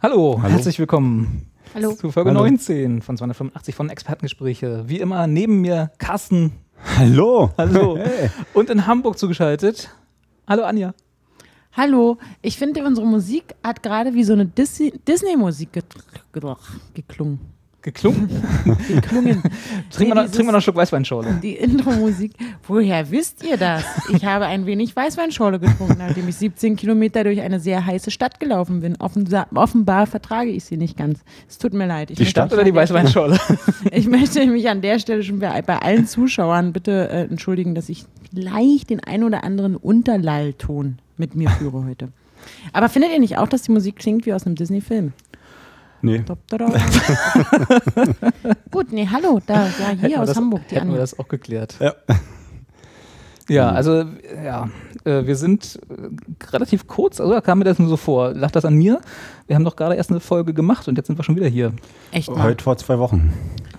Hallo, Hallo, herzlich willkommen Hallo. zu Folge Hallo. 19 von 285 von Expertengespräche. Wie immer neben mir Carsten. Hallo. Hallo. Hey. Und in Hamburg zugeschaltet. Hallo Anja. Hallo. Ich finde, unsere Musik hat gerade wie so eine Disney-Musik geklungen geklungen. Geklungen. trinken, wir noch, trinken wir noch einen Schluck Weißweinschorle. Die Intro-Musik. Woher wisst ihr das? Ich habe ein wenig Weißweinschorle getrunken, nachdem ich 17 Kilometer durch eine sehr heiße Stadt gelaufen bin. Offenbar, offenbar vertrage ich sie nicht ganz. Es tut mir leid. Ich die Stadt oder die Weißweinschorle? ich möchte mich an der Stelle schon bei, bei allen Zuschauern bitte äh, entschuldigen, dass ich leicht den ein oder anderen Unterlallton mit mir führe heute. Aber findet ihr nicht auch, dass die Musik klingt wie aus einem Disney-Film? Nee. Gut, nee, hallo, da, ja, hier hätten aus das, Hamburg. Die hätten wir das auch geklärt. Ja. Ja, also ja, äh, wir sind äh, relativ kurz, also kam mir das nur so vor. Lag das an mir? Wir haben doch gerade erst eine Folge gemacht und jetzt sind wir schon wieder hier. Echt mal? Heute vor zwei Wochen.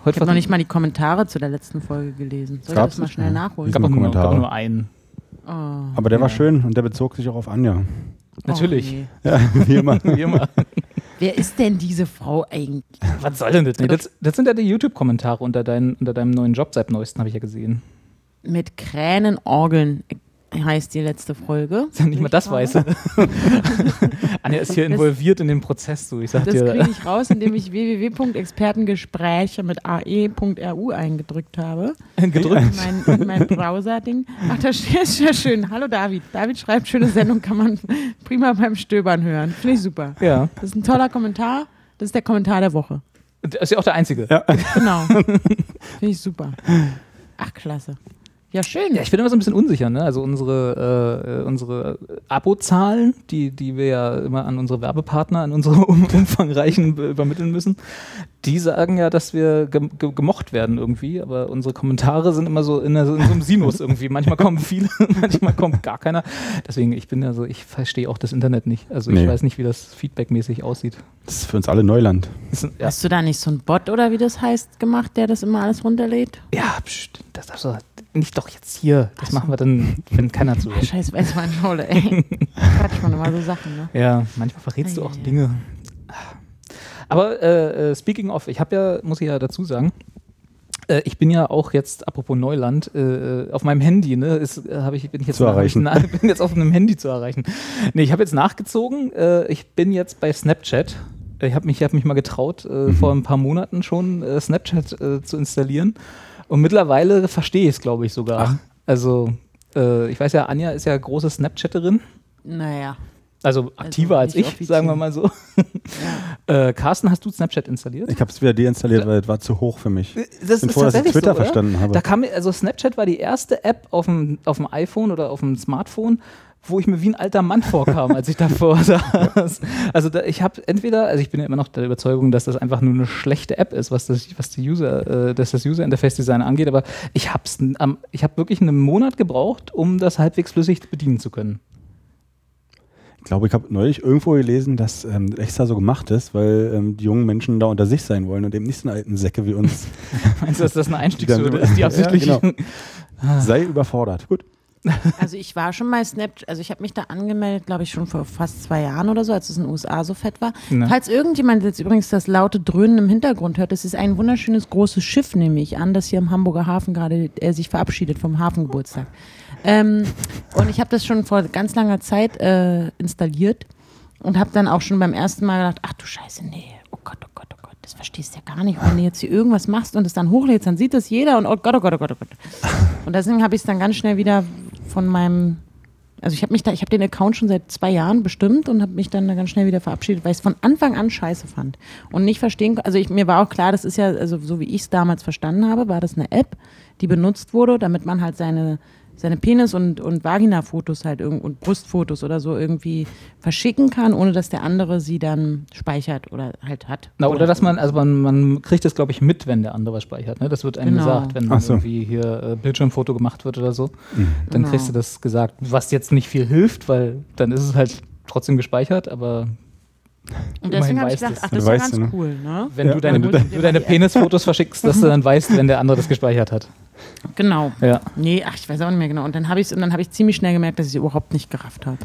Heute ich habe noch nicht mal die Kommentare zu der letzten Folge gelesen. Soll Gab's ich das mal schnell nachholen? Es gab, nur, gab nur einen. Oh. Aber der ja. war schön und der bezog sich auch auf Anja. Natürlich. Oh, nee. Ja, wie immer. wie immer. Wer ist denn diese Frau eigentlich? Was soll denn das? Nee, das, das sind ja die YouTube-Kommentare unter, dein, unter deinem neuen Job seit neuestem, habe ich ja gesehen. Mit Kränenorgeln heißt die letzte Folge. Ist nicht mal das Weiße. Anja ist hier das, involviert in den Prozess, so ich sag das dir. Das kriege ich raus, indem ich www.expertengespräche mit ae.ru eingedrückt habe. Gedrückt? Mein, mein Browser-Ding. Ach, da steht es ja schön. Hallo David. David schreibt, schöne Sendung, kann man prima beim Stöbern hören. Finde ich super. Ja. Das ist ein toller Kommentar. Das ist der Kommentar der Woche. Das ist ja auch der einzige. Ja. Genau. Finde ich super. Ach, klasse. Ja, schön. Ja, ich bin immer so ein bisschen unsicher. Ne? Also unsere, äh, unsere Abozahlen, die, die wir ja immer an unsere Werbepartner, an unsere umfangreichen übermitteln müssen, die sagen ja, dass wir ge ge gemocht werden irgendwie, aber unsere Kommentare sind immer so in, in so einem Sinus irgendwie. Manchmal kommen viele, manchmal kommt gar keiner. Deswegen, ich bin ja so, ich verstehe auch das Internet nicht. Also ich nee. weiß nicht, wie das feedbackmäßig aussieht. Das ist für uns alle Neuland. Ein, ja. Hast du da nicht so einen Bot oder wie das heißt gemacht, der das immer alles runterlädt? Ja, pst, das darfst du nicht doch jetzt hier. Das so. machen wir dann, wenn keiner zuhört. Scheiße, weiß man schon, ey. Quatsch man immer so Sachen, ne? Ja, manchmal verrätst du auch Dinge. Aber äh, speaking of, ich habe ja, muss ich ja dazu sagen, äh, ich bin ja auch jetzt, apropos Neuland, äh, auf meinem Handy, ne, ist, äh, ich, bin ich jetzt zu erreichen. Na, bin jetzt auf einem Handy zu erreichen. Nee, ich habe jetzt nachgezogen, äh, ich bin jetzt bei Snapchat. Ich habe mich, hab mich mal getraut, äh, mhm. vor ein paar Monaten schon äh, Snapchat zu installieren. Und mittlerweile verstehe ich es, glaube ich, sogar. Ach. Also, ich weiß ja, Anja ist ja große Snapchatterin. Naja. Also aktiver also als ich, offiziell. sagen wir mal so. Ja. äh, Carsten, hast du Snapchat installiert? Ich habe es wieder deinstalliert, weil es war zu hoch für mich. Das bin ist froh, dass ich Twitter so, verstanden habe. Da kam, also Snapchat war die erste App auf dem, auf dem iPhone oder auf dem Smartphone, wo ich mir wie ein alter Mann vorkam, als ich davor saß. Also da, ich habe entweder, also ich bin ja immer noch der Überzeugung, dass das einfach nur eine schlechte App ist, was das, was die User, äh, dass das User Interface Design angeht, aber ich habe ähm, ich habe wirklich einen Monat gebraucht, um das halbwegs flüssig bedienen zu können. Ich glaube, ich habe neulich irgendwo gelesen, dass ähm, extra so gemacht ist, weil ähm, die jungen Menschen da unter sich sein wollen und eben nicht so eine alten Säcke wie uns. Meinst du, dass das eine Einstiegshürde ist, die absichtlich... Ja, genau. Sei überfordert. Gut. Also ich war schon mal Snapchat, also ich habe mich da angemeldet, glaube ich, schon vor fast zwei Jahren oder so, als es in den USA so fett war. Ne. Falls irgendjemand jetzt übrigens das laute Dröhnen im Hintergrund hört, das ist ein wunderschönes großes Schiff, nehme ich an, das hier im Hamburger Hafen gerade äh, sich verabschiedet vom Hafengeburtstag. Ähm, und ich habe das schon vor ganz langer Zeit äh, installiert und habe dann auch schon beim ersten Mal gedacht, ach du Scheiße, nee, oh Gott, oh Gott, oh Gott, das verstehst du ja gar nicht. Wenn du jetzt hier irgendwas machst und es dann hochlädst, dann sieht das jeder und oh Gott, oh Gott, oh Gott, oh Gott. Und deswegen habe ich es dann ganz schnell wieder von meinem also ich habe mich da, ich habe den Account schon seit zwei Jahren bestimmt und habe mich dann da ganz schnell wieder verabschiedet, weil ich es von Anfang an scheiße fand und nicht verstehen. Also ich, mir war auch klar, das ist ja, also so wie ich es damals verstanden habe, war das eine App, die benutzt wurde, damit man halt seine seine Penis- und, und Vagina-Fotos halt und Brustfotos oder so irgendwie verschicken kann, ohne dass der andere sie dann speichert oder halt hat. Na, oder, oder dass man, also man, man kriegt es, glaube ich, mit, wenn der andere was speichert. Ne? Das wird einem genau. gesagt, wenn so. irgendwie hier äh, Bildschirmfoto gemacht wird oder so. Mhm. Dann genau. kriegst du das gesagt, was jetzt nicht viel hilft, weil dann ist es halt trotzdem gespeichert, aber und deswegen habe ich gedacht, ach, das ist ja ganz ne? cool, ne? Wenn ja, du deine, wenn du deine Penisfotos verschickst, dass du dann weißt, wenn der andere das gespeichert hat. Genau. Ja. Nee, ach, ich weiß auch nicht mehr genau. Und dann habe ich und ich ziemlich schnell gemerkt, dass ich sie überhaupt nicht gerafft habe.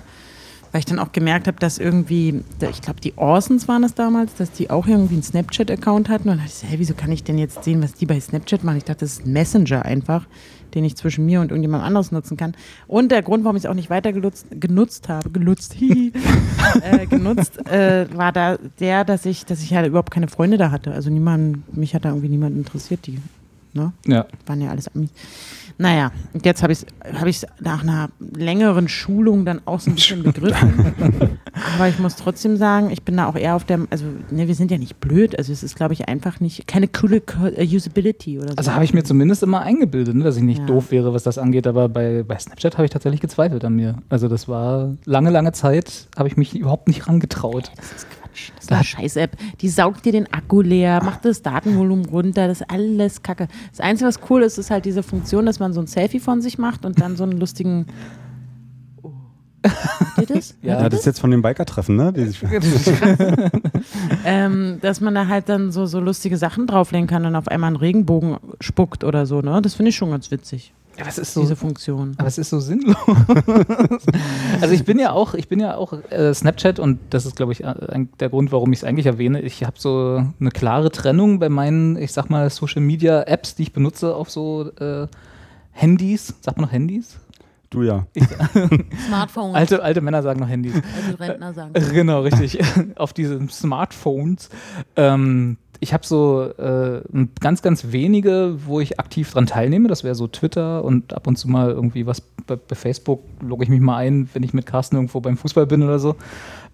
Weil ich dann auch gemerkt habe, dass irgendwie, ich glaube, die Orsons waren es damals, dass die auch irgendwie einen Snapchat-Account hatten. Und dann dachte ich, so, hey, wieso kann ich denn jetzt sehen, was die bei Snapchat machen? Ich dachte, das ist Messenger einfach den ich zwischen mir und irgendjemand anderes nutzen kann. Und der Grund, warum ich es auch nicht weiter genutzt, genutzt habe, genutzt, äh, genutzt, äh, war da der, dass ich, dass ich halt überhaupt keine Freunde da hatte. Also niemand, mich hat da irgendwie niemand interessiert, die, ne? Ja. Waren ja alles Amis. Naja, und jetzt habe ich es hab nach einer längeren Schulung dann auch so ein bisschen begriffen. Aber ich muss trotzdem sagen, ich bin da auch eher auf der, also ne, wir sind ja nicht blöd, also es ist, glaube ich, einfach nicht, keine coole äh, Usability oder so. Also habe ich mir zumindest immer eingebildet, ne, dass ich nicht ja. doof wäre, was das angeht, aber bei, bei Snapchat habe ich tatsächlich gezweifelt an mir. Also das war lange, lange Zeit, habe ich mich überhaupt nicht rangetraut. Das ist Quatsch. Das ist eine Scheiß-App. Die saugt dir den Akku leer, macht das Datenvolumen runter, das ist alles Kacke. Das Einzige, was cool ist, ist halt diese Funktion, dass man so ein Selfie von sich macht und dann so einen lustigen. Oh. Habt ihr das? ja, das ist jetzt von dem Biker-Treffen, ne? ähm, dass man da halt dann so, so lustige Sachen drauflegen kann und auf einmal einen Regenbogen spuckt oder so, ne? Das finde ich schon ganz witzig. Aber es ist so, diese Funktion. Aber es ist so sinnlos. also ich bin ja auch, ich bin ja auch äh, Snapchat und das ist, glaube ich, äh, der Grund, warum ich es eigentlich erwähne. Ich habe so eine klare Trennung bei meinen, ich sag mal, Social Media Apps, die ich benutze auf so äh, Handys. Sagt man noch Handys? Du ja. Smartphones. Alte, alte Männer sagen noch Handys. Also Rentner sagen. Genau, richtig. auf diesen Smartphones. Ähm, ich habe so äh, ganz, ganz wenige, wo ich aktiv dran teilnehme. Das wäre so Twitter und ab und zu mal irgendwie was bei, bei Facebook logge ich mich mal ein, wenn ich mit Carsten irgendwo beim Fußball bin oder so.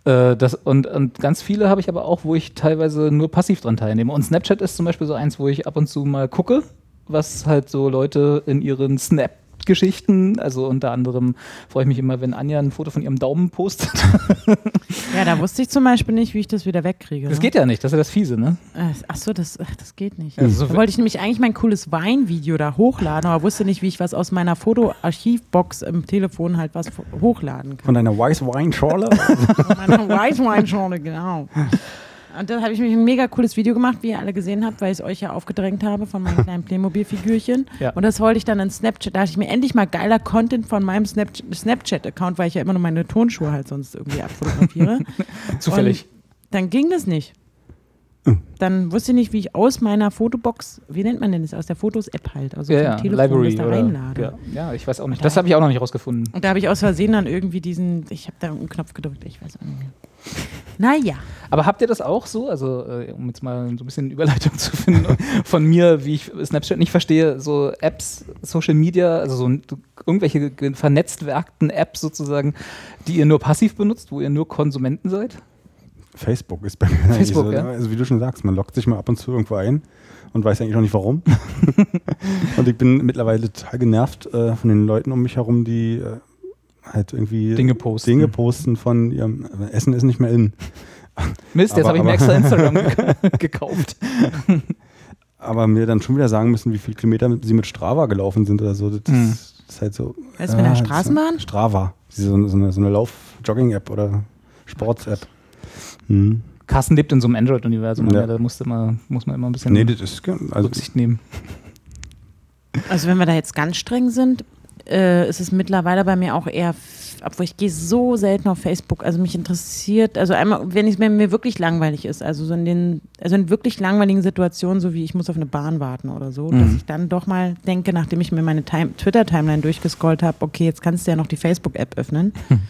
Äh, das, und, und ganz viele habe ich aber auch, wo ich teilweise nur passiv dran teilnehme. Und Snapchat ist zum Beispiel so eins, wo ich ab und zu mal gucke, was halt so Leute in ihren Snap Geschichten. Also unter anderem freue ich mich immer, wenn Anja ein Foto von ihrem Daumen postet. ja, da wusste ich zum Beispiel nicht, wie ich das wieder wegkriege. Das ne? geht ja nicht, das ist ja das Fiese, ne? Äh, ach so, das, das geht nicht. Also da wollte ich nämlich eigentlich mein cooles Weinvideo da hochladen, aber wusste nicht, wie ich was aus meiner Fotoarchivbox im Telefon halt was hochladen kann. Von deiner Weiss Weinschorle? Von meiner Weiss Weinschorle, genau. Und da habe ich mich ein mega cooles Video gemacht, wie ihr alle gesehen habt, weil ich es euch ja aufgedrängt habe von meinen kleinen Playmobil-Figürchen. Ja. Und das wollte ich dann in Snapchat. Da hatte ich mir endlich mal geiler Content von meinem Snapchat-Account, weil ich ja immer nur meine Tonschuhe halt sonst irgendwie abfotografiere. Zufällig. Und dann ging das nicht. Hm. Dann wusste ich nicht, wie ich aus meiner Fotobox, wie nennt man denn das, aus der Fotos-App halt, also ja, ja, Library das da reinlade. Ja. ja, ich weiß auch nicht. Das habe ich auch noch nicht rausgefunden. Und da habe ich aus Versehen dann irgendwie diesen, ich habe da einen Knopf gedrückt, ich weiß auch nicht mehr. Naja. Aber habt ihr das auch so? Also, äh, um jetzt mal so ein bisschen Überleitung zu finden von mir, wie ich Snapchat nicht verstehe, so Apps, Social Media, also so irgendwelche vernetzt werkten Apps sozusagen, die ihr nur passiv benutzt, wo ihr nur Konsumenten seid? Facebook ist bei mir Facebook, so, ja? Also wie du schon sagst, man lockt sich mal ab und zu irgendwo ein und weiß eigentlich noch nicht warum. und ich bin mittlerweile total genervt äh, von den Leuten um mich herum, die äh, halt irgendwie Dinge posten. Dinge posten von ihrem Essen ist nicht mehr in. Mist, jetzt habe ich mir extra Instagram gekauft. aber mir dann schon wieder sagen müssen, wie viele Kilometer sie mit Strava gelaufen sind oder so. Das, hm. ist halt so. Was äh, mit der Straßenbahn? Strava. So, so eine, so eine Lauf-Jogging-App oder Sports-App. Hm. Carsten lebt in so einem Android-Universum, ja. da musste man, muss man immer ein bisschen nee, das ist, also Rücksicht nehmen. Also wenn wir da jetzt ganz streng sind, äh, ist es mittlerweile bei mir auch eher, obwohl ich gehe so selten auf Facebook, also mich interessiert, also einmal, wenn es mir, mir wirklich langweilig ist, also so in den, also in wirklich langweiligen Situationen, so wie ich muss auf eine Bahn warten oder so, mhm. dass ich dann doch mal denke, nachdem ich mir meine Twitter-Timeline durchgescrollt habe, okay, jetzt kannst du ja noch die Facebook-App öffnen. Mhm.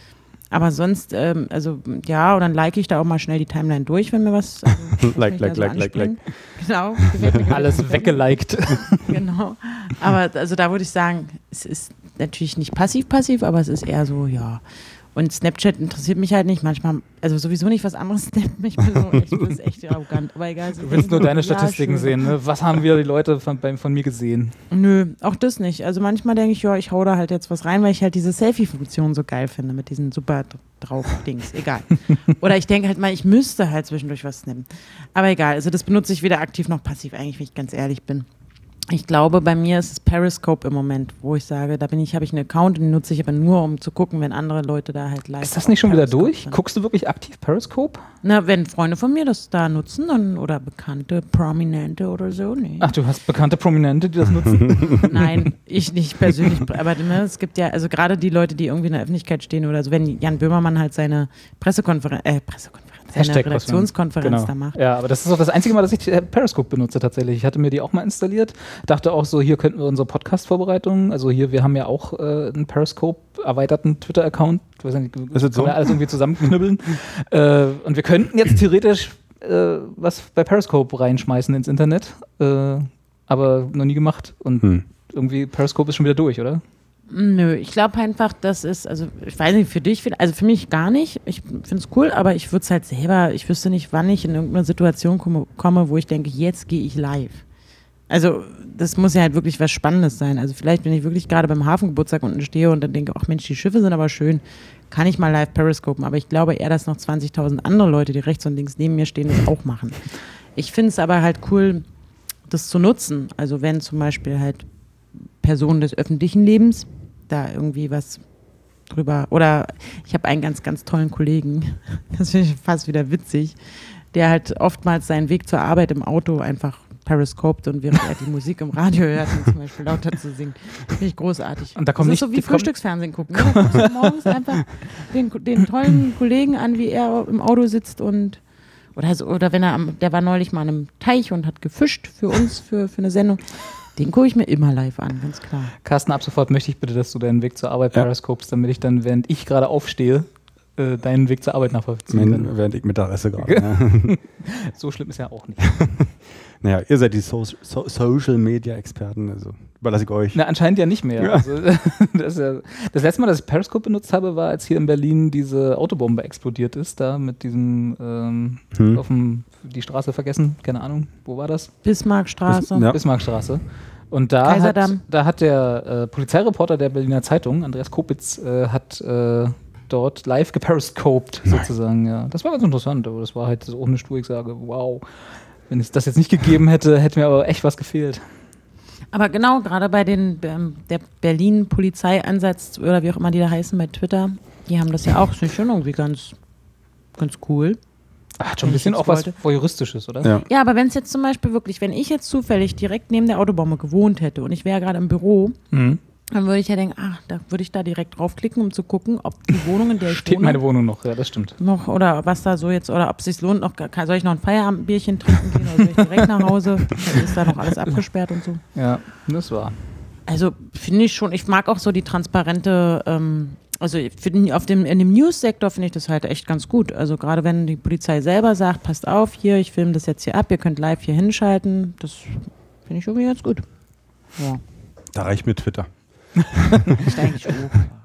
Aber sonst, ähm, also ja, und dann like ich da auch mal schnell die Timeline durch, wenn mir was. Also, like, like, so like, like, like. Genau. Alles weggeliked. genau. Aber also da würde ich sagen, es ist natürlich nicht passiv-passiv, aber es ist eher so, ja. Und Snapchat interessiert mich halt nicht. Manchmal, also sowieso nicht was anderes snappt mich. Ich bin so echt, das ist echt arrogant. Aber egal. Du willst nur deine Statistiken ja, sehen, ne? Was haben wir die Leute von, von mir gesehen? Nö, auch das nicht. Also manchmal denke ich, ja, ich hau da halt jetzt was rein, weil ich halt diese Selfie-Funktion so geil finde mit diesen super drauf Dings. Egal. Oder ich denke halt mal, ich müsste halt zwischendurch was snappen. Aber egal. Also das benutze ich weder aktiv noch passiv, eigentlich, wenn ich ganz ehrlich bin. Ich glaube, bei mir ist es Periscope im Moment, wo ich sage, da bin ich, habe ich einen Account und den nutze ich aber nur, um zu gucken, wenn andere Leute da halt live. Ist das nicht schon Periscope wieder durch? Sind. Guckst du wirklich aktiv Periscope? Na, wenn Freunde von mir das da nutzen, dann oder bekannte Prominente oder so, nee. Ach, du hast bekannte Prominente, die das nutzen? Nein, ich nicht persönlich. aber ne, es gibt ja, also gerade die Leute, die irgendwie in der Öffentlichkeit stehen oder so, wenn Jan Böhmermann halt seine Pressekonferenz, äh, Pressekonferenz Hashtag Redaktionskonferenz genau. da macht. Ja, aber das ist auch das einzige Mal, dass ich äh, Periscope benutze tatsächlich. Ich hatte mir die auch mal installiert, dachte auch so, hier könnten wir unsere Podcast-Vorbereitungen, also hier, wir haben ja auch äh, einen Periscope erweiterten Twitter-Account, ich weiß nicht, ist können so? wir alles irgendwie zusammenknüppeln. äh, und wir könnten jetzt theoretisch äh, was bei Periscope reinschmeißen ins Internet, äh, aber noch nie gemacht und hm. irgendwie Periscope ist schon wieder durch, oder? Nö, ich glaube einfach, das ist, also ich weiß nicht, für dich, also für mich gar nicht. Ich finde es cool, aber ich würde es halt selber, ich wüsste nicht, wann ich in irgendeine Situation komme, komme wo ich denke, jetzt gehe ich live. Also das muss ja halt wirklich was Spannendes sein. Also vielleicht, wenn ich wirklich gerade beim Hafengeburtstag unten stehe und dann denke, ach Mensch, die Schiffe sind aber schön, kann ich mal live periscopen. Aber ich glaube eher, dass noch 20.000 andere Leute, die rechts und links neben mir stehen, das auch machen. Ich finde es aber halt cool, das zu nutzen. Also wenn zum Beispiel halt Personen des öffentlichen Lebens da irgendwie was drüber. Oder ich habe einen ganz, ganz tollen Kollegen, das finde ich fast wieder witzig, der halt oftmals seinen Weg zur Arbeit im Auto einfach periscoped und während er die Musik im Radio hört, zum Beispiel lauter zu singen. Finde ich großartig. Und da kommt das ist so wie Frühstücksfernsehen gucken. Ne? Da guckst du morgens einfach den, den, tollen Kollegen an, wie er im Auto sitzt und oder, so, oder wenn er am, der war neulich mal an einem Teich und hat gefischt für uns, für, für eine Sendung. Den gucke ich mir immer live an, ganz klar. Carsten, ab sofort möchte ich bitte, dass du deinen Weg zur Arbeit ja. periscopest, damit ich dann, während ich gerade aufstehe, äh, deinen Weg zur Arbeit nachvollziehen kann. Während ich Mittagessen gerade. ja. so schlimm ist ja auch nicht. naja, ihr seid die so so Social Media Experten, also überlasse ich euch. Na, anscheinend ja nicht mehr. Ja. Also, das, ja, das, letzte Mal, dass ich Periscope benutzt habe, war, als hier in Berlin diese Autobombe explodiert ist, da mit diesem ähm, hm. auf dem, die Straße vergessen, keine Ahnung, wo war das? Bismarckstraße. Bis, ja. Bismarckstraße. Und da hat, da hat der äh, Polizeireporter der Berliner Zeitung, Andreas Kopitz, äh, hat äh, dort live geperiscoped, sozusagen. Ja. Das war ganz interessant, aber das war halt so ohne Stur, ich sage, wow. Wenn es das jetzt nicht gegeben hätte, hätte mir aber echt was gefehlt. Aber genau, gerade bei den ähm, der Berlin-Polizeieinsatz oder wie auch immer die da heißen bei Twitter, die haben das ja auch schon irgendwie ganz, ganz cool. Hat schon ein bisschen auch was Voyeuristisches, oder? Ja, ja aber wenn es jetzt zum Beispiel wirklich, wenn ich jetzt zufällig direkt neben der Autobombe gewohnt hätte und ich wäre gerade im Büro, mhm. dann würde ich ja denken, ach, da würde ich da direkt draufklicken, um zu gucken, ob die Wohnung, in der ich Steht wohne, meine Wohnung noch, ja, das stimmt. Noch, oder was da so jetzt, oder ob es sich lohnt, noch, soll ich noch ein Feierabendbierchen trinken gehen oder soll ich direkt nach Hause? Dann ist da noch alles abgesperrt und so. Ja, das war. Also finde ich schon, ich mag auch so die transparente ähm, also find, auf dem, in dem News-Sektor finde ich das halt echt ganz gut. Also gerade wenn die Polizei selber sagt, passt auf hier, ich filme das jetzt hier ab, ihr könnt live hier hinschalten, das finde ich irgendwie ganz gut. Ja. Da reicht mir Twitter. ich.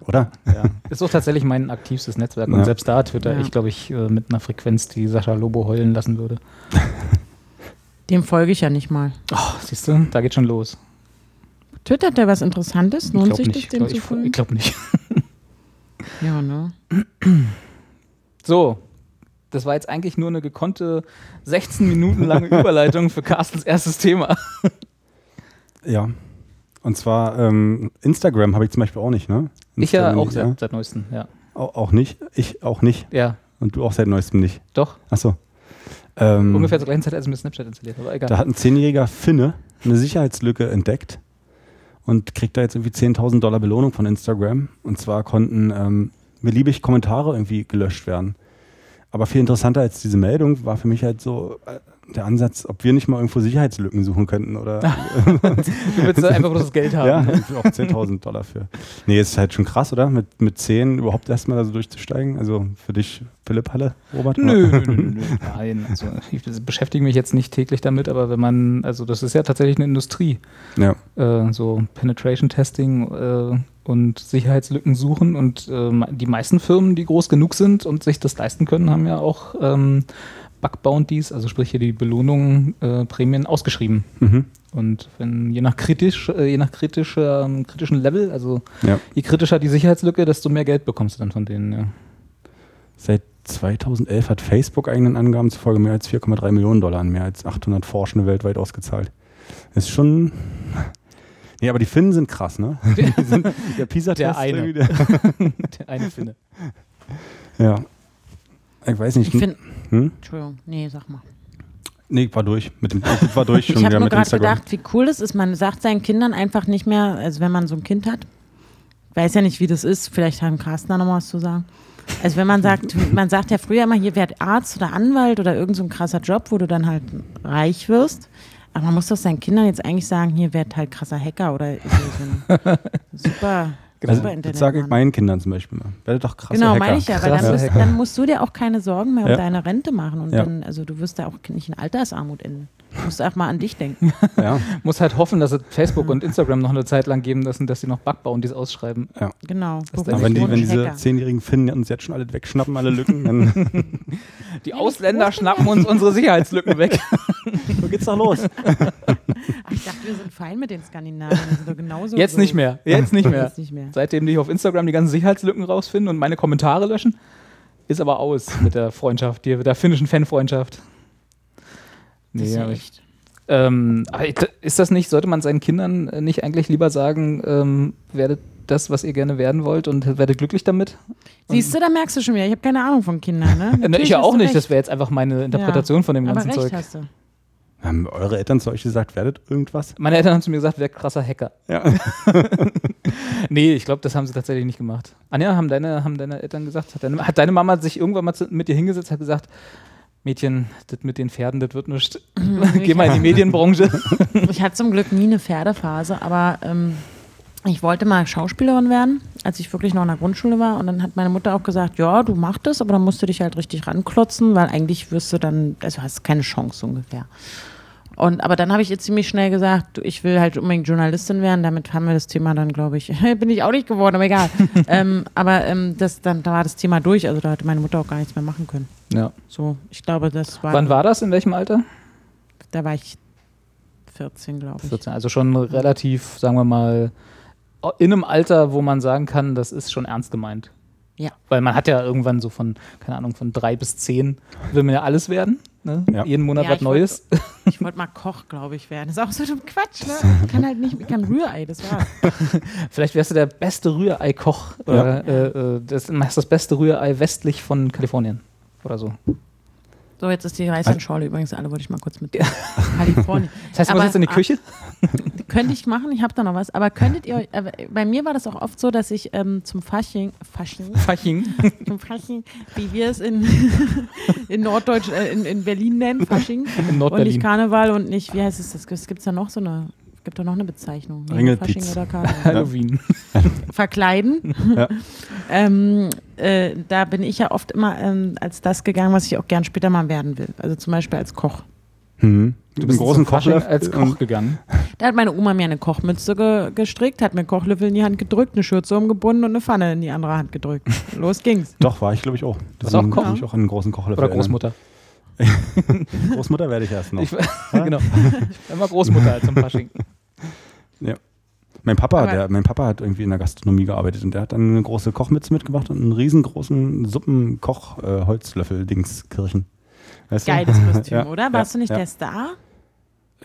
Oder? Ja. Ist auch tatsächlich mein aktivstes Netzwerk. Und selbst da Twitter, ja. ich glaube, ich äh, mit einer Frequenz, die Sascha Lobo heulen lassen würde. Dem folge ich ja nicht mal. Oh, siehst du, da geht schon los. Twittert der was Interessantes? Lohnt sich das, dem zu folgen? Ich glaube nicht. Ja, ne? So, das war jetzt eigentlich nur eine gekonnte 16 Minuten lange Überleitung für Carstens erstes Thema. Ja. Und zwar ähm, Instagram habe ich zum Beispiel auch nicht, ne? Instagram ich ja auch seit, seit neuestem, ja. Auch, auch, nicht? Ich auch nicht? Ja. Und du auch seit neuestem nicht? Doch. Achso. Ähm, Ungefähr zur gleichen Zeit, als ich mir Snapchat installiert habe, egal. Da hat ein zehnjähriger Finne eine Sicherheitslücke entdeckt und kriegt da jetzt irgendwie 10.000 Dollar Belohnung von Instagram. Und zwar konnten ähm, beliebig Kommentare irgendwie gelöscht werden. Aber viel interessanter als diese Meldung war für mich halt so, äh, der Ansatz, ob wir nicht mal irgendwo Sicherheitslücken suchen könnten oder. du willst einfach bloß das Geld haben. Ja, auch 10.000 Dollar für. Nee, ist halt schon krass, oder? Mit, mit 10 überhaupt erstmal da so durchzusteigen. Also für dich, Philipp Halle, Robert? Nö, nö, nö, nö. Nein, also ich beschäftige mich jetzt nicht täglich damit, aber wenn man, also das ist ja tatsächlich eine Industrie. Ja. Äh, so Penetration Testing. Äh, und Sicherheitslücken suchen. Und äh, die meisten Firmen, die groß genug sind und sich das leisten können, haben ja auch ähm, Bug Bounties, also sprich hier die Belohnungen, äh, Prämien ausgeschrieben. Mhm. Und wenn je nach kritisch, äh, je nach kritischer, kritischen Level, also ja. je kritischer die Sicherheitslücke, desto mehr Geld bekommst du dann von denen. Ja. Seit 2011 hat Facebook eigenen Angaben zufolge mehr als 4,3 Millionen Dollar an mehr als 800 Forschende weltweit ausgezahlt. Ist schon. Nee, aber die Finnen sind krass, ne? sind, der PISA-Test. Der eine. Der, der eine Finne. Ja. Ich weiß nicht. Ich finde. Hm? Entschuldigung, nee, sag mal. Nee, war durch. Mit dem, ich war durch schon ich habe nur gerade gedacht, wie cool es ist. Man sagt seinen Kindern einfach nicht mehr, also wenn man so ein Kind hat, weiß ja nicht, wie das ist. Vielleicht haben Carsten da noch was zu sagen. Also wenn man sagt, man sagt ja früher immer, hier werd Arzt oder Anwalt oder irgend so ein krasser Job, wo du dann halt reich wirst. Aber man muss doch seinen Kindern jetzt eigentlich sagen, hier werd halt krasser Hacker oder so ein super also, das sage ich meinen Kindern zum Beispiel mal. Werde doch krasser Genau, meine ich ja, weil dann, bist, dann, musst du dir auch keine Sorgen mehr ja. um deine Rente machen und ja. dann, also du wirst da auch nicht in Altersarmut enden. Du musst auch mal an dich denken. Ja. Muss halt hoffen, dass es Facebook und Instagram noch eine Zeit lang geben lassen, dass sie noch Bug bauen, die es ausschreiben. Ja. Genau. Aber wenn, die, wenn diese zehnjährigen Finnen uns jetzt schon alle wegschnappen, alle Lücken, dann. die Ausländer schnappen uns unsere Sicherheitslücken weg. Wo geht's da los? Ach, ich dachte, wir sind fein mit den Skandinaviern. sind doch genauso Jetzt so. nicht mehr. Jetzt nicht mehr. Jetzt nicht mehr. Seitdem die auf Instagram die ganzen Sicherheitslücken rausfinden und meine Kommentare löschen, ist aber aus mit der Freundschaft, die, der finnischen Fanfreundschaft. Nee, das ist ja echt. Ähm, ist das nicht, sollte man seinen Kindern nicht eigentlich lieber sagen, ähm, werdet das, was ihr gerne werden wollt und werdet glücklich damit? Siehst du, da merkst du schon wieder, ich habe keine Ahnung von Kindern. Ne? ich ja auch nicht, recht. das wäre jetzt einfach meine Interpretation ja, von dem ganzen aber recht Zeug. Hast du. Haben eure Eltern zu euch gesagt, werdet irgendwas? Meine Eltern haben zu mir gesagt, werdet krasser Hacker. Ja. nee, ich glaube, das haben sie tatsächlich nicht gemacht. Anja, haben deine, haben deine Eltern gesagt, hat deine, hat deine Mama sich irgendwann mal zu, mit dir hingesetzt, hat gesagt, Mädchen, das mit den Pferden, das wird nicht. Geh mal in die Medienbranche. ich hatte zum Glück nie eine Pferdephase, aber ähm, ich wollte mal Schauspielerin werden, als ich wirklich noch in der Grundschule war. Und dann hat meine Mutter auch gesagt, ja, du machst das, aber dann musst du dich halt richtig ranklotzen, weil eigentlich wirst du dann, also hast keine Chance ungefähr. Und, aber dann habe ich jetzt ziemlich schnell gesagt, ich will halt unbedingt Journalistin werden. Damit haben wir das Thema dann, glaube ich, bin ich auch nicht geworden, aber egal. ähm, aber ähm, das, dann, da war das Thema durch. Also da hatte meine Mutter auch gar nichts mehr machen können. Ja. So, ich glaube, das war. Wann war das? In welchem Alter? Da war ich 14, glaube ich. 14, also schon relativ, sagen wir mal, in einem Alter, wo man sagen kann, das ist schon ernst gemeint. Ja. Weil man hat ja irgendwann so von, keine Ahnung, von drei bis zehn will man ja alles werden. Ne? Ja. Jeden Monat ja, was Neues. Wollt, ich wollte mal Koch, glaube ich, werden. Das ist auch so ein Quatsch, ne? Ich kann halt nicht, ich kann Rührei, das war's. Vielleicht wärst du der beste Rührei-Koch. Ja. Äh, äh, das, das beste Rührei westlich von Kalifornien oder so. So, jetzt ist die Reisschorle übrigens alle, wollte ich mal kurz mit Kalifornien. Das heißt, du musst jetzt in die Küche? könnte ich machen, ich habe da noch was. Aber könntet ihr euch, äh, bei mir war das auch oft so, dass ich ähm, zum Fasching, Fasching, Fasching, zum Fasching, wie wir es in, in Norddeutsch, äh, in, in Berlin nennen, Fasching. In und nicht Karneval und nicht, wie heißt es, das gibt es da noch so eine gibt doch noch eine Bezeichnung. Fasching oder Karneval. Halloween. Verkleiden. Ja. ähm, äh, da bin ich ja oft immer ähm, als das gegangen, was ich auch gern später mal werden will. Also zum Beispiel als Koch. Mhm. Du bist großen Koch als Koch gegangen. Da hat meine Oma mir eine Kochmütze ge gestrickt, hat mir Kochlöffel in die Hand gedrückt, eine Schürze umgebunden und eine Pfanne in die andere Hand gedrückt. Los ging's. Doch, war ich glaube ich auch. Das war auch Koch? Ich auch einen großen Kochlöffel. Oder Großmutter. Großmutter werde ich erst noch. Ich, genau. Ich war immer Großmutter zum Fasching. Ja. Mein Papa, der, mein Papa hat irgendwie in der Gastronomie gearbeitet und der hat dann eine große Kochmütze mitgebracht und einen riesengroßen Suppenkoch-Holzlöffel-Dingskirchen. Weißt Geiles Kostüm, ja, oder? Warst ja, du nicht ja. der Star?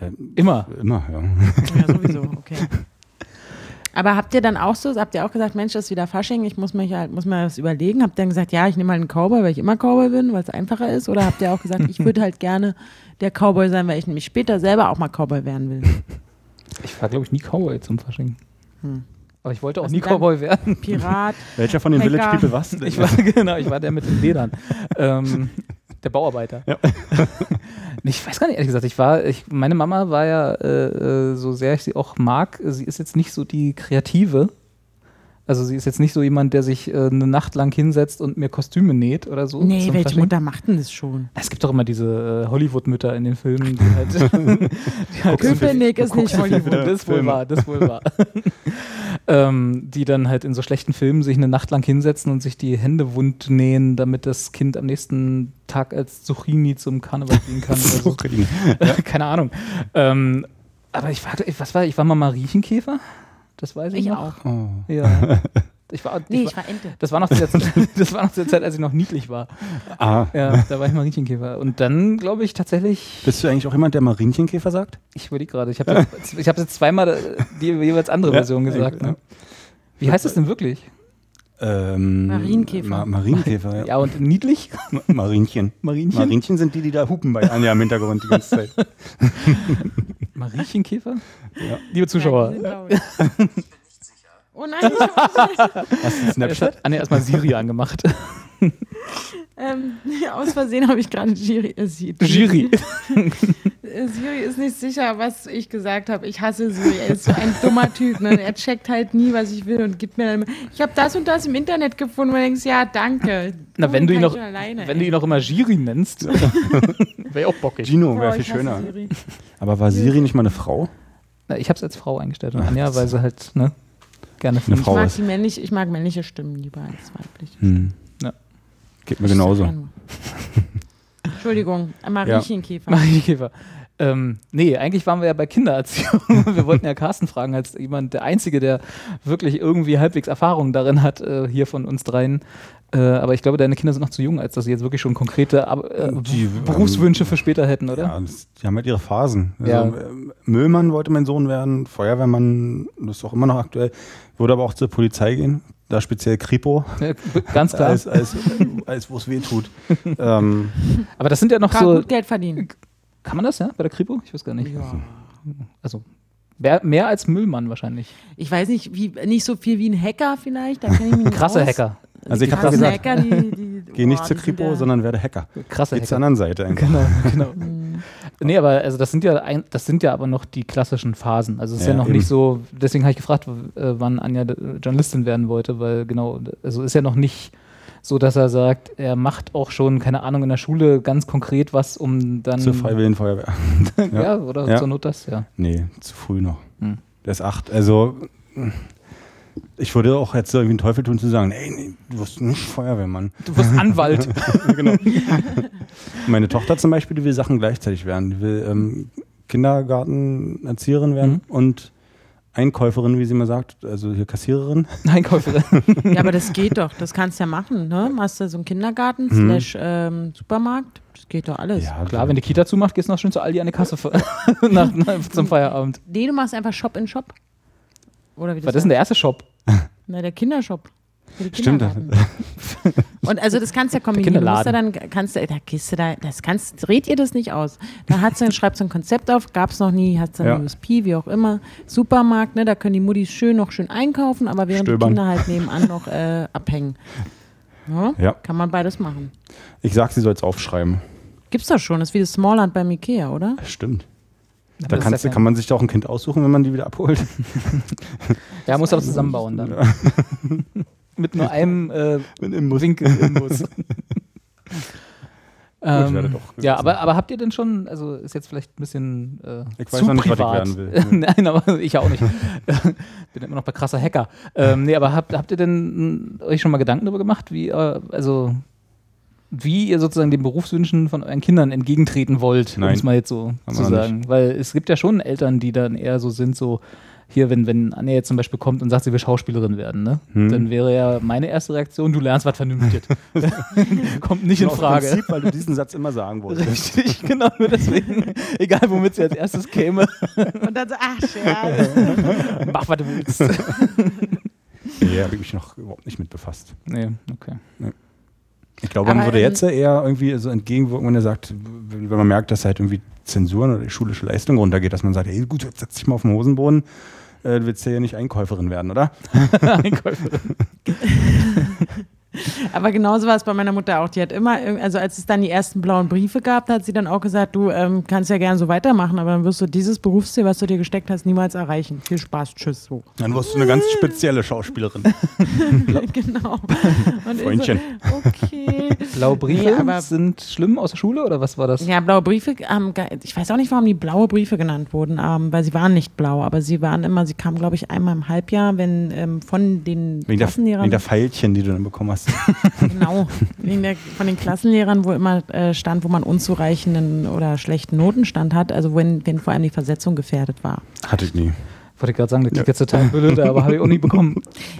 Äh, immer. Immer, ja. Ja, sowieso, okay. Aber habt ihr dann auch so, habt ihr auch gesagt, Mensch, das ist wieder Fasching, ich muss, mich halt, muss mir das überlegen? Habt ihr dann gesagt, ja, ich nehme mal einen Cowboy, weil ich immer Cowboy bin, weil es einfacher ist? Oder habt ihr auch gesagt, ich würde halt gerne der Cowboy sein, weil ich nämlich später selber auch mal Cowboy werden will? Ich war, glaube ich, nie Cowboy zum Fasching. Hm. Aber ich wollte auch Was nie Cowboy werden. Pirat. Welcher von den Hacker. Village People was? Ich war, genau, ich war der mit den Ledern. ähm, der Bauarbeiter. Ja. ich weiß gar nicht, ehrlich gesagt. Ich war, ich, meine Mama war ja, äh, äh, so sehr ich sie auch mag, sie ist jetzt nicht so die Kreative. Also sie ist jetzt nicht so jemand, der sich äh, eine Nacht lang hinsetzt und mir Kostüme näht oder so. Nee, welche Mutter macht denn das schon? Es gibt doch immer diese äh, Hollywood-Mütter in den Filmen, die halt. die halt Köpenick ist nicht Hollywood. Das ist wohl wahr, das ist wohl wahr. ähm, die dann halt in so schlechten Filmen sich eine Nacht lang hinsetzen und sich die Hände wund nähen, damit das Kind am nächsten Tag als Zucchini zum Karneval gehen kann. Zucchini. So. Keine Ahnung. Ähm, aber ich war, was war, ich war mal Mariechenkäfer. Das weiß ich, ich noch. auch. Oh. Ja. Ich war, nee, ich war, ich war Ente. Das war, noch zu der, das war noch zu der Zeit, als ich noch niedlich war. Ah. Ja, da war ich Marinchenkäfer. Und dann, glaube ich, tatsächlich. Bist du eigentlich auch jemand, der Marinchenkäfer sagt? Ich überlege gerade. Ich habe ich hab jetzt zweimal die jeweils andere ja, Version gesagt. Ne? Wie heißt das denn wirklich? Ähm, Marienkäfer. Ma Marienkäfer, ja. Ja, und niedlich? Marienchen. Marienchen? Marienchen sind die, die da hupen bei Anja im Hintergrund die ganze Zeit. Mariechenkäfer? Ja. Liebe Zuschauer. Ja, Oh nein, ich hab Hast du Snapchat? Ah, nee, erstmal Siri angemacht. Ähm, aus Versehen habe ich gerade Giri. Äh, Giri. Äh, Siri ist nicht sicher, was ich gesagt habe. Ich hasse Siri. Er ist so ein dummer Typ. Ne? Er checkt halt nie, was ich will und gibt mir dann immer. Ich habe das und das im Internet gefunden und denkst, ja, danke. Na, wenn du ihn noch, alleine, wenn du ihn noch immer Giri nennst, wäre auch bockig. Gino wäre viel schöner. Aber war Siri nicht mal eine Frau? Na, ich habe es als Frau eingestellt und Anja, weil sie halt, ne? gerne eine Frau ich mag ist. Die männlich, ich mag männliche Stimmen lieber als weibliche. Hm. Ja. Geht mir genauso. Entschuldigung, Mariechenkäfer. Ja. Mariechenkäfer. Ähm, nee, eigentlich waren wir ja bei Kindererziehung. wir wollten ja Carsten fragen, als jemand, der Einzige, der wirklich irgendwie halbwegs Erfahrung darin hat, äh, hier von uns dreien. Äh, aber ich glaube, deine Kinder sind noch zu jung, als dass sie jetzt wirklich schon konkrete äh, die, Berufswünsche ähm, für später hätten, oder? Ja, das, die haben halt ihre Phasen. Also, ja. Äh, Müllmann wollte mein Sohn werden, Feuerwehrmann, das ist auch immer noch aktuell, würde aber auch zur Polizei gehen, da speziell Kripo. Ja, ganz klar. als, als, als wo es weh tut. ähm, aber das sind ja noch Kann so. gut Geld verdienen. Kann man das, ja, bei der Kripo? Ich weiß gar nicht. Ja. Also, mehr, mehr als Müllmann wahrscheinlich. Ich weiß nicht, wie, nicht so viel wie ein Hacker vielleicht. Da ich mich Krasse aus. Hacker. Also ich habe gesagt, Hacker, die, die, geh nicht oh, zur Kripo, sondern werde Hacker. Krasse Hacker. zur anderen Seite eigentlich. Genau, genau. Mhm. nee, aber also das sind ja ein, das sind ja aber noch die klassischen Phasen. Also es ist ja, ja noch eben. nicht so, deswegen habe ich gefragt, äh, wann Anja Journalistin werden wollte, weil genau, also ist ja noch nicht so dass er sagt, er macht auch schon, keine Ahnung, in der Schule ganz konkret was, um dann. Zur Freiwilligen Feuerwehr. ja. ja, oder ja. zur Not das, ja. Nee, zu früh noch. Hm. Der ist acht. Also, ich würde auch jetzt irgendwie einen Teufel tun zu sagen, ey, nee, du wirst nicht Feuerwehrmann. Du wirst Anwalt. genau. Meine Tochter zum Beispiel, die will Sachen gleichzeitig werden. Die will ähm, Kindergartenerzieherin werden mhm. und Einkäuferin, wie sie mal sagt, also hier Kassiererin. Einkäuferin. ja, aber das geht doch, das kannst du ja machen, ne? Machst du so einen Kindergarten mhm. slash ähm, Supermarkt, das geht doch alles. Ja, klar, wenn die Kita zumacht, gehst du noch schön zu Aldi an die Kasse nach, nach, zum Feierabend. Nee, du machst einfach Shop in Shop. Oder wie das Was ist denn der erste Shop? Na, der Kindershop. Stimmt. Und also das kannst du ja kombinieren. Du musst ja dann, kannst du, da gehst du da, das kannst, dreht ihr das nicht aus. Da hat sie, schreibt so ein Konzept auf, gab es noch nie, hat ein ja. USP, wie auch immer. Supermarkt, ne, da können die Muttis schön noch schön einkaufen, aber während Stöbern. die Kinder halt nebenan noch äh, abhängen. Ja, ja. Kann man beides machen. Ich sag, sie soll es aufschreiben. Gibt's doch schon, das ist wie das Smallland beim Ikea, oder? Stimmt. Da kannst, ja kann man sich doch ein Kind aussuchen, wenn man die wieder abholt. ja, muss aber zusammenbauen dann. Ja. Mit nur einem äh, Mit Winkel im Bus. ähm, ja, aber, aber habt ihr denn schon, also ist jetzt vielleicht ein bisschen äh, Ich weiß noch nicht, privat. was ich werden will. Nein, aber ich auch nicht. Bin immer noch bei krasser Hacker. Ähm, nee, aber habt, habt ihr denn euch schon mal Gedanken darüber gemacht, wie, äh, also wie ihr sozusagen den Berufswünschen von euren Kindern entgegentreten wollt, um es mal jetzt so zu sagen. Nicht. Weil es gibt ja schon Eltern, die dann eher so sind, so hier, wenn, wenn Anja jetzt zum Beispiel kommt und sagt, sie will Schauspielerin werden, ne? Hm. dann wäre ja meine erste Reaktion, du lernst was Vernünftiges. Kommt nicht in Frage. Prinzip, weil du diesen Satz immer sagen wolltest. Richtig, genau, nur deswegen. Egal, womit sie als erstes käme. Und dann so, ach, Scherz. Mach, was du willst. nee, habe ich mich noch überhaupt nicht mit befasst. Nee, okay. Nee. Ich glaube, man würde jetzt eher irgendwie so entgegenwirken, wenn er sagt, wenn man merkt, dass halt irgendwie Zensuren oder die schulische Leistung runtergeht, dass man sagt, hey gut, jetzt setz dich mal auf den Hosenboden, äh, du willst ja nicht Einkäuferin werden, oder? Einkäuferin. Aber genauso war es bei meiner Mutter auch. Die hat immer, also als es dann die ersten blauen Briefe gab, hat sie dann auch gesagt, du ähm, kannst ja gerne so weitermachen, aber dann wirst du dieses Berufsziel, was du dir gesteckt hast, niemals erreichen. Viel Spaß, tschüss. So. Dann wirst du eine ganz spezielle Schauspielerin. genau. Und Freundchen. So, okay. Blaue Briefe nee, sind schlimm aus der Schule oder was war das? Ja, blaue Briefe, ähm, ich weiß auch nicht, warum die blaue Briefe genannt wurden, ähm, weil sie waren nicht blau, aber sie waren immer, sie kamen, glaube ich, einmal im Halbjahr, wenn ähm, von den wegen Klassenlehrern. Der, wegen der Pfeilchen, die du dann bekommen hast. genau, wegen der, von den Klassenlehrern, wo immer äh, stand, wo man unzureichenden oder schlechten Notenstand hat, also wenn, wenn vor allem die Versetzung gefährdet war. Hatte ich nie. Wollte ich gerade sagen, das klingt ja. jetzt total blöd, aber habe ich auch nie bekommen.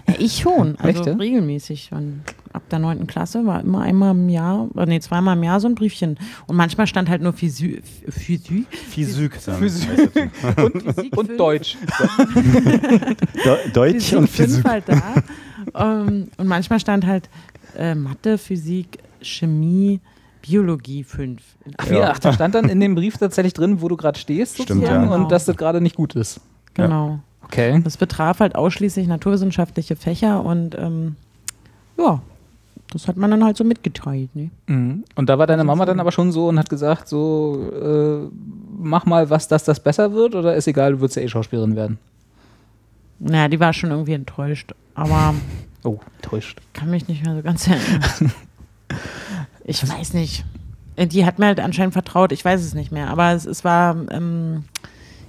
Ja, ich schon, also Echt, ja? regelmäßig. Und ab der 9. Klasse war immer einmal im Jahr, oder nee, zweimal im Jahr so ein Briefchen. Und manchmal stand halt nur Physik. Physik? Physik. Physik. Und, Physik und Deutsch. Deutsch Physik und Physik. Halt da. ähm, und manchmal stand halt äh, Mathe, Physik, Chemie, Biologie 5. Ach, ja. ach, da stand dann in dem Brief tatsächlich drin, wo du gerade stehst Stimmt, ja. und dass das gerade nicht gut ist. Genau. Ja. Okay. Das betraf halt ausschließlich naturwissenschaftliche Fächer und ähm, ja, das hat man dann halt so mitgeteilt. Ne? Mhm. Und da war deine Mama dann aber schon so und hat gesagt, so äh, mach mal was, dass das besser wird oder ist egal, du würdest ja eh Schauspielerin werden? Naja, die war schon irgendwie enttäuscht, aber oh, enttäuscht. Kann mich nicht mehr so ganz erinnern. ich weiß nicht. Die hat mir halt anscheinend vertraut, ich weiß es nicht mehr, aber es, es war ähm,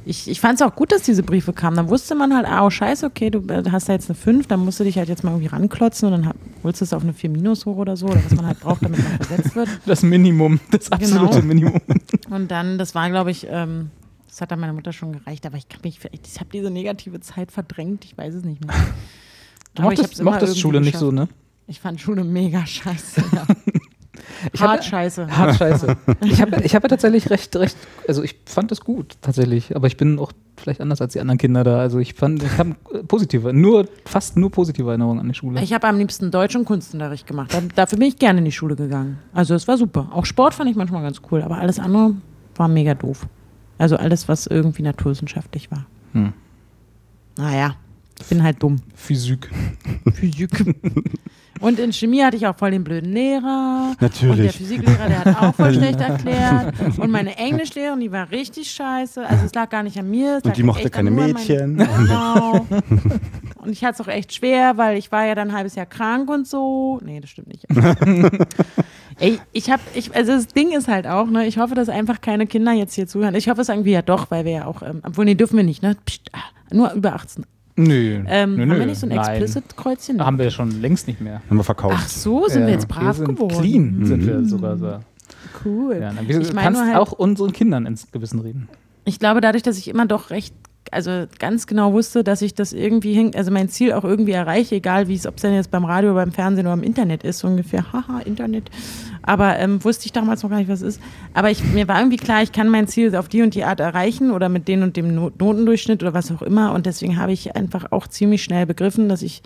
ich, ich fand es auch gut, dass diese Briefe kamen. Dann wusste man halt, ah, oh scheiße, okay, du äh, hast da jetzt eine 5, dann musst du dich halt jetzt mal irgendwie ranklotzen und dann holst du es auf eine 4 minus hoch oder so, oder was man halt braucht, damit man versetzt wird. Das Minimum, das genau. absolute genau. Minimum. Und dann, das war, glaube ich, ähm, das hat dann meiner Mutter schon gereicht, aber ich mich, ich habe diese negative Zeit verdrängt, ich weiß es nicht mehr. Du mochtest, mochtest Schule nicht so, ne? Ich fand Schule mega scheiße, ja. Ich hart scheiße. Hart scheiße. ich habe ich hab ja tatsächlich recht, recht, also ich fand das gut, tatsächlich. Aber ich bin auch vielleicht anders als die anderen Kinder da. Also ich fand, ich habe positive, nur, fast nur positive Erinnerungen an die Schule. Ich habe am liebsten Deutsch und Kunstunterricht gemacht. dafür bin ich gerne in die Schule gegangen. Also es war super. Auch Sport fand ich manchmal ganz cool, aber alles andere war mega doof. Also alles, was irgendwie naturwissenschaftlich war. Hm. Naja, ich bin halt dumm. Physik. Physik. Und in Chemie hatte ich auch voll den blöden Lehrer. Natürlich. Und der Physiklehrer, der hat auch voll schlecht erklärt. Und meine Englischlehrerin, die war richtig scheiße. Also es lag gar nicht an mir. und die mochte keine Mädchen. genau. Und ich hatte es auch echt schwer, weil ich war ja dann ein halbes Jahr krank und so. Nee, das stimmt nicht. Ey, ich habe, ich, also das Ding ist halt auch, ne, ich hoffe, dass einfach keine Kinder jetzt hier zuhören. Ich hoffe es irgendwie ja doch, weil wir ja auch, ähm, obwohl, nee, dürfen wir nicht, ne? Psst, ah, nur über 18. Nö. Ähm, nö, haben wir nicht so ein Explicit-Kreuzchen? Haben wir schon längst nicht mehr. Haben wir verkauft. Ach so, sind ja. wir jetzt brav wir geworden. Clean mhm. sind wir sogar so. Cool. Ja, dann, ich kannst halt, auch unseren Kindern ins Gewissen reden. Ich glaube, dadurch, dass ich immer doch recht also ganz genau wusste, dass ich das irgendwie hin, also mein Ziel auch irgendwie erreiche, egal wie es, ob es denn jetzt beim Radio, beim Fernsehen oder im Internet ist, so ungefähr, haha, Internet. Aber ähm, wusste ich damals noch gar nicht, was es ist. Aber ich, mir war irgendwie klar, ich kann mein Ziel auf die und die Art erreichen oder mit den und dem Notendurchschnitt oder was auch immer. Und deswegen habe ich einfach auch ziemlich schnell begriffen, dass ich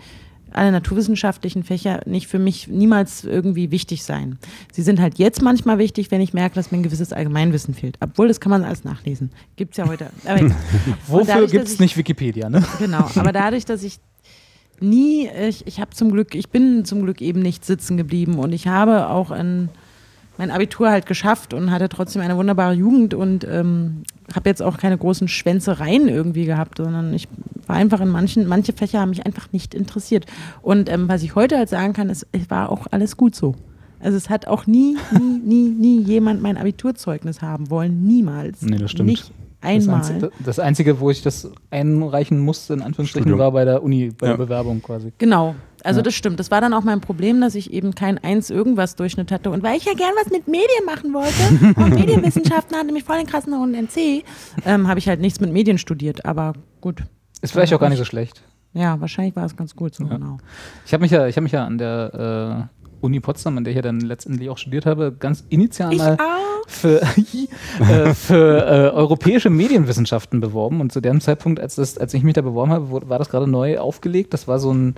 alle naturwissenschaftlichen Fächer nicht für mich niemals irgendwie wichtig sein. Sie sind halt jetzt manchmal wichtig, wenn ich merke, dass mir ein gewisses Allgemeinwissen fehlt. Obwohl, das kann man alles nachlesen. Gibt es ja heute. Wofür gibt es nicht Wikipedia, ne? Genau, aber dadurch, dass ich nie, ich, ich habe zum Glück, ich bin zum Glück eben nicht sitzen geblieben und ich habe auch ein mein Abitur halt geschafft und hatte trotzdem eine wunderbare Jugend und ähm, habe jetzt auch keine großen Schwänzereien irgendwie gehabt, sondern ich war einfach in manchen, manche Fächer haben mich einfach nicht interessiert. Und ähm, was ich heute halt sagen kann, ist, es war auch alles gut so. Also es hat auch nie, nie, nie, nie jemand mein Abiturzeugnis haben wollen. Niemals. Nee, das stimmt. Nicht einmal. Das Einzige, das Einzige, wo ich das einreichen musste, in Anführungsstrichen, Studium. war bei der Uni, bei ja. der Bewerbung quasi. Genau. Also ja. das stimmt. Das war dann auch mein Problem, dass ich eben kein Eins irgendwas Durchschnitt hatte. Und weil ich ja gern was mit Medien machen wollte und Medienwissenschaften hatte mich voll den krassen Runden NC, ähm, habe ich halt nichts mit Medien studiert. Aber gut. Ist vielleicht auch gar nicht so schlecht. Ja, wahrscheinlich war es ganz gut so, ja. genau. Ich habe mich ja, ich habe mich ja an der äh, Uni Potsdam, an der ich ja dann letztendlich auch studiert habe, ganz initial mal für, äh, für äh, europäische Medienwissenschaften beworben. Und zu dem Zeitpunkt, als, das, als ich mich da beworben habe, war das gerade neu aufgelegt. Das war so ein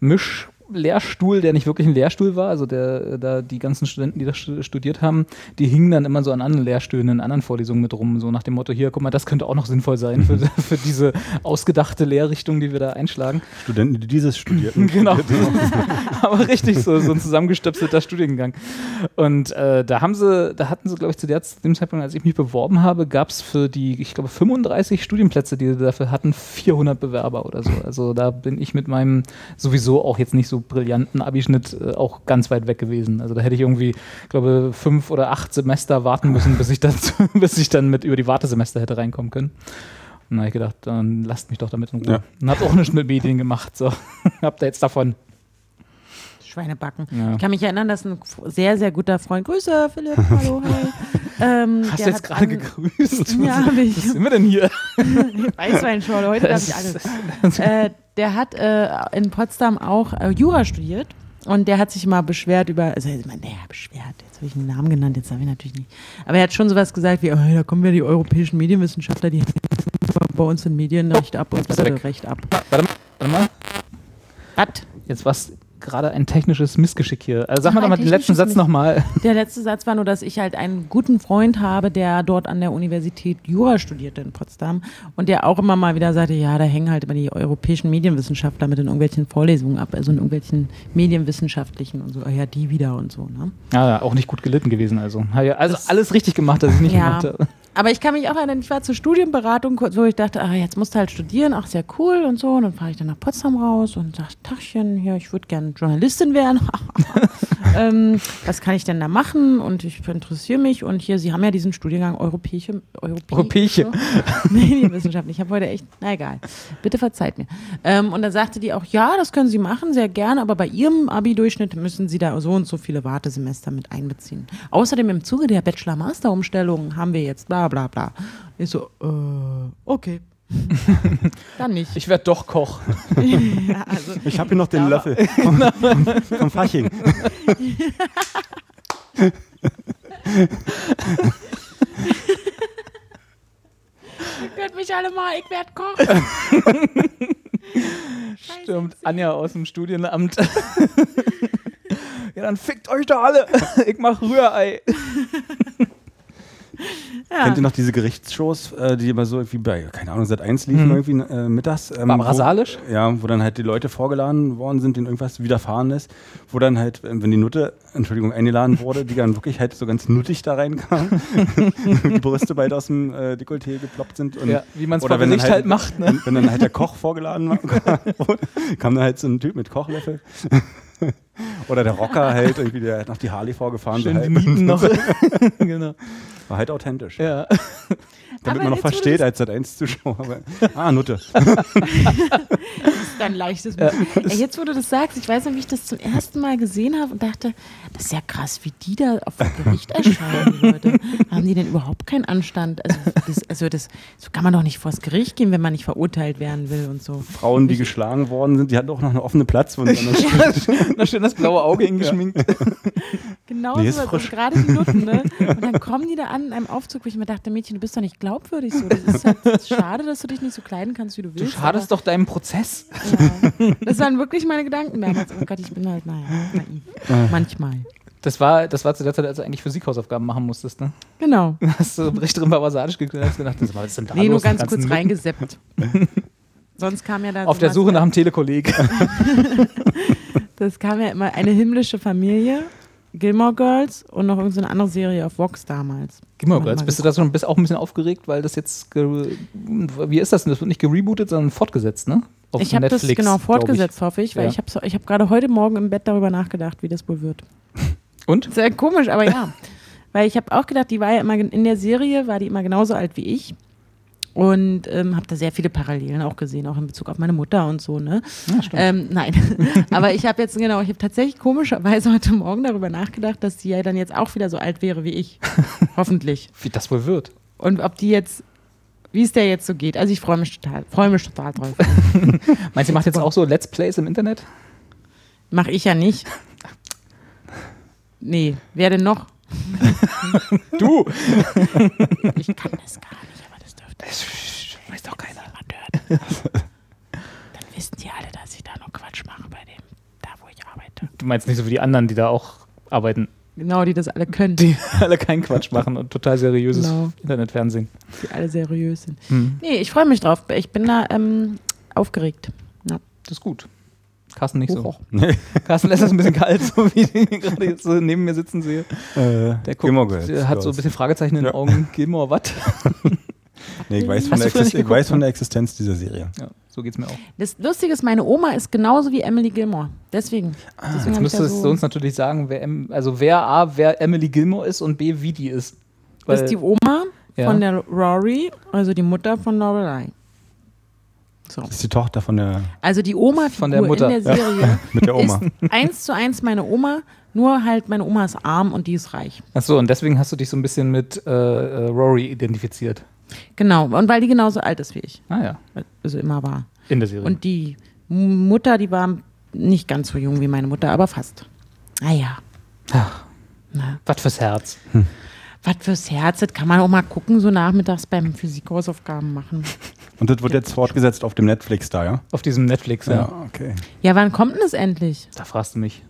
Misch Lehrstuhl, der nicht wirklich ein Lehrstuhl war. Also der, da die ganzen Studenten, die da studiert haben, die hingen dann immer so an anderen Lehrstühlen, in anderen Vorlesungen mit rum. So nach dem Motto, hier, guck mal, das könnte auch noch sinnvoll sein für, für diese ausgedachte Lehrrichtung, die wir da einschlagen. Studenten, die dieses studierten. genau. Aber richtig so, so ein zusammengestöpselter Studiengang. Und äh, da haben sie, da hatten sie, glaube ich, zu der, dem Zeitpunkt, als ich mich beworben habe, gab es für die, ich glaube, 35 Studienplätze, die sie dafür hatten, 400 Bewerber oder so. Also da bin ich mit meinem sowieso auch jetzt nicht so brillanten Abischnitt äh, auch ganz weit weg gewesen. Also da hätte ich irgendwie, glaube fünf oder acht Semester warten müssen, bis ich dann, bis ich dann mit über die Wartesemester hätte reinkommen können. Und dann habe ich gedacht, dann lasst mich doch damit in Ruhe. Ja. Und habe auch nichts mit Medien gemacht. So, habt ihr jetzt davon. Schweinebacken. Ja. Ich kann mich erinnern, dass ein sehr, sehr guter Freund, Grüße Philipp, hallo, hi. Ähm, Hast du jetzt gerade gegrüßt? Ja, habe ich. Was sind wir denn hier? Weißweinschorle, heute darf ich alles. äh, der hat äh, in Potsdam auch äh, Jura studiert und der hat sich mal beschwert über, also ich meine, naja, beschwert, jetzt habe ich einen Namen genannt, jetzt habe ich natürlich nicht. Aber er hat schon sowas gesagt wie, oh, da kommen wir die europäischen Medienwissenschaftler, die bei uns in Medienrecht ab und Recht ab. Warte mal, warte mal. Was? Jetzt was gerade ein technisches Missgeschick hier. Also sag mal doch mal den letzten Satz nochmal. Der letzte Satz war nur, dass ich halt einen guten Freund habe, der dort an der Universität Jura studierte in Potsdam und der auch immer mal wieder sagte, ja, da hängen halt immer die europäischen Medienwissenschaftler mit in irgendwelchen Vorlesungen ab, also in irgendwelchen medienwissenschaftlichen und so, ja, die wieder und so. Ne? Ja, auch nicht gut gelitten gewesen also. Also das alles richtig gemacht, dass ich nicht ja. gemacht habe. Aber ich kann mich auch erinnern, ich war zur Studienberatung, wo ich dachte, ach, jetzt musst du halt studieren, ach, sehr cool und so. Und dann fahre ich dann nach Potsdam raus und sage, Tachchen, ja, ich würde gerne Journalistin werden. ähm, was kann ich denn da machen? Und ich interessiere mich. Und hier, Sie haben ja diesen Studiengang Europäische. Europä Europäische. Medienwissenschaft. Ich habe heute echt, na egal. Bitte verzeiht mir. Ähm, und dann sagte die auch, ja, das können Sie machen, sehr gerne, aber bei Ihrem Abi-Durchschnitt müssen Sie da so und so viele Wartesemester mit einbeziehen. Außerdem im Zuge der Bachelor-Master-Umstellung haben wir jetzt bla bla bla Ich so, äh, okay. Dann nicht. Ich werde doch Koch. ja, also, ich habe hier noch den Löffel vom, vom, Fasching. Ihr könnt mich alle mal, ich werde Koch. Stimmt, Anja aus dem Studienamt. ja, dann fickt euch doch alle. Ich mach Rührei. Ja. Kennt ihr noch diese Gerichtsshows, äh, die immer so irgendwie bei, keine Ahnung, seit 1 liefen mhm. irgendwie äh, mittags? Ähm, Barbara Salisch? Ja, wo dann halt die Leute vorgeladen worden sind, denen irgendwas widerfahren ist, wo dann halt, wenn die Nutte, Entschuldigung, eingeladen wurde, die dann wirklich halt so ganz nuttig da reinkam, die Brüste beide aus dem äh, Dekolleté geploppt sind. Und, ja, wie man es vor Gericht halt, halt, macht, ne? Wenn, dann halt der Koch vorgeladen war, kam dann halt so ein Typ mit Kochlöffel. Oder der Rocker halt, irgendwie, der hat noch die Harley vorgefahren. Schön so halt. noch. genau. War halt authentisch. Ja. Damit Aber man noch versteht als Sat1-Zuschauer. Ah, Nutte. das ist ein leichtes ja. Ey, Jetzt, wo du das sagst, ich weiß noch, wie ich das zum ersten Mal gesehen habe und dachte, das ist ja krass, wie die da auf dem Gericht erscheinen, die Leute. Haben die denn überhaupt keinen Anstand? Also, das, also das, so kann man doch nicht vors Gericht gehen, wenn man nicht verurteilt werden will und so. Frauen, die ich, geschlagen worden sind, die hatten auch noch eine offene Platzwunde. da steht das blaue Auge hingeschminkt. Ja. Genau nee, so, gerade die Nutten, ne? Und dann kommen die da an in einem Aufzug, wo ich mir dachte, Mädchen, du bist doch nicht glaubwürdig so. Das ist halt schade, dass du dich nicht so kleiden kannst, wie du willst. Du schadest doch deinem Prozess. Ja, das waren wirklich meine Gedanken damals. Oh Gott, ich bin halt, naja, naiv. Ah. Manchmal. Das war, das war zu der Zeit, als du eigentlich Physikhausaufgaben machen musstest, ne? Genau. Hast du recht drin Basadisch gedacht, hast gedacht, was ist denn da Nee, nur ganz kurz reingeseppt. Sonst kam ja da. Auf der Suche nach einem Telekolleg. das kam ja immer eine himmlische Familie Gilmore Girls und noch irgendeine andere Serie auf Vox damals. Gilmore Girls, bist du da schon bist auch ein bisschen aufgeregt, weil das jetzt, wie ist das denn? Das wird nicht gerebootet, sondern fortgesetzt, ne? Auf ich habe das genau fortgesetzt, ich. hoffe ich, weil ja. ich habe ich hab gerade heute Morgen im Bett darüber nachgedacht, wie das wohl wird. Und? Sehr komisch, aber ja. weil ich habe auch gedacht, die war ja immer in der Serie, war die immer genauso alt wie ich und ähm, habe da sehr viele Parallelen auch gesehen, auch in Bezug auf meine Mutter und so. Ne? Ja, ähm, nein, aber ich habe jetzt genau, ich habe tatsächlich komischerweise heute Morgen darüber nachgedacht, dass sie ja dann jetzt auch wieder so alt wäre wie ich, hoffentlich. Wie das wohl wird. Und ob die jetzt wie es der jetzt so geht. Also ich freue mich total, freue mich total drauf. Meinst du, macht jetzt auch so Let's Plays im Internet? Mach ich ja nicht. Nee, wer denn noch? du! ich kann das gar nicht. Das weiß doch keiner. Dann wissen die alle, dass ich da noch Quatsch mache bei dem, da wo ich Du meinst nicht so wie die anderen, die da auch arbeiten. Genau, die das alle können. Die alle keinen Quatsch machen und total seriöses genau. Internetfernsehen. Die alle seriös sind. Hm. Nee, ich freue mich drauf. Ich bin da ähm, aufgeregt. Ja. Das ist gut. Carsten nicht so. Carsten lässt das ein bisschen kalt, so wie ich gerade jetzt so neben mir sitzen sehe. Äh, der guckt, der hat so ein bisschen Fragezeichen in den ja. Augen. Gilmore, was? Nee, ich weiß, von der, geguckt, ich weiß von der Existenz dieser Serie. Ja, so geht's mir auch. Das Lustige ist, meine Oma ist genauso wie Emily Gilmore. Deswegen. Ah, Deswegen jetzt müsstest so du uns natürlich sagen, wer, also wer A, wer Emily Gilmore ist und B, wie die ist. Weil, das ist die Oma ja. von der Rory, also die Mutter von Lorelei. So. Das ist die Tochter von der. Also die Oma von der Mutter in der Serie ja. mit der Oma. ist eins zu eins meine Oma, nur halt meine Oma ist arm und die ist reich. Achso, und deswegen hast du dich so ein bisschen mit äh, äh, Rory identifiziert. Genau, und weil die genauso alt ist wie ich. Ah ja. Also immer war. In der Serie. Und die Mutter, die war nicht ganz so jung wie meine Mutter, aber fast. Naja. Ach. Was fürs Herz. Hm. Was fürs Herz, das kann man auch mal gucken, so nachmittags beim Physikhausaufgaben machen. Und das wird jetzt fortgesetzt auf dem Netflix da, ja? Auf diesem Netflix, ja. Ja, okay. Ja, wann kommt denn das endlich? Da fragst du mich.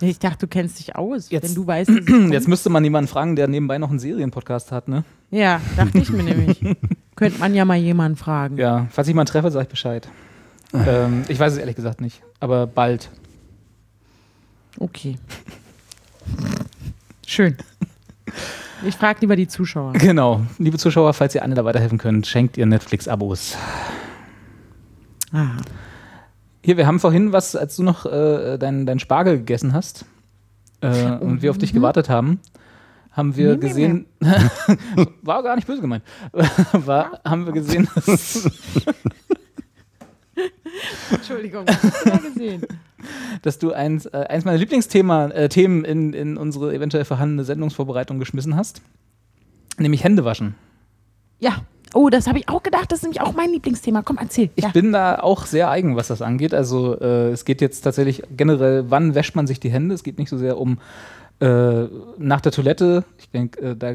Ich dachte, du kennst dich aus, jetzt, wenn du weißt. Jetzt müsste man jemanden fragen, der nebenbei noch einen Serienpodcast hat, ne? Ja, dachte ich mir nämlich. Könnte man ja mal jemanden fragen. Ja, falls ich mal treffe, sag ich Bescheid. ähm, ich weiß es ehrlich gesagt nicht, aber bald. Okay. Schön. Ich frage lieber die Zuschauer. Genau. Liebe Zuschauer, falls ihr Anne da weiterhelfen könnt, schenkt ihr Netflix-Abos. Aha. Hier, wir haben vorhin was, als du noch äh, deinen dein Spargel gegessen hast äh, mhm. und wir auf dich mhm. gewartet haben, haben wir nee, gesehen, nee, nee. war gar nicht böse gemeint, war, haben wir gesehen, dass Entschuldigung, was hast du da gesehen? Dass du eins, äh, eins meiner Lieblingsthemen äh, Themen in, in unsere eventuell vorhandene Sendungsvorbereitung geschmissen hast, nämlich Hände waschen. Ja. Oh, das habe ich auch gedacht, das ist nämlich auch mein Lieblingsthema. Komm, erzähl. Ich ja. bin da auch sehr eigen, was das angeht. Also äh, es geht jetzt tatsächlich generell, wann wäscht man sich die Hände? Es geht nicht so sehr um äh, nach der Toilette, ich denke, äh, da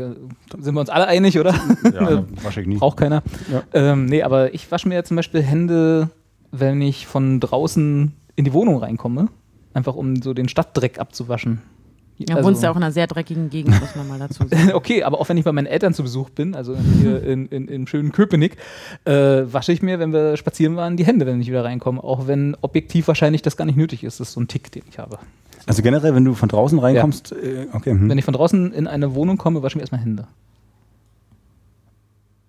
sind wir uns alle einig, oder? Ja, wasche ich nie. Braucht keiner. Ja. Ähm, nee, aber ich wasche mir ja zum Beispiel Hände wenn ich von draußen in die Wohnung reinkomme. Einfach um so den Stadtdreck abzuwaschen. Ja, also, wohnst ja auch in einer sehr dreckigen Gegend, muss man mal dazu sagen. okay, aber auch wenn ich bei meinen Eltern zu Besuch bin, also hier in, in, in schönen Köpenick, äh, wasche ich mir, wenn wir spazieren waren, die Hände, wenn ich wieder reinkomme. Auch wenn objektiv wahrscheinlich das gar nicht nötig ist. Das ist so ein Tick, den ich habe. Also generell, wenn du von draußen reinkommst, ja. äh, okay. Hm. Wenn ich von draußen in eine Wohnung komme, wasche ich mir erstmal Hände.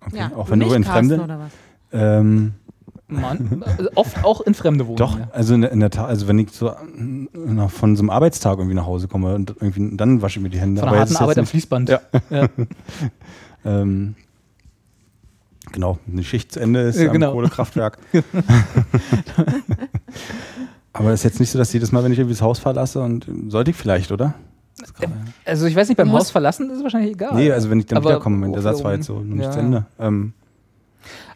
Okay. Ja, auch wenn du in Fremde. Ähm, Mann, also oft auch in fremde Wohnungen. Doch, ja. also in, in der Tat, also wenn ich so na, von so einem Arbeitstag irgendwie nach Hause komme und irgendwie dann wasche ich mir die Hände. Von einer harten Arbeit am Fließband. Ja. ja. ähm, genau, eine Schicht zu Ende ist ja, genau. am Kohlekraftwerk. Aber es ist jetzt nicht so, dass jedes Mal, wenn ich irgendwie das Haus verlasse und sollte ich vielleicht, oder? Also ich weiß nicht, beim Haus verlassen ist es wahrscheinlich egal. Nee, also wenn ich dann Aber wiederkomme, der Satz war jetzt so noch nicht zu Ende. Ähm,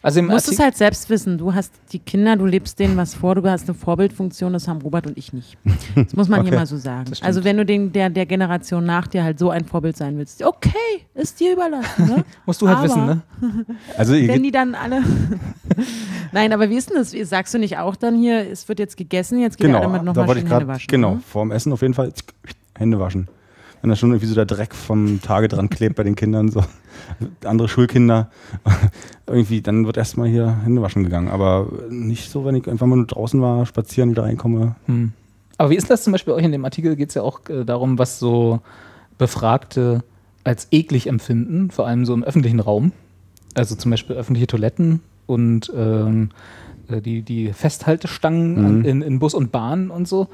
also du musst es halt selbst wissen. Du hast die Kinder, du lebst denen was vor, du hast eine Vorbildfunktion, das haben Robert und ich nicht. Das muss man okay. hier mal so sagen. Also wenn du den, der, der Generation nach dir halt so ein Vorbild sein willst, okay, ist dir überlassen. Ne? Musst du halt aber, wissen, ne? Also wenn die dann alle. Nein, aber wie ist denn das? Sagst du nicht auch dann hier, es wird jetzt gegessen, jetzt geht genau, damit nochmal schön Hände waschen? Genau, ne? vorm Essen auf jeden Fall Hände waschen wenn da schon irgendwie so der Dreck vom Tage dran klebt bei den Kindern, so andere Schulkinder, irgendwie, dann wird erstmal hier Hände waschen gegangen. Aber nicht so, wenn ich einfach mal nur draußen war, spazieren, wieder reinkomme. Hm. Aber wie ist das zum Beispiel euch in dem Artikel? Geht es ja auch äh, darum, was so Befragte als eklig empfinden, vor allem so im öffentlichen Raum. Also zum Beispiel öffentliche Toiletten und ähm, äh, die, die Festhaltestangen mhm. in, in Bus und Bahn und so.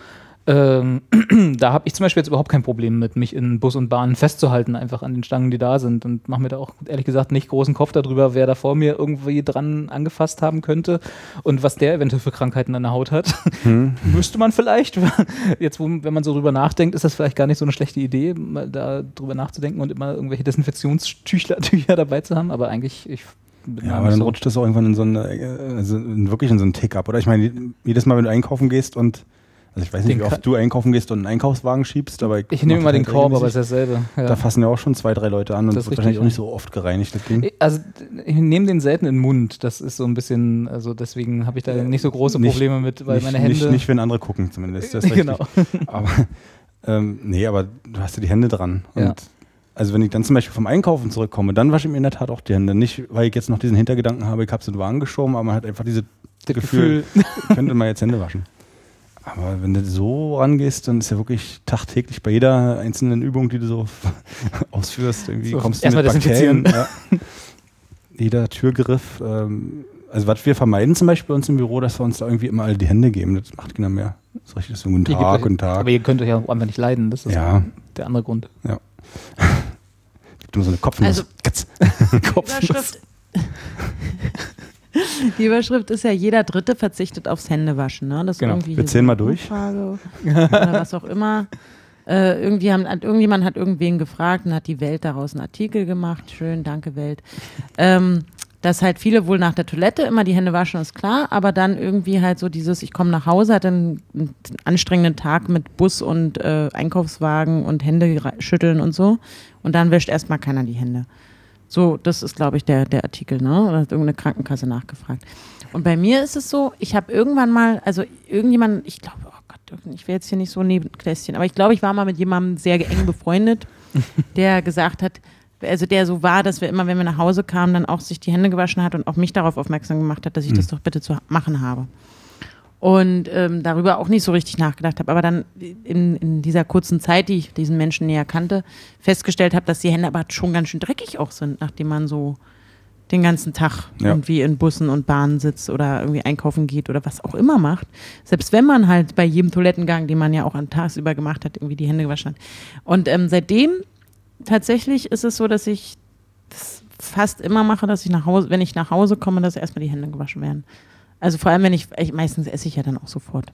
Ähm, da habe ich zum Beispiel jetzt überhaupt kein Problem mit, mich in Bus und Bahn festzuhalten, einfach an den Stangen, die da sind. Und mache mir da auch ehrlich gesagt nicht großen Kopf darüber, wer da vor mir irgendwie dran angefasst haben könnte und was der eventuell für Krankheiten an der Haut hat. Hm. Müsste man vielleicht. Jetzt, wo, wenn man so drüber nachdenkt, ist das vielleicht gar nicht so eine schlechte Idee, mal da drüber nachzudenken und immer irgendwelche Desinfektionstücher Tücher dabei zu haben. Aber eigentlich, ich ja, aber dann so rutscht das auch irgendwann in so eine, also wirklich in so einen Tick ab. Oder ich meine, jedes Mal, wenn du einkaufen gehst und Also ich weiß nicht, wie oft du einkaufen gehst und einen Einkaufswagen schiebst, aber ich, ich nehme immer den Korb, aber es ist dasselbe. Ja. Da fassen ja auch schon zwei, drei Leute an und das wird wahrscheinlich auch nicht so oft gereinigt. Das Ding. Also ich nehme den selten in den Mund. Das ist so ein bisschen, also deswegen habe ich da nicht so große Probleme nicht, mit, weil nicht, meine Hände. Nicht, nicht, wenn andere gucken, zumindest. Das genau. aber ähm, nee, aber du hast ja die Hände dran. Ja. Also wenn ich dann zum Beispiel vom Einkaufen zurückkomme, dann wasche ich mir in der Tat auch die Hände. Nicht, weil ich jetzt noch diesen Hintergedanken habe, ich habe es in den Wagen geschoben, aber man hat einfach dieses Gefühl, Gefühl. könnte man jetzt Hände waschen. Aber wenn du so rangehst, dann ist ja wirklich tagtäglich bei jeder einzelnen Übung, die du so ausführst, irgendwie so, kommst du mit Bakterien. Ja. Jeder Türgriff. Ähm, also was wir vermeiden zum Beispiel bei uns im Büro, dass wir uns da irgendwie immer alle die Hände geben. Das macht keiner mehr. Das ist richtig so guten Tag, guten Tag. Aber ihr könnt euch ja einfach nicht leiden. Das ist ja. der andere Grund. Ja. Gibt nur so eine Kopfnuss. Also, Kopfnuss. Die Überschrift ist ja, jeder Dritte verzichtet aufs Händewaschen. Ne? Das genau. Wir zählen mal durch. Oder was auch immer. Äh, irgendwie haben, irgendjemand hat irgendwen gefragt und hat die Welt daraus einen Artikel gemacht. Schön, danke Welt. Ähm, dass halt viele wohl nach der Toilette immer die Hände waschen, ist klar, aber dann irgendwie halt so dieses, ich komme nach Hause, hatte einen, einen, anstrengenden Tag mit Bus und äh, Einkaufswagen und Hände schütteln und so. Und dann wäscht erstmal keiner die Hände. So, das ist, glaube ich, der, der Artikel, ne? Oder hat irgendeine Krankenkasse nachgefragt. Und bei mir ist es so, ich habe irgendwann mal, also irgendjemand, ich glaube, oh Gott, ich will jetzt hier nicht so neben Klässchen, aber ich glaube, ich war mal mit jemandem sehr eng befreundet, der gesagt hat, also der so war, dass wir immer, wenn wir nach Hause kamen, dann auch sich die Hände gewaschen hat und auch mich darauf aufmerksam gemacht hat, dass ich das doch bitte zu machen habe und ähm, darüber auch nicht so richtig nachgedacht habe. Aber dann in, in dieser kurzen Zeit, die ich diesen Menschen näher kannte, festgestellt habe, dass die Hände aber schon ganz schön dreckig auch sind, nachdem man so den ganzen Tag ja. irgendwie in Bussen und Bahnen sitzt oder irgendwie einkaufen geht oder was auch immer macht. Selbst wenn man halt bei jedem Toilettengang, den man ja auch an tagsüber gemacht hat, irgendwie die Hände gewaschen hat. Und ähm, seitdem tatsächlich ist es so, dass ich das fast immer mache, dass ich nach Hause, wenn ich nach Hause komme, dass erstmal die Hände gewaschen werden. Also vor allem, wenn ich, ich meistens esse ich ja dann auch sofort.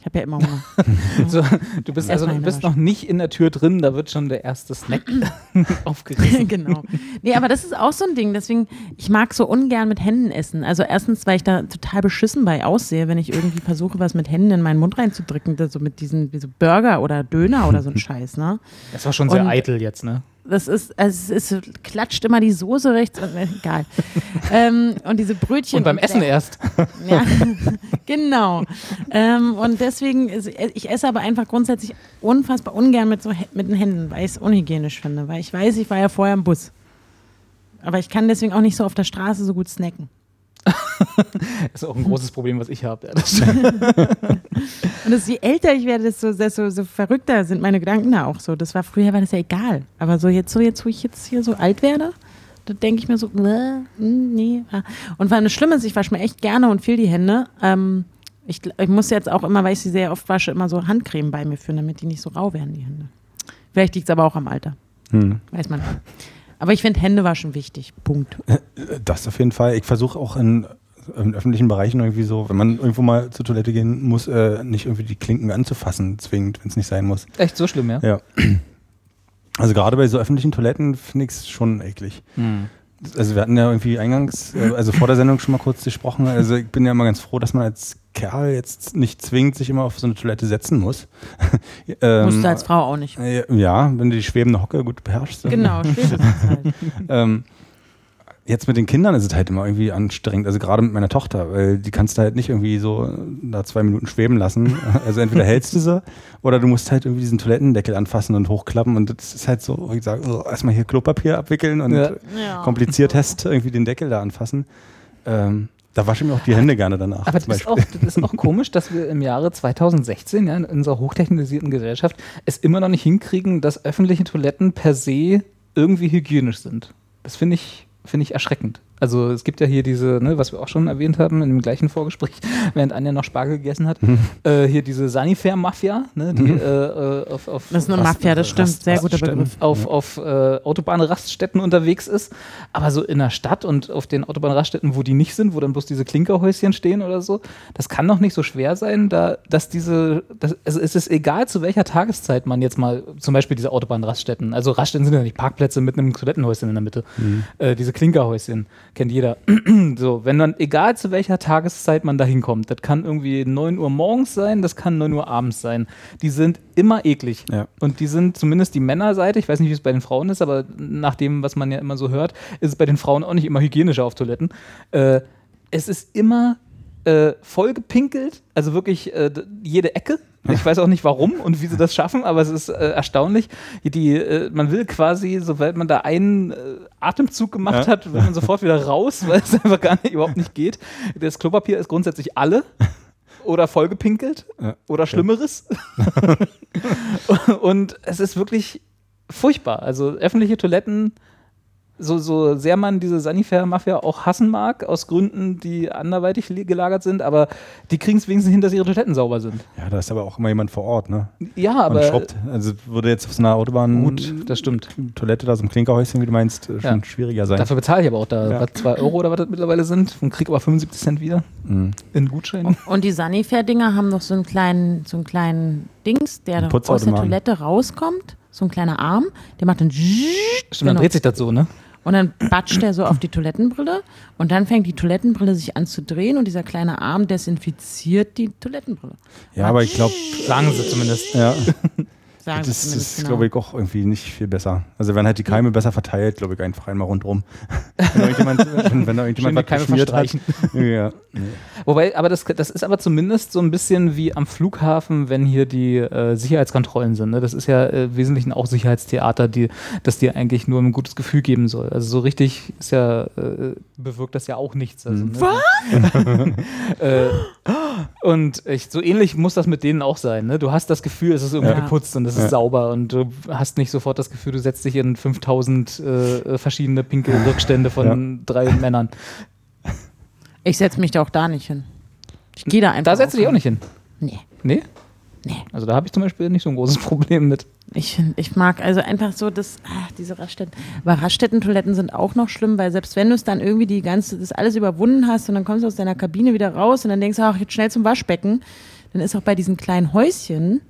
Ich habe ja immer Hunger. so, du bist also du bist noch nicht in der Tür drin, da wird schon der erste Snack aufgerissen. genau. Nee, aber das ist auch so ein Ding. Deswegen, ich mag so ungern mit Händen essen. Also erstens, weil ich da total beschissen bei aussehe, wenn ich irgendwie versuche, was mit Händen in meinen Mund reinzudrücken, so mit diesen wie so Burger oder Döner oder so ein Scheiß, ne? Das war schon sehr Und, eitel jetzt, ne? Das ist, also es ist, klatscht immer die Soße rechts und äh, egal. ähm, und diese Brötchen. Und beim und, Essen äh, erst. ja, genau. Ähm, und deswegen, ich esse aber einfach grundsätzlich unfassbar ungern mit, so, mit den Händen, weil ich es unhygienisch finde. Weil ich weiß, ich war ja vorher im Bus. Aber ich kann deswegen auch nicht so auf der Straße so gut snacken. Das ist auch ein großes Problem, was ich habe. Ja, und das, je älter ich werde, desto, desto so verrückter sind meine Gedanken da auch so. Das war früher war das ja egal. Aber so jetzt, so jetzt, wo ich jetzt hier so alt werde, da denke ich mir so, äh, nee. Und weil das Schlimme ist, ich wasche mir echt gerne und viel die Hände. Ähm, ich, ich, muss jetzt auch immer, weil ich sie sehr oft wasche, immer so Handcreme bei mir führen, damit die nicht so rau werden, die Hände. Vielleicht liegt es aber auch am Alter. Hm. Weiß man nicht. Aber ich finde Händewaschen wichtig. Punkt. Das auf jeden Fall. Ich versuche auch in, in, öffentlichen Bereichen irgendwie so, wenn man irgendwo mal zur Toilette gehen muss, äh, nicht irgendwie die Klinken anzufassen, zwingend, wenn es nicht sein muss. Echt so schlimm, ja? Ja. Also gerade bei so öffentlichen Toiletten finde ich es schon eklig. Hm. Also wir hatten ja irgendwie eingangs, äh, also vor der Sendung schon mal kurz gesprochen. Also ich bin ja immer ganz froh, dass man als Kerl jetzt nicht zwingend sich immer auf so eine Toilette setzen muss. ähm, Musst du als Frau auch nicht. Ja, wenn du die schwebende Hocke gut beherrschst. Genau, schwebend halt. ähm, Jetzt mit den Kindern ist es halt immer irgendwie anstrengend, also gerade mit meiner Tochter, weil die kannst du halt nicht irgendwie so da zwei Minuten schweben lassen. Also entweder hältst du sie oder du musst halt irgendwie diesen Toilettendeckel anfassen und hochklappen und das ist halt so, wie gesagt, so erstmal hier Klopapier abwickeln und ja. kompliziert hast, irgendwie den Deckel da anfassen. Ähm, da wasche ich mir auch die Hände gerne danach. Aber das ist, auch, das ist, auch, komisch, dass wir im Jahre 2016 ja, in unserer hochtechnisierten Gesellschaft es immer noch nicht hinkriegen, dass öffentliche Toiletten per se irgendwie hygienisch sind. Das finde ich finde ich erschreckend. Also es gibt ja hier diese, ne, was wir auch schon erwähnt haben in dem gleichen Vorgespräch, während Anja noch Spargel gegessen hat, mhm. äh, hier diese Sanifair-Mafia, ne, die mhm. äh, auf, auf Das ist eine Rast, Mafia, das stimmt, Rast, sehr guter Begriff. Auf, auf äh, Autobahnraststätten unterwegs ist, aber so in der Stadt und auf den Autobahnraststätten, wo die nicht sind, wo dann bloß diese Klinkerhäuschen stehen oder so, das kann doch nicht so schwer sein, da, dass diese, das, also es ist egal, zu welcher Tageszeit man jetzt mal, zum Beispiel diese Autobahnraststätten, also Raststätten sind ja nicht Parkplätze mit einem Toilettenhäuschen in der Mitte, mhm. äh, diese Klinkerhäuschen, kennt jeder. so, wenn dann, egal zu welcher Tageszeit man da hinkommt, das kann irgendwie 9 Uhr morgens sein, das kann 9 Uhr abends sein. Die sind immer eklig. Ja. Und die sind zumindest die Männerseite, ich weiß nicht, wie es bei den Frauen ist, aber nach dem, was man ja immer so hört, ist es bei den Frauen auch nicht immer hygienischer auf Toiletten. Äh, es ist immer äh, voll gepinkelt, also wirklich äh, jede Ecke. Ich weiß auch nicht warum und wie sie das schaffen, aber es ist äh, erstaunlich. Die, äh, man will quasi, sobald man da einen äh, Atemzug gemacht ja. hat, will man sofort wieder raus, weil es einfach gar nicht, überhaupt nicht geht. Das Klopapier ist grundsätzlich alle oder vollgepinkelt ja. oder Schlimmeres. und es ist wirklich furchtbar. Also öffentliche Toiletten so, so sehr man diese Sanifair-Mafia auch hassen mag, aus Gründen, die anderweitig gelagert sind, aber die kriegen es wenigstens hin, dass ihre Toiletten sauber sind. Ja, da ist aber auch immer jemand vor Ort, ne? Ja, aber. Und schrubbt. Also würde jetzt auf so einer Autobahn. Gut, das stimmt. Toilette da so ein Klinkerhäuschen, wie du meinst, schon ja. schwieriger sein. Dafür bezahle ich aber auch da ja. 2 Euro oder was das mittlerweile sind und kriege aber 75 Cent wieder mhm. in Gutscheinen. Und die Sanifair-Dinger haben noch so einen kleinen, so einen kleinen Dings, der aus der Toilette rauskommt. So ein kleiner Arm, der macht dann. Stimmt, genau. dann dreht sich das so, ne? Und dann batscht er so auf die Toilettenbrille und dann fängt die Toilettenbrille sich an zu drehen und dieser kleine Arm desinfiziert die Toilettenbrille. Ja, aber ich glaube, sagen sie zumindest. Ja. Sagen das ist, genau. glaube ich, auch irgendwie nicht viel besser. Also wenn halt die Keime besser verteilt, glaube ich, einfach einmal rundherum. wenn da irgendjemand, wenn, wenn da irgendjemand was Keime verstreichen. Hat. ja. Wobei, aber das, das ist aber zumindest so ein bisschen wie am Flughafen, wenn hier die äh, Sicherheitskontrollen sind. Ne? Das ist ja äh, im Wesentlichen auch Sicherheitstheater, die, das dir eigentlich nur ein gutes Gefühl geben soll. Also so richtig ist ja, äh, bewirkt das ja auch nichts. Also, ne? Was? äh, und ich, so ähnlich muss das mit denen auch sein. Ne? Du hast das Gefühl, es ist irgendwie ja. geputzt und es ist ja. sauber und du hast nicht sofort das Gefühl, du setzt dich in 5000 äh, verschiedene pinke Rückstände von ja. drei Männern. Ich setze mich da auch da nicht hin. Ich gehe da einfach. Da setze ich auch nicht hin. Nee. Nee? Nee. Also da habe ich zum Beispiel nicht so ein großes Problem mit. Ich, ich mag also einfach so das, ach, diese Raststätten. Aber Raststätten-Toiletten sind auch noch schlimm, weil selbst wenn du es dann irgendwie die ganze, das alles überwunden hast und dann kommst du aus deiner Kabine wieder raus und dann denkst du, ach, jetzt schnell zum Waschbecken, dann ist auch bei diesen kleinen Häuschen,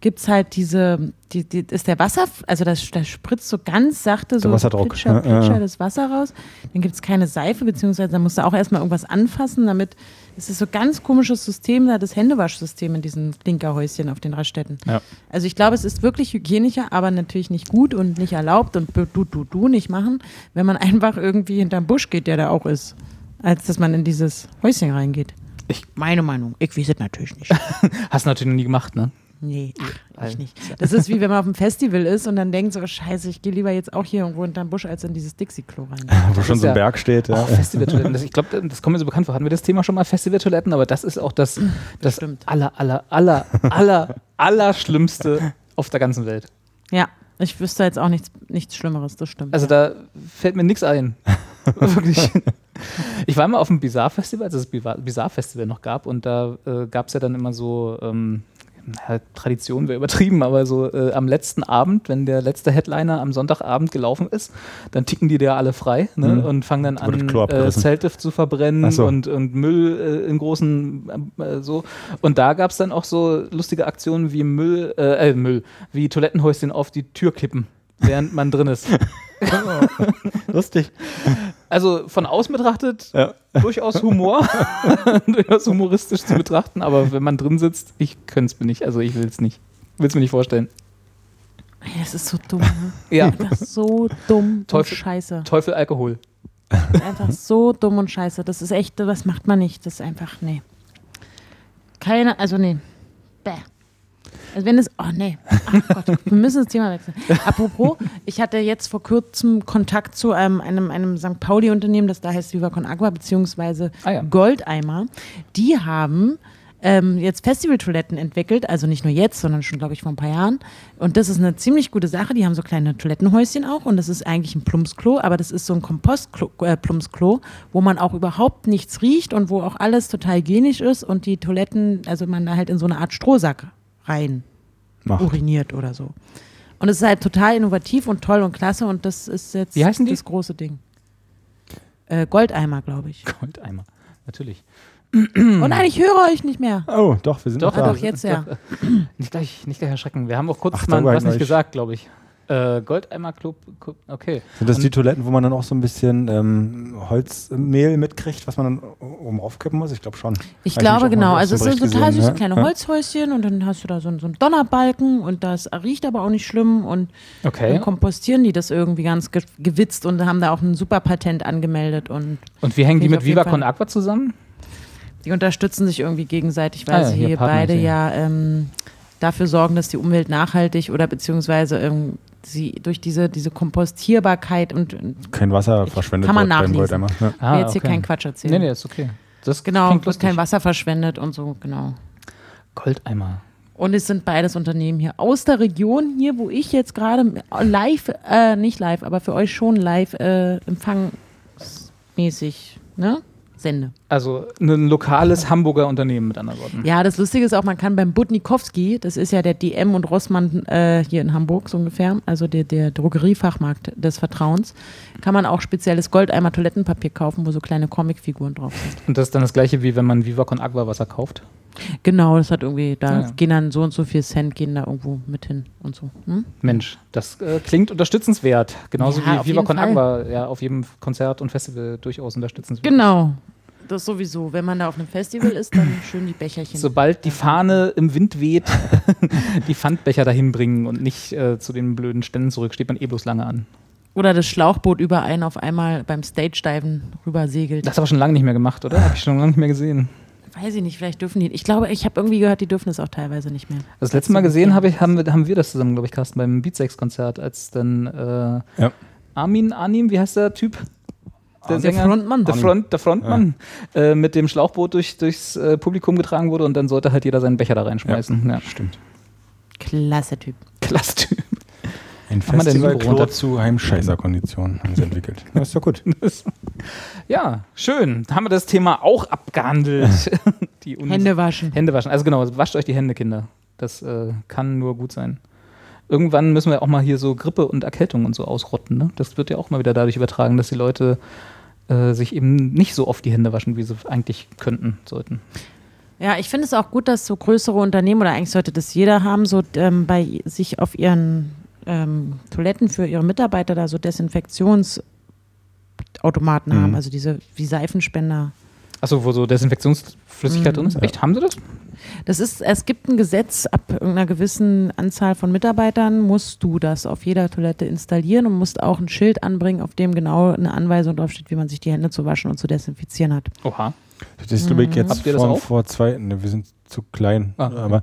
gibt es halt diese, die, die, ist der Wasser, also das, das spritzt so ganz sachte so Wasserdruck. Pitscher, Pitscher ja, das Wasser raus. Dann gibt es keine Seife, beziehungsweise da musst du auch erstmal irgendwas anfassen, damit es ist so ein ganz komisches System, da das Händewaschsystem in diesen Klinkerhäuschen auf den Raststätten. Ja. Also ich glaube, es ist wirklich hygienischer, aber natürlich nicht gut und nicht erlaubt und du, du, du nicht machen, wenn man einfach irgendwie hinterm Busch geht, der da auch ist, als dass man in dieses Häuschen reingeht. Ich, Meine Meinung. Ich weiß es natürlich nicht. Hast du natürlich noch nie gemacht, ne? Nee, ach, ich nicht. Das ist wie wenn man auf einem Festival ist und dann denkt so, scheiße, ich gehe lieber jetzt auch hier irgendwo hinterm Busch als in dieses Dixie-Klo rein. Wo schon so ein Berg steht, ja. Festivaltoiletten. Ich glaube, das kommt mir so bekannt vor. Hatten wir das Thema schon mal, Festivaltoiletten, aber das ist auch das, das, das aller, aller, aller, aller, aller Schlimmste auf der ganzen Welt. Ja, ich wüsste jetzt auch nichts, nichts Schlimmeres, das stimmt. Also ja. da fällt mir nichts ein. Wirklich. Ich war mal auf dem Bizarre-Festival, als es das Bizarre-Festival noch gab und da äh, gab es ja dann immer so ähm, ja, Tradition wäre übertrieben, aber so äh, am letzten Abend, wenn der letzte Headliner am Sonntagabend gelaufen ist, dann ticken die da alle frei ne? mhm. und fangen dann an, äh, Zelte zu verbrennen so. und, und Müll äh, in großen äh, so. Und da gab es dann auch so lustige Aktionen wie Müll, äh, äh, Müll, wie Toilettenhäuschen auf die Tür kippen, während man drin ist. Lustig. Also von außen betrachtet ja. durchaus Humor, durchaus humoristisch zu betrachten, aber wenn man drin sitzt, ich könnte es mir nicht, also ich will es nicht. Will es mir nicht vorstellen. Das ist so dumm. Ne? Ja. Das ist so dumm Teufel, und scheiße. Teufel Alkohol. Einfach so dumm und scheiße. Das ist echt, das macht man nicht. Das ist einfach, nee. Keine, also nee. Bäh. Also wenn es, oh nee, ach Gott, wir müssen das Thema wechseln. Apropos, ich hatte jetzt vor kurzem Kontakt zu einem, einem, einem St. Pauli-Unternehmen, das da heißt Viva Con Agua, beziehungsweise ah, ja. Goldeimer. Die haben ähm, jetzt Festivaltoiletten entwickelt, also nicht nur jetzt, sondern schon, glaube ich, vor ein paar Jahren. Und das ist eine ziemlich gute Sache. Die haben so kleine Toilettenhäuschen auch und das ist eigentlich ein Plumpsklo, aber das ist so ein Kompost-Plumpsklo, äh, wo man auch überhaupt nichts riecht und wo auch alles total hygienisch ist und die Toiletten, also man da halt in so eine Art Strohsack rein Macht. uriniert oder so. Und es ist halt total innovativ und toll und klasse und das ist jetzt Wie heißen die? das große Ding. Äh, Goldeimer, glaube ich. Goldeimer, natürlich. Oh nein, ich höre euch nicht mehr. Oh, doch, wir sind doch, ah, da. doch jetzt ja. nicht, gleich, nicht gleich erschrecken. Wir haben auch kurz Ach, mal was nicht gesagt, glaube ich. Äh, Goldeimer Club, okay. Sind das Und die Toiletten, wo man dann auch so ein bisschen ähm, Holzmehl mitkriegt, was man dann oben aufkippen muss? Ich glaube schon. Ich Weiß glaube genau. Also es sind total süße ne? kleine ja. Holzhäuschen und dann hast du da so, so einen Donnerbalken und das riecht aber auch nicht schlimm und okay. dann kompostieren die das irgendwie ganz ge gewitzt und haben da auch ein super Patent angemeldet. Und, und wie hängen die mit Viva Con Aqua zusammen? Die unterstützen sich irgendwie gegenseitig, weil ah, ja, sie beide ja ähm, dafür sorgen, dass die Umwelt nachhaltig oder beziehungsweise ähm, sie durch diese, diese Kompostierbarkeit und kein Wasser verschwendet kann man nachlesen. Ja. Ah, jetzt okay. hier keinen Quatsch erzählen. Nee, nee, ist okay. Das genau, wird kein Wasser verschwendet und so, genau. Goldeimer. Und es sind beides Unternehmen hier aus der Region, hier, wo ich jetzt gerade live, äh, nicht live, aber für euch schon live äh, empfangsmäßig, ne? sende. Also ein lokales Hamburger Unternehmen mit anderen Worten. Ja, das Lustige ist auch, man kann beim Budnikowski, das ist ja der DM und Rossmann äh, hier in Hamburg so ungefähr, also der, der Drogeriefachmarkt des Vertrauens, kann man auch spezielles Goldeimer Toilettenpapier kaufen, wo so kleine Comicfiguren drauf sind. Und das ist dann das gleiche, wie wenn man Viva con Agua Wasser kauft? Genau, das hat irgendwie, da ja. gehen dann so und so viel Cent, gehen da irgendwo mit hin und so. Hm? Mensch, das äh, klingt unterstützenswert. Genauso ja, wie Viva Con Agua ja auf jedem Konzert und Festival durchaus unterstützenswert. Genau. Das sowieso. Wenn man da auf einem Festival ist, dann schön die Becherchen. Sobald die Fahne im Wind weht, die Pfandbecher dahin bringen und nicht äh, zu den blöden Ständen zurück, steht man eh bloß lange an. Oder das Schlauchboot über einen auf einmal beim Stage-Diven rüber segelt. Das habe ich schon lange nicht mehr gemacht, oder? Habe ich schon lange nicht mehr gesehen. Weiß ich nicht, vielleicht dürfen die. Ich glaube, ich habe irgendwie gehört, die dürfen es auch teilweise nicht mehr. Das letzte Mal gesehen hab ich, haben, wir, haben wir das zusammen, glaube ich, Carsten, beim Beatsex-Konzert, als dann äh, ja. Armin Anim, wie heißt der Typ? Der, der Sänger, Frontmann. Der, Front, der Frontmann ja. äh, mit dem Schlauchboot durch, durchs äh, Publikum getragen wurde und dann sollte halt jeder seinen Becher da reinschmeißen. Ja, ja. Stimmt. Klasse Typ. Klasse Typ. Ein Festival zu Heimscheißer-Konditionen haben sie entwickelt. Das ist doch gut. ja, schön. Da haben wir das Thema auch abgehandelt. Hände waschen. Hände waschen. Also genau, wascht euch die Hände, Kinder. Das äh, kann nur gut sein. Irgendwann müssen wir auch mal hier so Grippe und Erkältung und so ausrotten. Ne? Das wird ja auch mal wieder dadurch übertragen, dass die Leute äh, sich eben nicht so oft die Hände waschen, wie sie eigentlich könnten, sollten. Ja, ich finde es auch gut, dass so größere Unternehmen, oder eigentlich sollte das jeder haben, so ähm, bei sich auf ihren ähm, Toiletten für ihre Mitarbeiter da so Desinfektionsautomaten mhm. haben, also diese wie Seifenspender. Achso, wo so Desinfektionsflüssigkeit mhm. drin ist? Mhm. Echt, haben sie das? Das ist, es gibt ein Gesetz, ab irgendeiner gewissen Anzahl von Mitarbeitern musst du das auf jeder Toilette installieren und musst auch ein Schild anbringen, auf dem genau eine Anweisung draufsteht, wie man sich die Hände zu waschen und zu desinfizieren hat. Oha. Das ist, glaube ich, jetzt Habt ihr das vor, auch? vor zwei, ne, wir sind zu klein, ah, okay. aber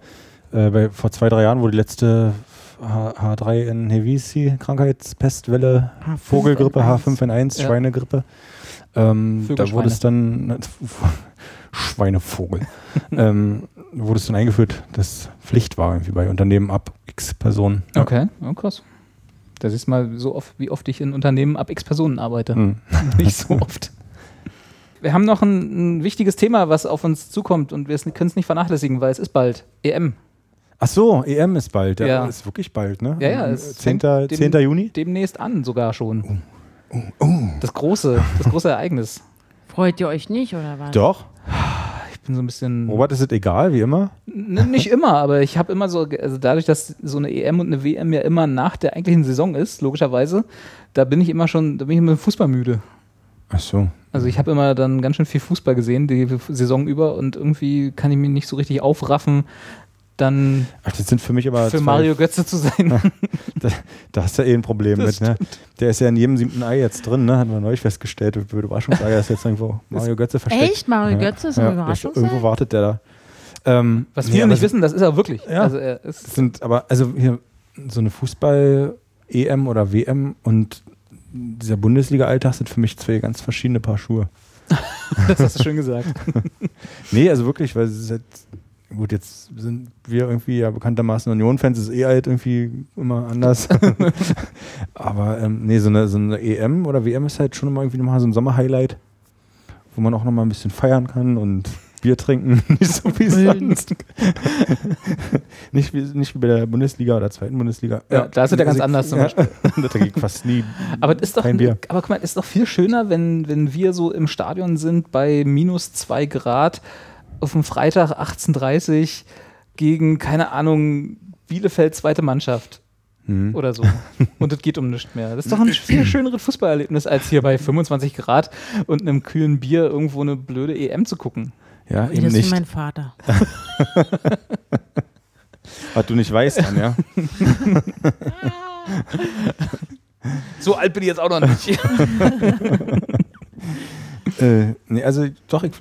äh, bei, vor zwei, drei Jahren, wo die letzte H 3 n Hevisi, Krankheitspestwelle, H5 Vogelgrippe, H5N1, ja. Schweinegrippe. Ähm, da wurde es dann Schweinevogel. ähm, wurde es dann eingeführt, dass Pflicht war irgendwie bei Unternehmen ab X Personen. Ja. Okay, oh, krass. Das ist mal so oft, wie oft ich in Unternehmen ab X Personen arbeite. Hm. Nicht so oft. Wir haben noch ein, ein, wichtiges Thema, was auf uns zukommt und wir können es nicht vernachlässigen, weil es ist bald EM. Ach so, EM ist bald. Ja, ja. ist wirklich bald, ne? Ja, ja. 10. 10. Juni? Demnächst an sogar schon. Oh. Oh. Oh. Das große, das große Ereignis. Freut ihr euch nicht, oder was? Doch. Ich bin so ein bisschen. Robert, ist es egal, wie immer? N nicht immer, aber ich habe immer so, also dadurch, dass so eine EM und eine WM ja immer nach der eigentlichen Saison ist, logischerweise, da bin ich immer schon, da bin ich immer fußballmüde. Ach so. Also ich habe immer dann ganz schön viel Fußball gesehen, die Saison über und irgendwie kann ich mich nicht so richtig aufraffen, dann Ach, das sind für mich aber für Mario Götze zu sein. da, da, hast du ja eh ein Problem das mit. Ne? Der ist ja in jedem siebten Ei jetzt drin, ne? Hat man neulich festgestellt. Überraschungsei ist jetzt irgendwo Mario Götze versteckt. Echt? Mario Götze ist ein ja, Überraschungsei? Irgendwo wartet der da. Ähm, Was viele ja, nicht wissen, das ist er wirklich. Ja, also er ist sind aber, also hier so eine Fußball-EM oder WM und dieser Bundesliga-Alltag sind für mich zwei ganz verschiedene Paar Schuhe. das hast du schön gesagt. nee, also wirklich, weil es ist halt gut, jetzt sind wir irgendwie ja bekanntermaßen Union-Fans, ist eh halt irgendwie immer anders. Aber ähm, nee, so eine, so eine EM oder WM ist halt schon immer irgendwie nochmal so ein Sommerhighlight, wo man auch nochmal ein bisschen feiern kann und Bier trinken, nicht so wie sonst. nicht, wie, nicht wie bei der Bundesliga oder zweiten Bundesliga. Ja, ja da ist es ja ganz anders zum Beispiel. da geht fast nie. Aber ist doch, kein Bier. aber guck mal, ist doch viel schöner, wenn, wenn wir so im Stadion sind bei minus zwei Grad auf dem Freitag 18.30 Uhr gegen, keine Ahnung, Bielefeld zweite Mannschaft. hm. oder so. Und es geht um nichts mehr. Das ist doch ein viel schöneres Fußballerlebnis, als hier bei 25 Grad und einem kühlen Bier irgendwo eine blöde EM zu gucken. Ja, eben das nicht. ist mein Vater. Was du nicht weißt, dann, ja. so alt bin ich jetzt auch noch nicht. Äh, nee, also doch, ich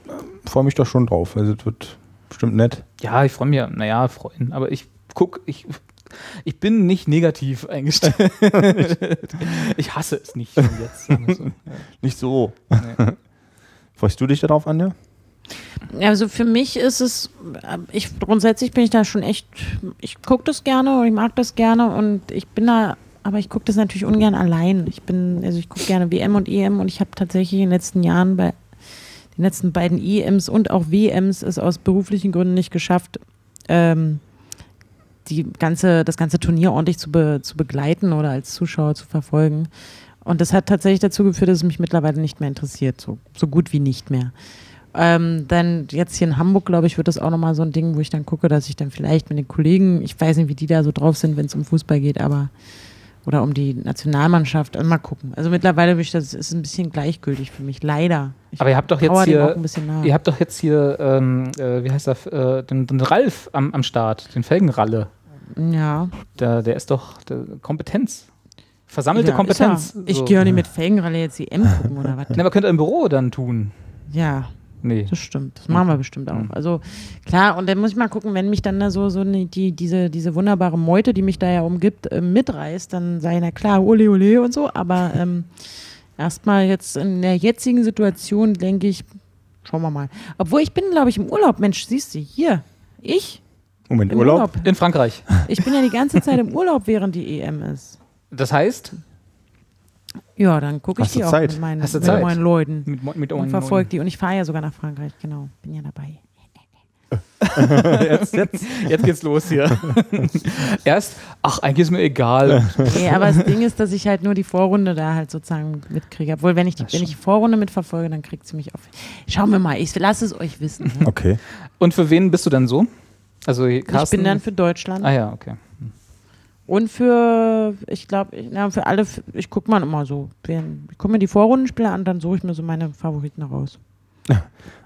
freue mich doch schon drauf. Also es wird bestimmt nett. Ja, ich freue mich, naja, freuen. Aber ich gucke, ich, ich bin nicht negativ eingestellt. ich hasse es nicht jetzt. So. Nicht so. Nee. Freust du dich darauf, Anja? Also für mich ist es, ich grundsätzlich bin ich da schon echt, ich gucke das gerne und ich mag das gerne und ich bin da, aber ich gucke das natürlich ungern allein. Ich bin, also ich gucke gerne WM und EM und ich habe tatsächlich in den letzten Jahren bei den letzten beiden EMs und auch WMs es aus beruflichen Gründen nicht geschafft, ähm, die ganze, das ganze Turnier ordentlich zu, be, zu begleiten oder als Zuschauer zu verfolgen. Und das hat tatsächlich dazu geführt, dass es mich mittlerweile nicht mehr interessiert, so, so gut wie nicht mehr. Ähm, dann jetzt hier in Hamburg, glaube ich, wird das auch nochmal so ein Ding, wo ich dann gucke, dass ich dann vielleicht mit den Kollegen, ich weiß nicht, wie die da so drauf sind, wenn es um Fußball geht, aber oder um die Nationalmannschaft, also mal gucken. Also mittlerweile bin ich das ist ein bisschen gleichgültig für mich, leider. Ich aber ihr habt doch jetzt hier, ihr habt doch jetzt hier, ähm, äh, wie heißt das, äh, den, den, Ralf am, am Start, den Felgenralle. Ja. Der, der ist doch der Kompetenz. Versammelte ja, Kompetenz. Ich so. gehe auch nicht mit Felgenralle jetzt die M gucken oder was. Na, aber könnt ihr im Büro dann tun. Ja. Nee. Das stimmt. Das machen wir bestimmt auch. Mhm. Also klar, und dann muss ich mal gucken, wenn mich dann da so, so ne, die, diese, diese wunderbare Meute, die mich da ja umgibt, äh, mitreißt, dann sei na klar, ole ole und so. Aber ähm, erstmal jetzt in der jetzigen Situation denke ich, schauen wir mal. Obwohl ich bin, glaube ich, im Urlaub. Mensch, siehst du, hier, ich. Moment, Urlaub? Urlaub? In Frankreich. Ich bin ja die ganze Zeit im Urlaub, während die EM ist. Das heißt? Ja, dann gucke ich die auch Zeit? mit meinen, Hast du mit Zeit? meinen Leuten. Mit, mit und verfolge die. Und ich fahre ja sogar nach Frankreich, genau. Bin ja dabei. jetzt, jetzt, jetzt geht's los hier. Erst, ach, eigentlich ist mir egal. Nee, aber das Ding ist, dass ich halt nur die Vorrunde da halt sozusagen mitkriege. Obwohl, wenn ich die, wenn ich die Vorrunde mitverfolge, dann kriegt sie mich auf. Schauen wir mal, ich lasse es euch wissen. Ne? Okay. Und für wen bist du dann so? Also Carsten? Ich bin dann für Deutschland. Ah ja, okay. Und für, ich glaube, ja, für alle, ich gucke mal immer so. Ich gucke mir die Vorrundenspiele an, dann suche ich mir so meine Favoriten raus.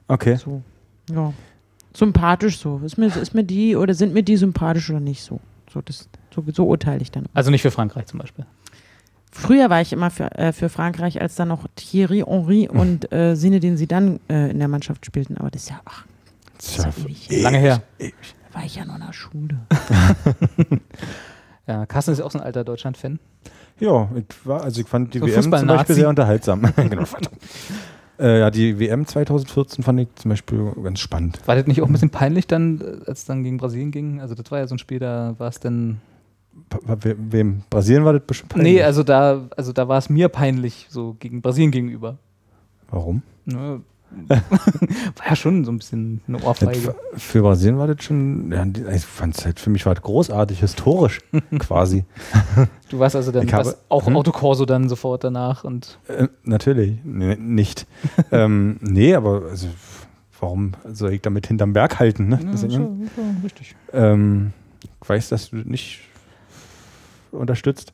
Okay. So, ja. Sympathisch so. Ist mir, ist mir die oder sind mir die sympathisch oder nicht so? So, das, so, so urteile ich dann. Also nicht für Frankreich zum Beispiel. Früher war ich immer für, äh, für Frankreich, als dann noch Thierry Henry hm. und äh, Zinedine Zidane äh, in der Mannschaft spielten. Aber das ist ja, ach, das ist ja ewig. lange her. Da war ich ja noch in der Schule. Ja, Carsten ist auch so ein alter Deutschland-Fan. Ja, ich war, also ich fand die so WM zum Beispiel sehr unterhaltsam. genau. äh, ja, die WM 2014 fand ich zum Beispiel ganz spannend. War das nicht auch ein bisschen peinlich dann, als es dann gegen Brasilien ging? Also das war ja so ein Spiel, da war es dann Wem? Brasilien war das bestimmt peinlich? Nee, also da, also da war es mir peinlich, so gegen Brasilien gegenüber. Warum? Ne, war ja schon so ein bisschen eine Ohrfeige. Für Brasilien war das schon, ja, ich fand es halt, für mich war das großartig, historisch quasi. Du warst also dann habe, auch hm? Autokorso dann sofort danach und. Äh, natürlich, nee, nicht. ähm, nee, aber also, warum soll ich damit hinterm Berg halten? Ne? Ja, schon, schon, richtig. Ähm, ich weiß, dass du nicht unterstützt?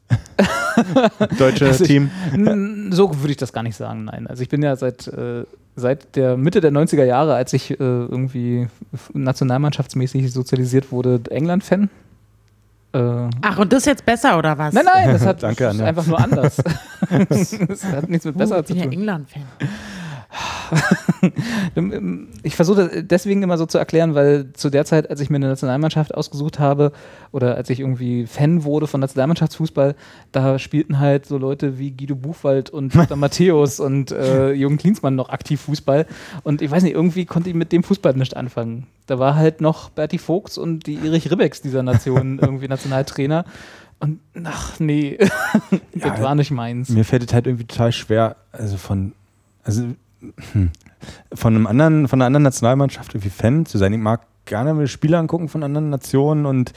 Deutsche also Team? Ich, so würde ich das gar nicht sagen, nein. Also ich bin ja seit, äh, seit der Mitte der 90er Jahre, als ich äh, irgendwie nationalmannschaftsmäßig sozialisiert wurde, England-Fan. Äh, Ach, und das ist jetzt besser oder was? Nein, nein, das hat Danke, einfach nur anders. das hat nichts mit besser oh, zu tun. Ich bin ja England-Fan. ich versuche deswegen immer so zu erklären, weil zu der Zeit, als ich mir eine Nationalmannschaft ausgesucht habe oder als ich irgendwie Fan wurde von Nationalmannschaftsfußball, da spielten halt so Leute wie Guido Buchwald und Dr. Matthäus und äh, Jürgen Klinsmann noch aktiv Fußball. Und ich weiß nicht, irgendwie konnte ich mit dem Fußball nicht anfangen. Da war halt noch Berti Vogts und die Erich Ribecks dieser Nation irgendwie Nationaltrainer. Und ach nee, das ja, war nicht meins. Mir fällt es halt irgendwie total schwer, also von, also von einem anderen, von einer anderen Nationalmannschaft irgendwie Fan zu sein. Ich mag gerne Spiele angucken von anderen Nationen und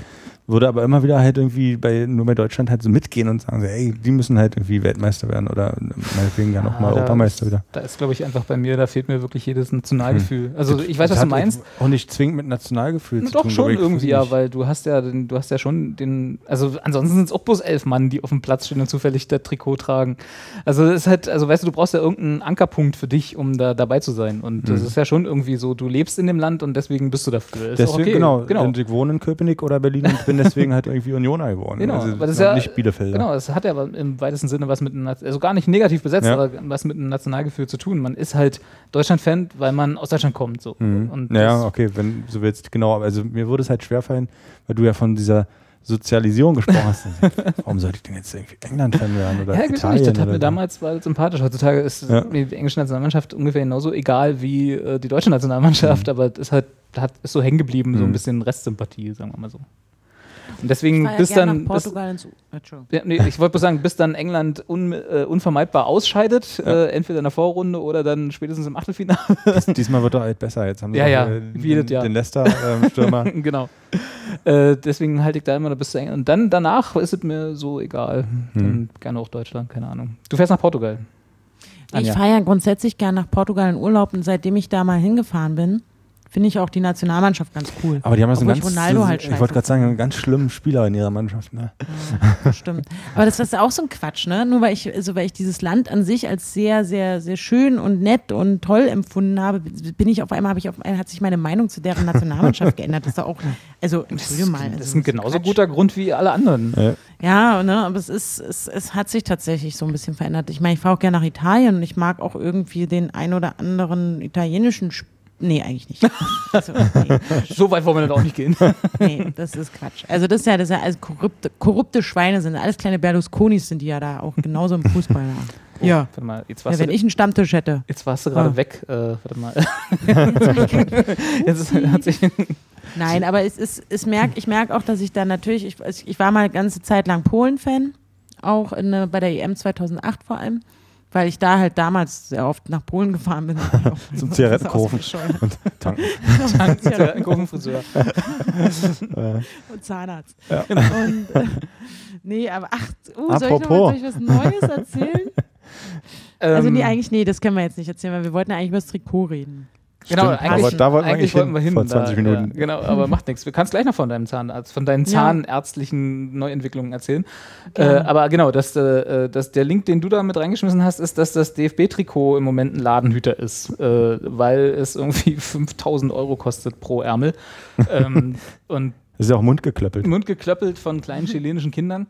würde aber immer wieder halt irgendwie bei, nur bei Deutschland halt so mitgehen und sagen so, ey, die müssen halt irgendwie Weltmeister werden oder meinetwegen ja, nochmal Europameister ist, wieder. Da ist, glaube ich, einfach bei mir, da fehlt mir wirklich jedes Nationalgefühl. Hm. Also ich weiß, was du meinst. Auch nicht zwingend mit Nationalgefühl Na, zu doch tun. Doch schon irgendwie, ja, weil du hast ja, den, du hast ja schon den, also ansonsten sind es auch bloß elf Mann, die auf dem Platz stehen und zufällig das Trikot tragen. Also es ist halt, also weißt du, du brauchst ja irgendeinen Ankerpunkt für dich, um da dabei zu sein. Und hm. das ist ja schon irgendwie so, du lebst in dem Land und deswegen bist du dafür. Ist deswegen, okay. genau, genau. Und ich wohne in Köpenick oder Berlin und bin deswegen halt irgendwie Unioner geworden. Genau, also, das ist ja nicht Bielefeld. Genau, das hat ja im weitesten Sinne was mit einem, also gar nicht negativ besetzt, ja. aber was mit einem Nationalgefühl zu tun. Man ist halt Deutschland-Fan, weil man aus Deutschland kommt. So. Mhm. Ja, okay, wenn du willst, genau. Also mir würde es halt schwerfallen, weil du ja von dieser Sozialisierung gesprochen hast. Warum sollte ich denn jetzt irgendwie England-Fan werden? Oder ja, Italien nicht. Das hat mir damals war sympathisch. Heutzutage ist ja. die englische Nationalmannschaft ungefähr genauso egal wie äh, die deutsche Nationalmannschaft, mhm. aber es ist halt hat, ist so hängen geblieben, mhm. so ein mhm. bisschen Restsympathie, sagen wir mal so. Und deswegen ja bis dann. Portugal bis, ja, nee, ich wollte bloß sagen, bis dann England un, äh, unvermeidbar ausscheidet, ja. äh, entweder in der Vorrunde oder dann spätestens im Achtelfinale. Dies, diesmal wird er halt besser. Jetzt haben sie ja, ja, äh, den, den Leicester-Stürmer. Ähm, genau. Äh, deswegen halte ich da immer bis zu England. Und dann danach ist es mir so egal. Hm. gerne auch Deutschland, keine Ahnung. Du fährst nach Portugal. Ich fahre ja grundsätzlich gerne nach Portugal in Urlaub und seitdem ich da mal hingefahren bin, finde ich auch die Nationalmannschaft ganz cool. Aber die haben das ganz, Ronaldo halt ich wollte gerade sagen, einen ganz schlimmen Spieler in ihrer Mannschaft. Ne? Ja, stimmt. Aber das ist auch so ein Quatsch, ne? Nur weil ich, also weil ich dieses Land an sich als sehr, sehr, sehr schön und nett und toll empfunden habe, bin ich auf einmal, habe ich auf einmal, hat sich meine Meinung zu deren Nationalmannschaft geändert. Das ist auch, also Entschuldigung mal. Das ist ein genauso Quatsch. guter Grund wie alle anderen. Ja, ja ne, aber es ist, es, es hat sich tatsächlich so ein bisschen verändert. Ich meine, ich fahre auch gerne nach Italien und ich mag auch irgendwie den ein oder anderen italienischen Spieler Nee, eigentlich nicht. Also, nee. so weit wollen wir dann auch nicht gehen. nee, das ist Quatsch. Also das ist ja, das ist ja alles korrupte, korrupte Schweine sind. Alles kleine Berlusconis sind die ja da auch genauso im Fußball. Oh, ja. Mal, jetzt ja, wenn ich einen Stammtisch hätte. Jetzt warst du gerade oh. weg. Äh, warte mal. jetzt hat sich Nein, aber es ist, es merk, ich merke auch, dass ich da natürlich, ich, ich war mal eine ganze Zeit lang Polen-Fan, auch in, bei der EM 2008 vor allem weil ich da halt damals sehr oft nach Polen gefahren bin. Zum Zigarettenkaufen und tanken. Zigarettenkaufen, Friseur. und Zahnarzt. Ja. Und, äh, nee, aber ach, uh, soll, ich noch, soll ich was Neues erzählen? also nee, ähm. eigentlich, nee, das können wir jetzt nicht erzählen, weil wir wollten eigentlich über das Trikot reden. Genau, eigentlich, aber da wollten eigentlich wollten wir hin vor 20 da, Minuten. Ja, genau, aber macht nichts. Wir kannst gleich noch von deinem Zahnarzt, von deinen zahnärztlichen Neuentwicklungen erzählen. Äh, aber genau, das, äh, das, der Link, den du da mit reingeschmissen hast, ist, dass das DFB-Trikot im Moment ein Ladenhüter ist, äh, weil es irgendwie 5000 Euro kostet pro Ärmel. ähm, und das ist ja auch mundgeklöppelt. Mundgeklöppelt von kleinen chilenischen Kindern.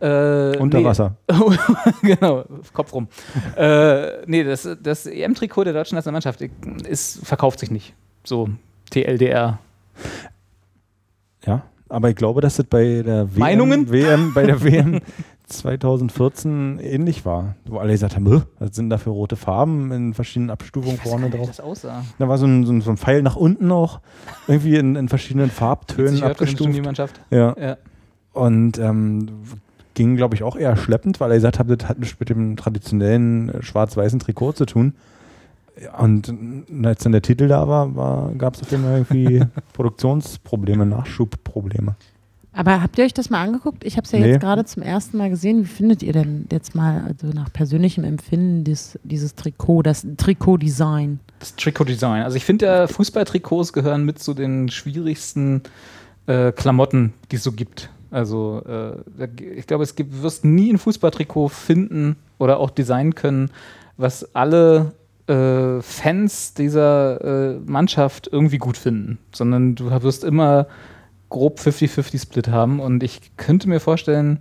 Äh, Unter nee. Wasser. genau, Kopf rum. äh, nee, das, das EM-Trikot der deutschen Nationalmannschaft ist, verkauft sich nicht. So, TLDR. Ja, aber ich glaube, dass das bei der WM, Meinungen? WM bei der WM 2014 ähnlich war, wo alle gesagt haben, was sind da für rote Farben in verschiedenen Abstufungen vorne drauf. Wie das aussah. Da war so ein, so ein, so ein Pfeil nach unten auch, irgendwie in, in verschiedenen Farbtönen abgestuft. Die Mannschaft. Ja. ja. Und ähm, ging, glaube ich, auch eher schleppend, weil er gesagt hat, das hat nichts mit dem traditionellen äh, schwarz-weißen Trikot zu tun. Und als dann der Titel da war, war gab es auf jeden Fall irgendwie Produktionsprobleme, Nachschubprobleme. Aber habt ihr euch das mal angeguckt? Ich habe es ja nee. jetzt gerade zum ersten Mal gesehen. Wie findet ihr denn jetzt mal, also nach persönlichem Empfinden, dies, dieses Trikot, das Trikotdesign? Das Trikotdesign. Also ich finde ja, Fußballtrikots gehören mit zu den schwierigsten äh, Klamotten, die es so gibt. Also äh, ich glaube, es gibt, wirst nie ein Fußballtrikot finden oder auch designen können, was alle äh, Fans dieser äh, Mannschaft irgendwie gut finden, sondern du wirst immer grob 50-50-Split haben und ich könnte mir vorstellen,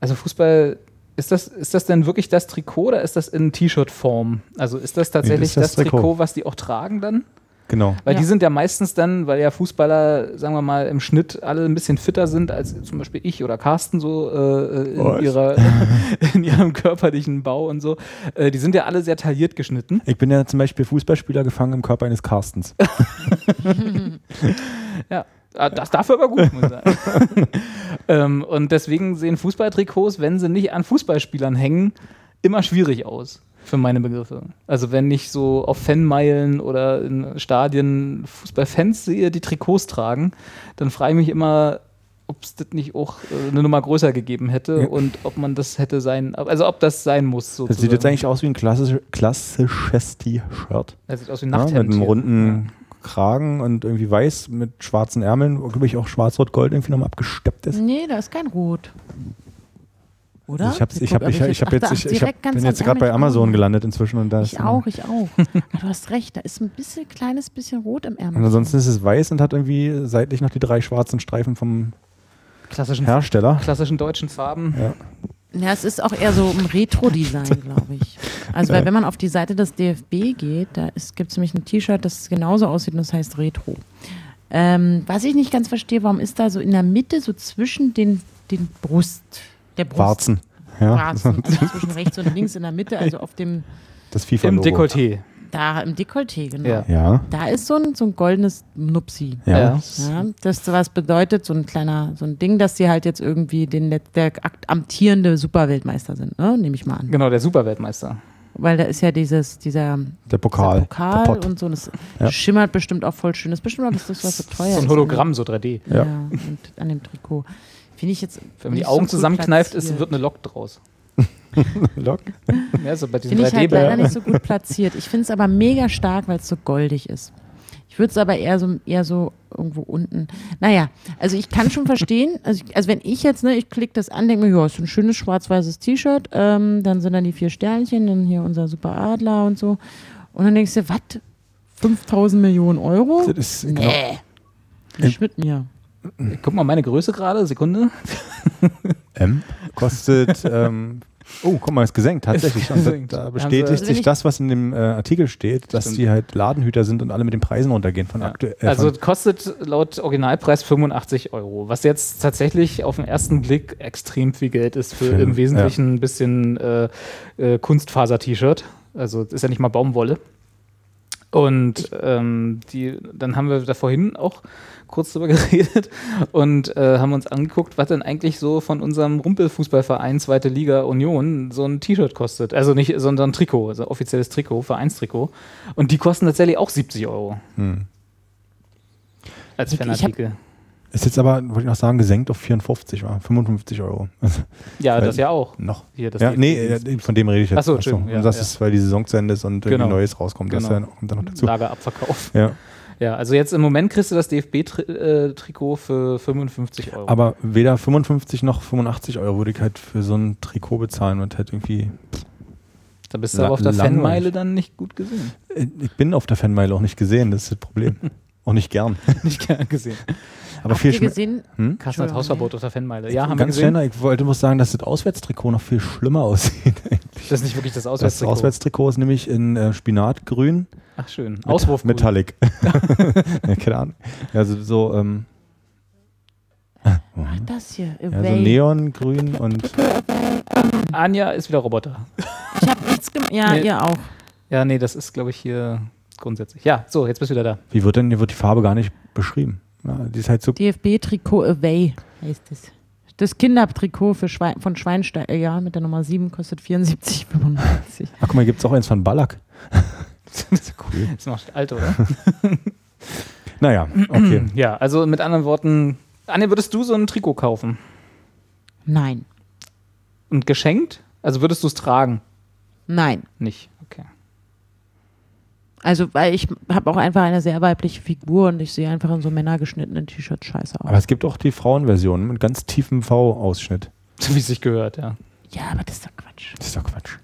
also Fußball, ist das, ist das denn wirklich das Trikot oder ist das in T-Shirt-Form? Also ist das tatsächlich nee, das, das Trikot. Trikot, was die auch tragen dann? Genau. Weil ja. die sind ja meistens dann, weil ja Fußballer, sagen wir mal, im Schnitt alle ein bisschen fitter sind als zum Beispiel ich oder Carsten so äh, in, ihrer, in ihrem körperlichen Bau und so. Äh, die sind ja alle sehr tailliert geschnitten. Ich bin ja zum Beispiel Fußballspieler gefangen im Körper eines Carstens. ja. Ah, das dafür aber gut, muss ich sagen. ähm, und deswegen sehen Fußballtrikots, wenn sie nicht an Fußballspielern hängen, immer schwierig aus für meine Begriffe. Also wenn ich so auf Fanmeilen oder in Stadien Fußballfans sehe, die Trikots tragen, dann frage ich mich immer, ob es das nicht auch äh, eine Nummer größer gegeben hätte ja. und ob man das hätte sein, also ob das sein muss. Sozusagen. Das sieht jetzt eigentlich aus wie ein klassisch, klassisches T-Shirt. Das sieht aus wie ein Nachthemd. Ja, mit einem runden ja. Kragen und irgendwie weiß mit schwarzen Ärmeln, glaube ich auch schwarz-rot-gold irgendwie nochmal abgesteppt ist. Nee, da ist kein Rot. Oder? Ich, hab's, ich, hab, ich, ich, hab jetzt, ich, ich hab, bin jetzt gerade bei Amazon gelandet inzwischen. Und da ich auch, ich auch. du hast recht, da ist ein bisschen, kleines bisschen rot im Ärmel. Und ansonsten ist es weiß und hat irgendwie seitlich noch die drei schwarzen Streifen vom klassischen Hersteller. Klassischen deutschen Farben. Ja. Ja, es ist auch eher so ein Retro-Design, glaube ich. Also, weil wenn man auf die Seite des DFB geht, da gibt es nämlich ein T-Shirt, das genauso aussieht und das heißt Retro. Ähm, was ich nicht ganz verstehe, warum ist da so in der Mitte, so zwischen den, den Brust, der Brust. Warzen. Ja. Warzen, also zwischen rechts und links in der Mitte, also auf dem. Das FIFA Im Dekolleté. Da im Dekolleté, genau. Ja. ja. Da ist so ein, so ein goldenes Nupsi. Ja. ja. Das was bedeutet, so ein kleiner, so ein Ding, dass sie halt jetzt irgendwie den, der amtierende Superweltmeister sind, ne? nehme ich mal an. Genau, der Superweltmeister. Weil da ist ja dieses, dieser der Pokal, Pokal der und so. Das ja. schimmert bestimmt auch voll schön. Das ist bestimmt auch das, was so teuer ist. So ein Hologramm, so 3D. Ja. ja. Und an dem Trikot. Finde ich jetzt. Wenn man die Augen so zusammenkneift, ist, wird eine Lok draus. Lok? Ja, so bei diesem Finde ich halt leider nicht so gut platziert. Ich finde es aber mega stark, weil es so goldig ist. Ich würde es aber eher so, eher so irgendwo unten. Naja, also ich kann schon verstehen, also, ich, also wenn ich jetzt, ne, ich klicke das an, denke mir, ja, ist ein schönes schwarz-weißes T-Shirt, ähm, dann sind dann die vier Sternchen, dann hier unser Super Adler und so. Und dann denkst du, was? 5000 Millionen Euro? Das ist, nee. Genau. Nicht mit mir. Guck mal meine Größe gerade, Sekunde. M kostet ähm, Oh, guck mal, ist gesenkt, tatsächlich. Ist gesenkt. Da, da, bestätigt sich das, was in dem äh, Artikel steht, dass die halt Ladenhüter sind und alle mit den Preisen runtergehen von ja. aktuell. Äh, also kostet laut Originalpreis 85 Euro, was jetzt tatsächlich auf den ersten Blick extrem viel Geld ist für, für im Wesentlichen ja. ein bisschen äh, äh, Kunstfaser-T-Shirt. Also ist ja nicht mal Baumwolle. Und ähm, die, dann haben wir da vorhin auch kurz drüber geredet und äh, haben uns angeguckt, was denn eigentlich so von unserem Rumpelfußballverein Zweite Liga Union so ein T-Shirt kostet. Also nicht, sondern ein Trikot, also offizielles Trikot, Vereinstrikot. Und die kosten tatsächlich auch 70 Euro. Hm. Als Fanartikel. Ist jetzt aber, wollte ich noch sagen, gesenkt auf 54, war 55 Euro. ja, das ja auch. Noch. Hier, ja, nee, von dem rede ich jetzt. Achso, Achso. Und ja, das ja. ist, weil die Saison zu Ende ist und genau. irgendwie Neues rauskommt. Genau. Das ja, kommt dann noch dazu. Lagerabverkauf. Ja. Ja, also jetzt im Moment kriegst du das DFB-Trikot für 55 Euro. Aber weder 55 noch 85 Euro würde ich halt für so ein Trikot bezahlen und halt irgendwie. Da bist du aber auf der Fanmeile dann nicht gut gesehen. Äh, ich bin auf der Fanmeile auch nicht gesehen, das ist das Problem. auch nicht gern. nicht gern gesehen. Aber Habt viel ihr gesehen? Hm? Carsten hat Hausverbot auf der Fanmeile. Ja, haben Ganz wir gesehen. Schnell, ich wollte muss sagen, dass das Auswärtstrikot noch viel schlimmer aussieht. Das ist nicht wirklich das Auswärtstrikot. Das Auswärtstrikot ist nämlich in äh, Spinatgrün. Ach schön. Auswurf Metallic. ja, keine Ahnung. Also so ähm, Ach, das hier. Ja, so Neongrün und. Anja ist wieder Roboter. Ich habe nichts gemacht. Ja, nee. ihr auch. Ja, nee, das ist, glaube ich, hier grundsätzlich. Ja, so, jetzt bist du wieder da. Wie wird denn hier wird die Farbe gar nicht beschrieben? Ja, die ist halt so DFB-Trikot Away heißt es. Das Kindertrikot für Schwein, von Schweinsteiger, äh, ja, mit der Nummer 7 kostet 74,95. Ach, guck mal, gibt es auch eins von Ballack. das ist cool. Das macht alt, oder? naja, okay. Ja, also mit anderen Worten, Anja, würdest du so ein Trikot kaufen? Nein. Und geschenkt? Also würdest du es tragen? Nein. Nicht. Also, weil ich habe auch einfach eine sehr weibliche Figur und ich sehe einfach in so männergeschnittenen T-Shirts scheiße aus. Aber es gibt auch die Frauenversion mit ganz tiefem V-Ausschnitt. Wie es sich gehört, ja. Ja, aber das ist doch Quatsch. Das ist doch Quatsch.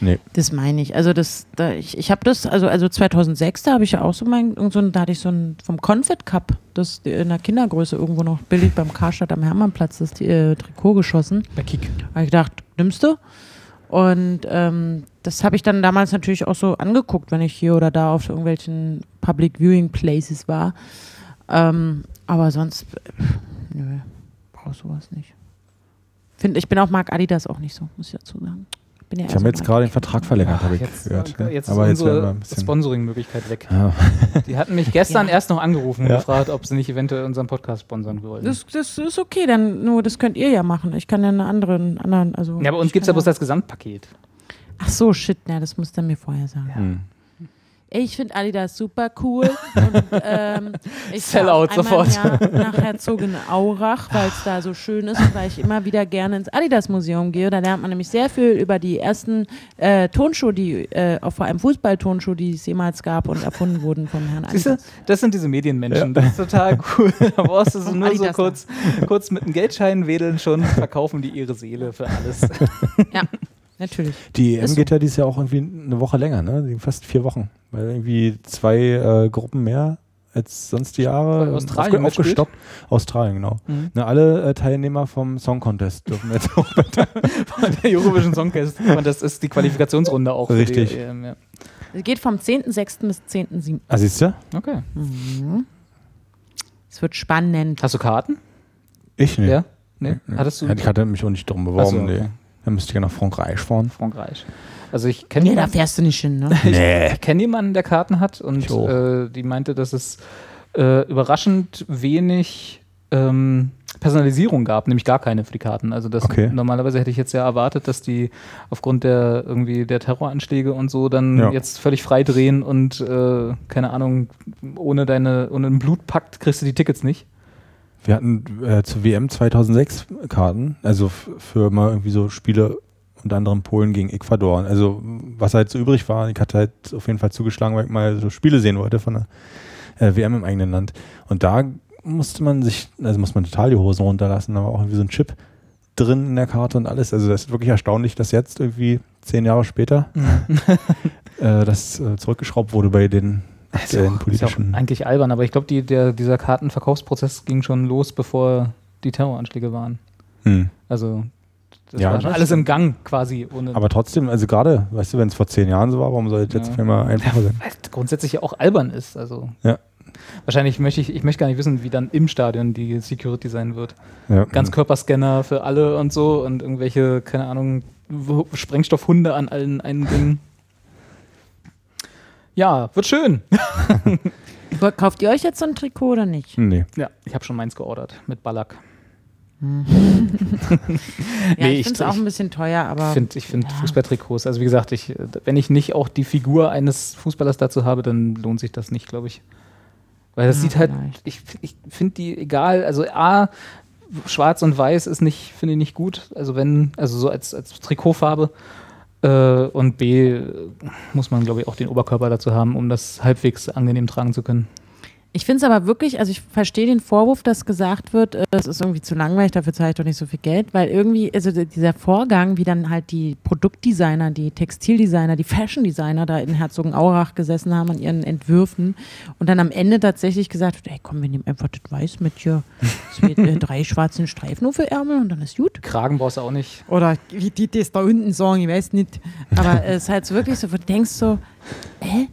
Nee. Das meine ich. Also das, da, ich, ich habe das, also, also 2006, da habe ich ja auch so mein, so ein, da hatte ich so ein vom Confit Cup, das in der Kindergröße irgendwo noch billig beim Karstadt am Hermannplatz das äh, Trikot geschossen. Bei Kick. Habe ich gedacht, nimmst du? Und ähm, das habe ich dann damals natürlich auch so angeguckt, wenn ich hier oder da auf irgendwelchen Public Viewing Places war. Ähm, aber sonst, nö, brauch sowas nicht. Find, ich bin auch Marc Adidas auch nicht so, muss ich dazu sagen. Bin ja ich habe jetzt gerade den Vertrag verlängert, habe ich jetzt, gehört. Äh, jetzt Aber ist unsere Sponsoring-Möglichkeit weg. Ja. Die hatten mich gestern ja. erst noch angerufen und ja. gefragt, ob sie nicht eventuell unseren Podcast sponsern wollen. Das, das, ist okay, dann nur das könnt ihr ja machen. Ich kann ja eine andere, anderen, also. Ja, aber uns gibt es ja bloß das Gesamtpaket. Ach so, shit, ja, das muss er mir vorher sagen. Ich finde Adidas super cool. Und, ähm, ich Sellout sofort. nach Herzogenaurach, weil es da so schön ist und weil ich immer wieder gerne ins Adidas-Museum gehe. Da lernt man nämlich sehr viel über die ersten äh, Tonschuhe, die, äh, auch vor allem Fußballtonschuhe, die es jemals gab und erfunden wurden vom Herrn Adidas. Siehste, das sind diese Medienmenschen. Ja. Das ist total cool. da brauchst du so nur Adidas so kurz, kurz mit einem Geldschein wedeln schon, verkaufen die ihre Seele für alles. ja. Natürlich. Die EM geht ja dieses Jahr auch irgendwie eine Woche länger, ne? Fast vier Wochen. Weil irgendwie zwei äh, Gruppen mehr als sonst die Jahre Weil Australien aufge aufgestockt. Australien, genau. Mhm. Ne, alle äh, Teilnehmer vom Song Contest dürfen jetzt auch Der Eurovision Song Contest ist die Qualifikationsrunde auch. Richtig. Die, EM, ja. Es geht vom 10.06. bis 10.07. Ah, siehst du? Okay. Mhm. Es wird spannend. Hast du Karten? Ich nicht. Ja? Nee? Hattest du? Ich hatte mich auch nicht drum beworben. So, okay. nee. Dann müsst ihr nach Frankreich fahren. Frankreich. Also ich kenne Nee, da fährst du nicht hin, ne? nee. Ich kenne jemanden, der Karten hat und äh, die meinte, dass es äh, überraschend wenig ähm, Personalisierung gab, nämlich gar keine für die Karten. Also das okay. normalerweise hätte ich jetzt ja erwartet, dass die aufgrund der irgendwie der Terroranschläge und so dann ja. jetzt völlig frei drehen und äh, keine Ahnung, ohne deine ohne einen Blutpakt kriegst du die Tickets nicht. Wir hatten äh, zur WM 2006 Karten, also für mal irgendwie so Spiele unter anderem Polen gegen Ecuador. Also was halt so übrig war, ich hatte halt auf jeden Fall zugeschlagen, weil ich mal so Spiele sehen wollte von der äh, WM im eigenen Land. Und da musste man sich, also muss man total die Hosen runterlassen, aber auch irgendwie so ein Chip drin in der Karte und alles. Also das ist wirklich erstaunlich, dass jetzt irgendwie zehn Jahre später mhm. äh, das äh, zurückgeschraubt wurde bei den also, den politischen. Ist ja eigentlich albern, aber ich glaube, die, dieser Kartenverkaufsprozess ging schon los, bevor die Terroranschläge waren. Hm. Also das ja, war schon alles im Gang quasi. aber trotzdem, also gerade, weißt du, wenn es vor zehn Jahren so war, warum soll es jetzt ja. einmal einfacher sein? Weil es grundsätzlich ja auch albern ist. Also ja. Wahrscheinlich möchte ich, ich möchte gar nicht wissen, wie dann im Stadion die Security sein wird. Ja. Ganzkörperscanner für alle und so und irgendwelche, keine Ahnung, Sprengstoffhunde an allen Eingängen. Ja, wird schön. Kauft ihr euch jetzt so ein Trikot oder nicht? Nee. Ja, ich habe schon meins geordert mit Ballack. Ja, nee, ich finde es auch ein bisschen teuer, aber. Ich finde ich find ja. Fußballtrikots, also wie gesagt, ich, wenn ich nicht auch die Figur eines Fußballers dazu habe, dann lohnt sich das nicht, glaube ich. Weil das ja, sieht halt, ich, ich finde die egal, also A, schwarz und weiß ist nicht, finde ich nicht gut. Also wenn, also so als, als Trikotfarbe. Äh, und B muss man, glaube ich, auch den Oberkörper dazu haben, um das halbwegs angenehm tragen zu können. Ich finde es aber wirklich, also ich verstehe den Vorwurf, dass gesagt wird, äh, es ist irgendwie zu langweilig, dafür zahle ich doch nicht so viel Geld, weil irgendwie, also dieser Vorgang, wie dann halt die Produktdesigner, die Textildesigner, die Fashiondesigner da in Herzogenaurach gesessen haben an ihren Entwürfen und dann am Ende tatsächlich gesagt wird, ey komm, wir nehmen einfach das Weiß mit hier, mit äh, drei schwarzen Streifen nur für Ärmel und dann ist gut. Kragen brauchst du auch nicht. Oder wie die das da unten sagen, ich weiß nicht. Aber es ist halt so wirklich so, wo du denkst so, hä?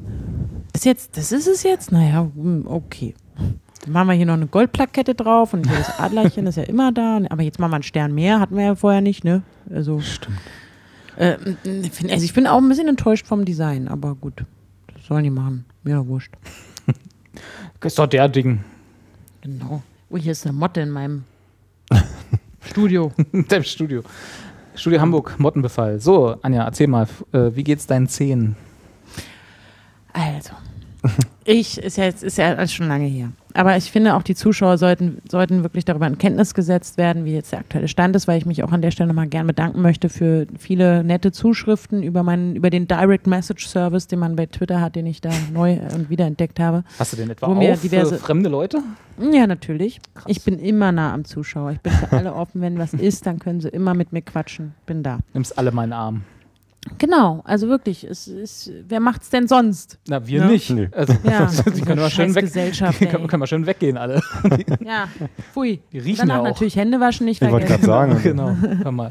Ist jetzt, das ist es jetzt? Naja, hm, okay. Dann machen wir hier noch eine Goldplakette drauf und hier das Adlerchen ist ja immer da. Aber jetzt machen wir einen Stern mehr, hatten wir ja vorher nicht, ne? Also, Stimmt. Äh, also ich bin auch ein bisschen enttäuscht vom Design, aber gut. Das sollen die machen. Mir wurscht. ist doch der Ding. Genau. Oh, hier ist eine Motte in meinem Studio. Deinem Studio. Studio Hamburg, Mottenbefall. So, Anja, erzähl mal, äh, wie geht's deinen Zehen? Also, ich, ist ja jetzt, ist ja schon lange her. Aber ich finde auch, die Zuschauer sollten, sollten wirklich darüber in Kenntnis gesetzt werden, wie jetzt der aktuelle Stand ist, weil ich mich auch an der Stelle nochmal gern bedanken möchte für viele nette Zuschriften über meinen, über den Direct Message Service, den man bei Twitter hat, den ich da neu und wiederentdeckt habe. Hast du den etwa auch diverse, für fremde Leute? Ja, natürlich. Krass. Ich bin immer nah am Zuschauer. Ich bin für alle offen. Wenn was ist, dann können sie immer mit mir quatschen. Bin da. Nimmst alle meinen Arm. Genau, also wirklich, es ist, wer macht's denn sonst? Na, wir ja? nicht. Nee. Also, ja, die können wir schön weg, Gesellschaft, die können, können wir schön weggehen alle. ja, pfui. Die riechen Danach ja auch. natürlich Hände waschen nicht ich vergessen. Ich wollte gerade sagen. genau, hör mal.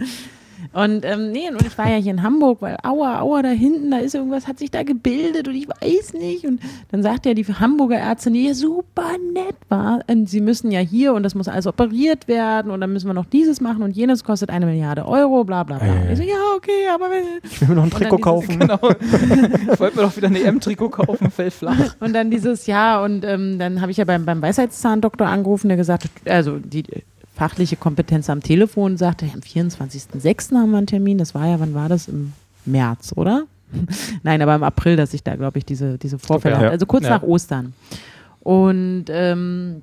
Und ähm, nee, und ich war ja hier in Hamburg, weil aua, aua, da hinten, da ist irgendwas, hat sich da gebildet und ich weiß nicht. Und dann sagt ja die Hamburger Ärztin, die ja super nett war, und sie müssen ja hier und das muss alles operiert werden und dann müssen wir noch dieses machen und jenes kostet eine Milliarde Euro, bla bla bla. Äh. Ich so, ja, okay, aber wenn. Ich will mir noch ein Trikot kaufen. Genau. ich wollte mir doch wieder ein EM-Trikot kaufen, fällt flach. Und dann dieses Jahr und ähm, dann habe ich ja beim, beim Weisheitszahndoktor angerufen, der gesagt hat, also die fachliche Kompetenz am Telefon sagte, am 24.06. haben wir einen Termin. Das war ja, wann war das? Im März, oder? Nein, aber im April, dass ich da, glaube ich, diese, diese Vorfälle okay, hatte. Also kurz ja. nach Ostern. Und ähm,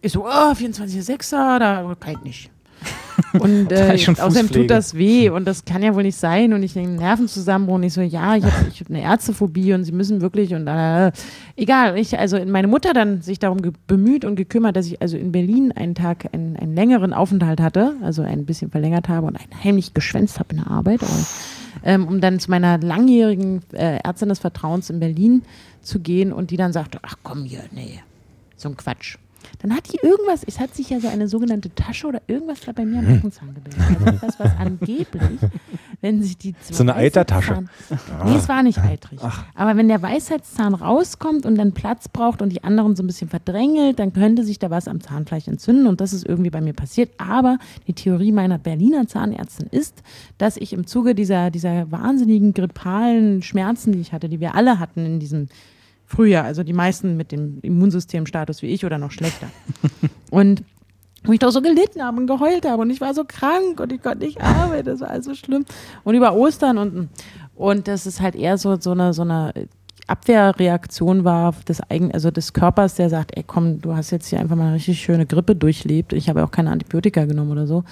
ich so, oh, 24.06., da kann ich nicht. Und äh, außerdem tut das weh und das kann ja wohl nicht sein. Und ich denke, Nervenzusammenbruch. Und ich so, ja, ich habe hab eine Ärztephobie und sie müssen wirklich und äh, egal. Ich, also meine Mutter dann sich darum bemüht und gekümmert, dass ich also in Berlin einen Tag einen, einen längeren Aufenthalt hatte, also ein bisschen verlängert habe und heimlich geschwänzt habe in der Arbeit. Aber, ähm, um dann zu meiner langjährigen äh, Ärztin des Vertrauens in Berlin zu gehen und die dann sagte, ach komm hier, nee, so ein Quatsch. Dann hat die irgendwas, es hat sich ja so eine sogenannte Tasche oder irgendwas da bei mir am Backenzahn gebildet. Also etwas, was angeblich, wenn sich die So eine Eitertasche. Nee, es war nicht eitrig. Ach. Aber wenn der Weisheitszahn rauskommt und dann Platz braucht und die anderen so ein bisschen verdrängelt, dann könnte sich da was am Zahnfleisch entzünden und das ist irgendwie bei mir passiert. Aber die Theorie meiner Berliner Zahnärztin ist, dass ich im Zuge dieser, dieser wahnsinnigen grippalen Schmerzen, die ich hatte, die wir alle hatten in diesem Früher, also die meisten mit dem Immunsystemstatus wie ich oder noch schlechter. und wo ich doch so gelitten habe und geheult habe und ich war so krank und ich konnte nicht arbeiten, das war alles schlimm. Und über Ostern und, und das ist halt eher so, so eine, so eine Abwehrreaktion war des eigen, also des Körpers, der sagt, ey komm, du hast jetzt hier einfach mal eine richtig schöne Grippe durchlebt. Ich habe auch keine Antibiotika genommen oder so.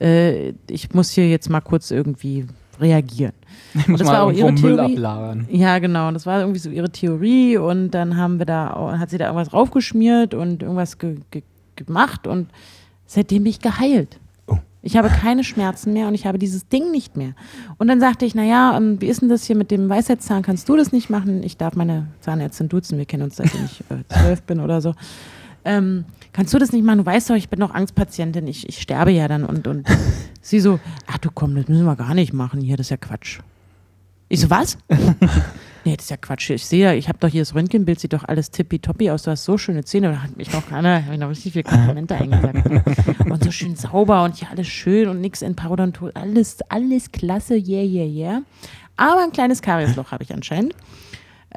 Äh, ich muss hier jetzt mal kurz irgendwie reagieren. Ich muss das mal war auch ihre Müll Theorie. ablagern. Ja, genau. Das war irgendwie so ihre Theorie und dann haben wir da, hat sie da irgendwas raufgeschmiert und irgendwas ge ge gemacht und seitdem bin ich geheilt. Oh. Ich habe keine Schmerzen mehr und ich habe dieses Ding nicht mehr. Und dann sagte ich, naja, ähm, wie ist denn das hier mit dem Weisheitszahn? Kannst du das nicht machen? Ich darf meine Zahnärztin duzen. Wir kennen uns seitdem ich äh, zwölf bin oder so. Ähm, kannst du das nicht machen? Du weißt doch, ich bin noch Angstpatientin, ich, ich sterbe ja dann. Und, und sie so, ach du komm, das müssen wir gar nicht machen hier, das ist ja Quatsch. Ich so, was? nee, das ist ja Quatsch. Ich sehe ja, ich habe doch hier das Röntgenbild, sieht doch alles tippitoppi aus. Du hast so schöne Zähne. Da hat mich noch keiner, habe ich noch richtig viele Komplimente eingesagt. und so schön sauber und hier alles schön und nichts in Parodontul. Alles, alles klasse, yeah, yeah, yeah. Aber ein kleines Kariesloch habe ich anscheinend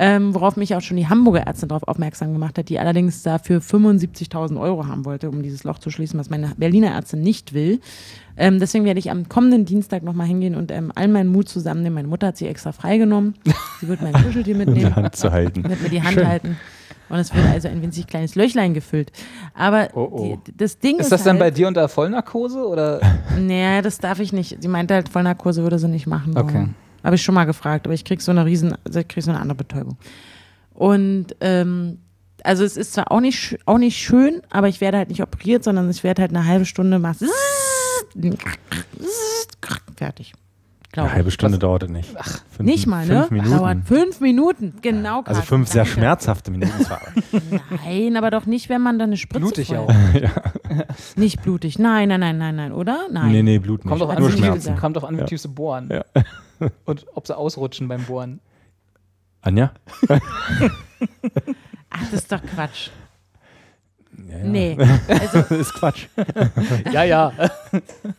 ähm, worauf mich auch schon die Hamburger Ärztin darauf aufmerksam gemacht hat, die allerdings dafür 75.000 Euro haben wollte, um dieses Loch zu schließen, was meine Berliner Ärztin nicht will. Ähm, deswegen werde ich am kommenden Dienstag nochmal hingehen und ähm, all meinen Mut zusammennehmen. Meine Mutter hat sie extra freigenommen. Sie wird mein Kuscheltier mitnehmen. Die Hand zu halten. Wird mir die Hand Schön. halten. Und es wird also ein winzig kleines Löchlein gefüllt. Aber oh, oh. Die, das Ding ist. Ist das halt, dann bei dir unter Vollnarkose? Oder? Nee, das darf ich nicht. Sie meinte halt, Vollnarkose würde sie nicht machen. Okay. Habe ich schon mal gefragt, aber ich kriege so eine riesen, also ich krieg so eine andere Betäubung. Und ähm, also es ist zwar auch nicht, auch nicht schön, aber ich werde halt nicht operiert, sondern ich werde halt eine halbe Stunde machen. Fertig. Eine halbe Stunde Was? dauert es nicht. Ach, fünf, nicht mal, ne? Minuten. Dauert fünf Minuten, genau. Also fünf sehr schmerzhafte Minuten zwar. nein, aber doch nicht, wenn man dann eine Spritze Blutig auch. ja. Nicht blutig. Nein, nein, nein, nein, nein, oder? Nein. Nee, nee, Blut nicht. Kommt doch an, Nur Schmerzen. Kommt doch an, wie tief sie bohren. Ja. Und ob sie ausrutschen beim Bohren. Anja? Ach, das ist doch Quatsch. Ja, ja. Nee. Also, das ist Quatsch. ja, ja.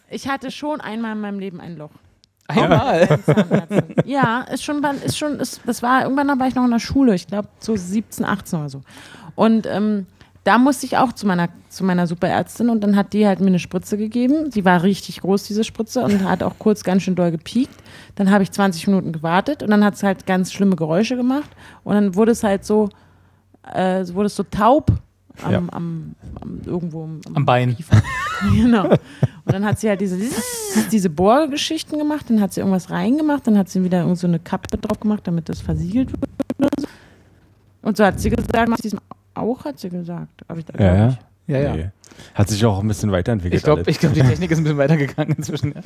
Ich hatte schon einmal in meinem Leben ein Loch. Einmal? Ja, ist schon, ist schon, ist, das war, irgendwann war ich noch in der Schule, ich glaube so 17, 18 oder so. Und ähm, da musste ich auch zu meiner, zu meiner Superärztin und dann hat die halt mir eine Spritze gegeben. Sie war richtig groß, diese Spritze, und hat auch kurz ganz schön doll gepiekt. Dann habe ich 20 Minuten gewartet und dann hat es halt ganz schlimme Geräusche gemacht. Und dann wurde es halt so, äh, wurde es so taub am, ja. am, am, irgendwo am, am Bein. genau. Und dann hat sie halt diese, diese Bohrgeschichten gemacht, dann hat sie irgendwas reingemacht, dann hat sie wieder irgend so eine Kappe drauf gemacht, damit das versiegelt wird. Und so hat sie gesagt, mach diesem auch, hat sie gesagt. Aber ich, ja, ja. Ja, ja. Nee. Hat sich auch ein bisschen weiterentwickelt. Ich glaube, glaub, die Technik ist ein bisschen weitergegangen inzwischen. Ja.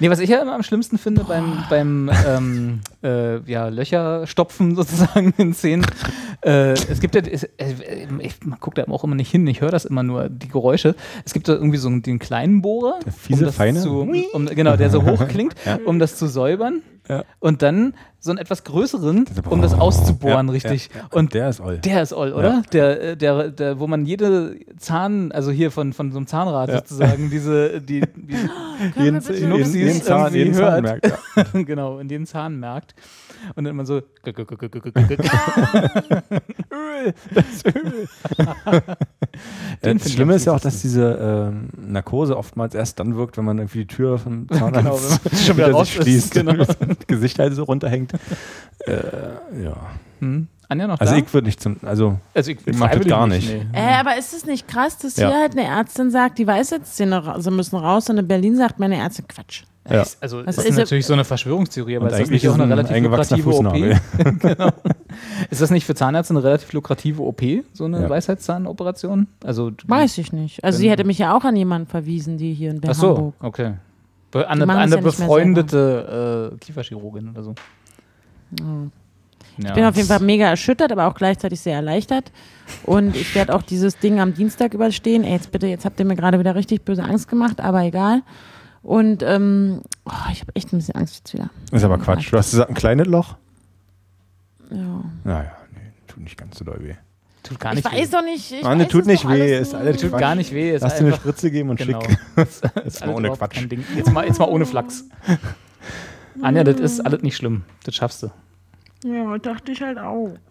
Nee, was ich ja immer am schlimmsten finde beim, beim ähm, äh, ja, Löcherstopfen sozusagen in Szenen, äh, es gibt ja, es, äh, ich, man guckt da auch immer nicht hin, ich höre das immer nur, die Geräusche. Es gibt da irgendwie so den kleinen Bohrer. Der fiese, um feine? Zu, um, genau, der so hoch klingt, ja. um das zu säubern. Ja. Und dann so einen etwas größeren, um das auszubohren, ja, richtig. Ja, und der ist all. Der ist all, oder? Der, äh, der, der, wo man jede Zahn, also hier von, von so einem Zahnrad sozusagen, diese, die, die jeden, jeden, jeden, Zahn, jeden Zahn merkt. genau, in den Zahn merkt. Und dann immer so Öl, das Öl. das Schlimme ist ja auch, dass diese ähm, Narkose oftmals erst dann wirkt, wenn man irgendwie die Tür vom Zahnarzt genau, schon wieder raus schließt, genau. und das Gesicht halt so runterhängt. äh, ja. Hm. Anja noch Also da? ich würde nicht zum, also, also ich, ich mach das gar nicht. Nee. Äh, aber ist es nicht krass, dass Ja. hier halt eine Ärztin sagt, die Weisheitszähne ra- also müssen raus und in Berlin sagt meine Ärztin Quatsch. Ja. Ist- Also das ist ist er- natürlich so eine Verschwörungstheorie, aber ist das eigentlich nicht auch ist eine ein relativ eingewachsener lukrative OP? Genau. Ist das nicht für Zahnärzte eine relativ lukrative OP, so eine Ja. Weisheitszahnoperation? Also Weiß ich nicht. Also sie hätte mich ja auch an jemanden verwiesen, die hier in Ach so, Hamburg. okay. Be an eine, eine ja nicht befreundete äh, Kieferchirurgin oder so. Ich bin auf jeden Fall mega erschüttert, aber auch gleichzeitig sehr erleichtert. Und ich werde auch dieses Ding am Dienstag überstehen. Ey, jetzt bitte, jetzt habt ihr mir gerade wieder richtig böse Angst gemacht, aber egal. Und ähm, oh, ich habe echt ein bisschen Angst jetzt wieder. Ist aber Quatsch. Du hast gesagt, ein kleines Loch? Ja. Naja, nee, tut nicht ganz so doll weh. Tut gar Ich nicht weiß weh. doch nicht. Ich Mann, weiß tut nicht doch weh, ist alles Tut gar nicht weh. Ist Lass dir eine Spritze geben und genau. schick. Ist, Jetzt ist mal ohne Quatsch. Jetzt mal, jetzt mal ohne Flachs. Anja, das ist alles nicht schlimm. Das schaffst du. Ja, dachte ich halt auch.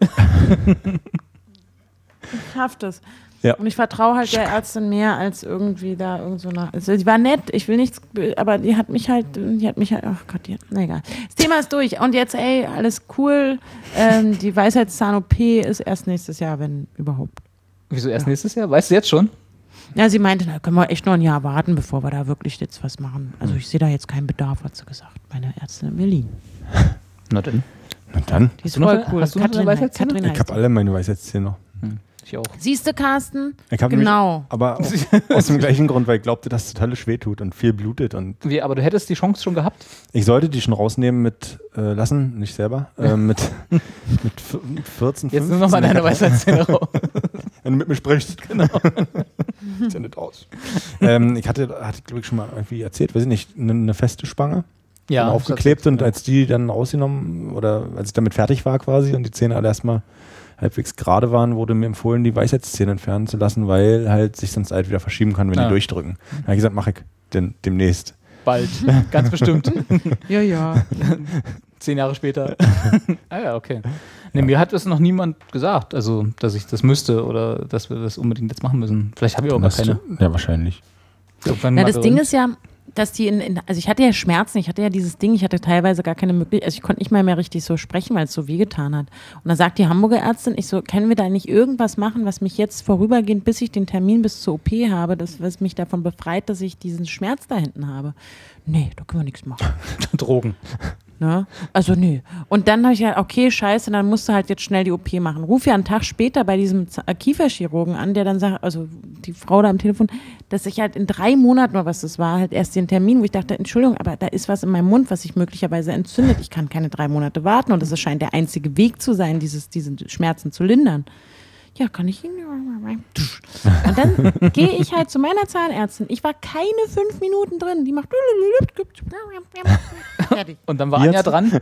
ich schaff das. Ja. Und ich vertraue halt der Ärztin mehr als irgendwie da irgend so nach. Also die war nett, ich will nichts, aber die hat mich halt, die hat mich halt, ach Gott, die, na egal. Das Thema ist durch. Und jetzt, ey, alles cool. Ähm, die Weisheitszahn-OP ist erst nächstes Jahr, wenn überhaupt. Wieso erst nächstes Jahr? Weißt du jetzt schon? Ja, sie meinte, da können wir echt noch ein Jahr warten, bevor wir da wirklich jetzt was machen. Also ich sehe da jetzt keinen Bedarf, hat sie gesagt. Meine Ärztin in Berlin. Na dann. Na dann. Die ist du noch voll cool. hast du noch eine Katrin, Weisheitszähne? Katrin Ich habe alle meine Weisheitszähne noch. Ich auch. Siehst du, Carsten? Genau. Nämlich, aber aus dem gleichen Grund, weil ich glaubte, dass es total weh tut und viel blutet. Und Wie, aber du hättest die Chance schon gehabt. ich sollte die schon rausnehmen mit äh, lassen, nicht selber, äh, mit, mit f- 14, 15. Jetzt nimm noch mal deine Weisheitszähne raus. Wenn du mit mir sprichst. Genau. Sieht ja nicht aus. ähm, ich hatte, hatte glaube ich, schon mal irgendwie erzählt, weiß ich nicht, eine, eine feste Spange Ja. aufgeklebt und als die dann rausgenommen oder als ich damit fertig war quasi und die Zähne alle erstmal halbwegs gerade waren, wurde mir empfohlen, die Weisheitszähne entfernen zu lassen, weil halt sich sonst halt wieder verschieben kann, wenn Ja. die durchdrücken. Da habe ich gesagt, mach ich denn, demnächst. Bald. Ganz bestimmt. Ja, ja. Zehn Jahre später. ah ja, okay. Nee, mir hat das noch niemand gesagt, also dass ich das müsste oder dass wir das unbedingt jetzt machen müssen. Vielleicht habe ich auch gar keine. Ja, wahrscheinlich. Na, das Ding ist ja, dass die in, in, also ich hatte ja Schmerzen, ich hatte ja dieses Ding, ich hatte teilweise gar keine Möglichkeit, also ich konnte nicht mal mehr richtig so sprechen, weil es so wehgetan hat. Und dann sagt die Hamburger Ärztin, ich so, können wir da nicht irgendwas machen, was mich jetzt vorübergehend, bis ich den Termin bis zur OP habe, das, was mich davon befreit, dass ich diesen Schmerz da hinten habe? Nee, da können wir nichts machen. Drogen. Ne? Also nö. Und dann habe ich gesagt, okay, scheiße, dann musst du halt jetzt schnell die OP machen. Ruf ja einen Tag später bei diesem äh, Kieferchirurgen an, der dann sagt, also die Frau da am Telefon, dass ich halt in drei Monaten oder was das war, halt erst den Termin, wo ich dachte, Entschuldigung, aber da ist was in meinem Mund, was sich möglicherweise entzündet. Ich kann keine drei Monate warten und das scheint der einzige Weg zu sein, dieses, diese Schmerzen zu lindern. Ja, kann ich Ihnen. Und dann gehe ich halt zu meiner Zahnärztin. Ich war keine fünf Minuten drin. Die macht. Fertig. Und dann war Jetzt? Anja dran.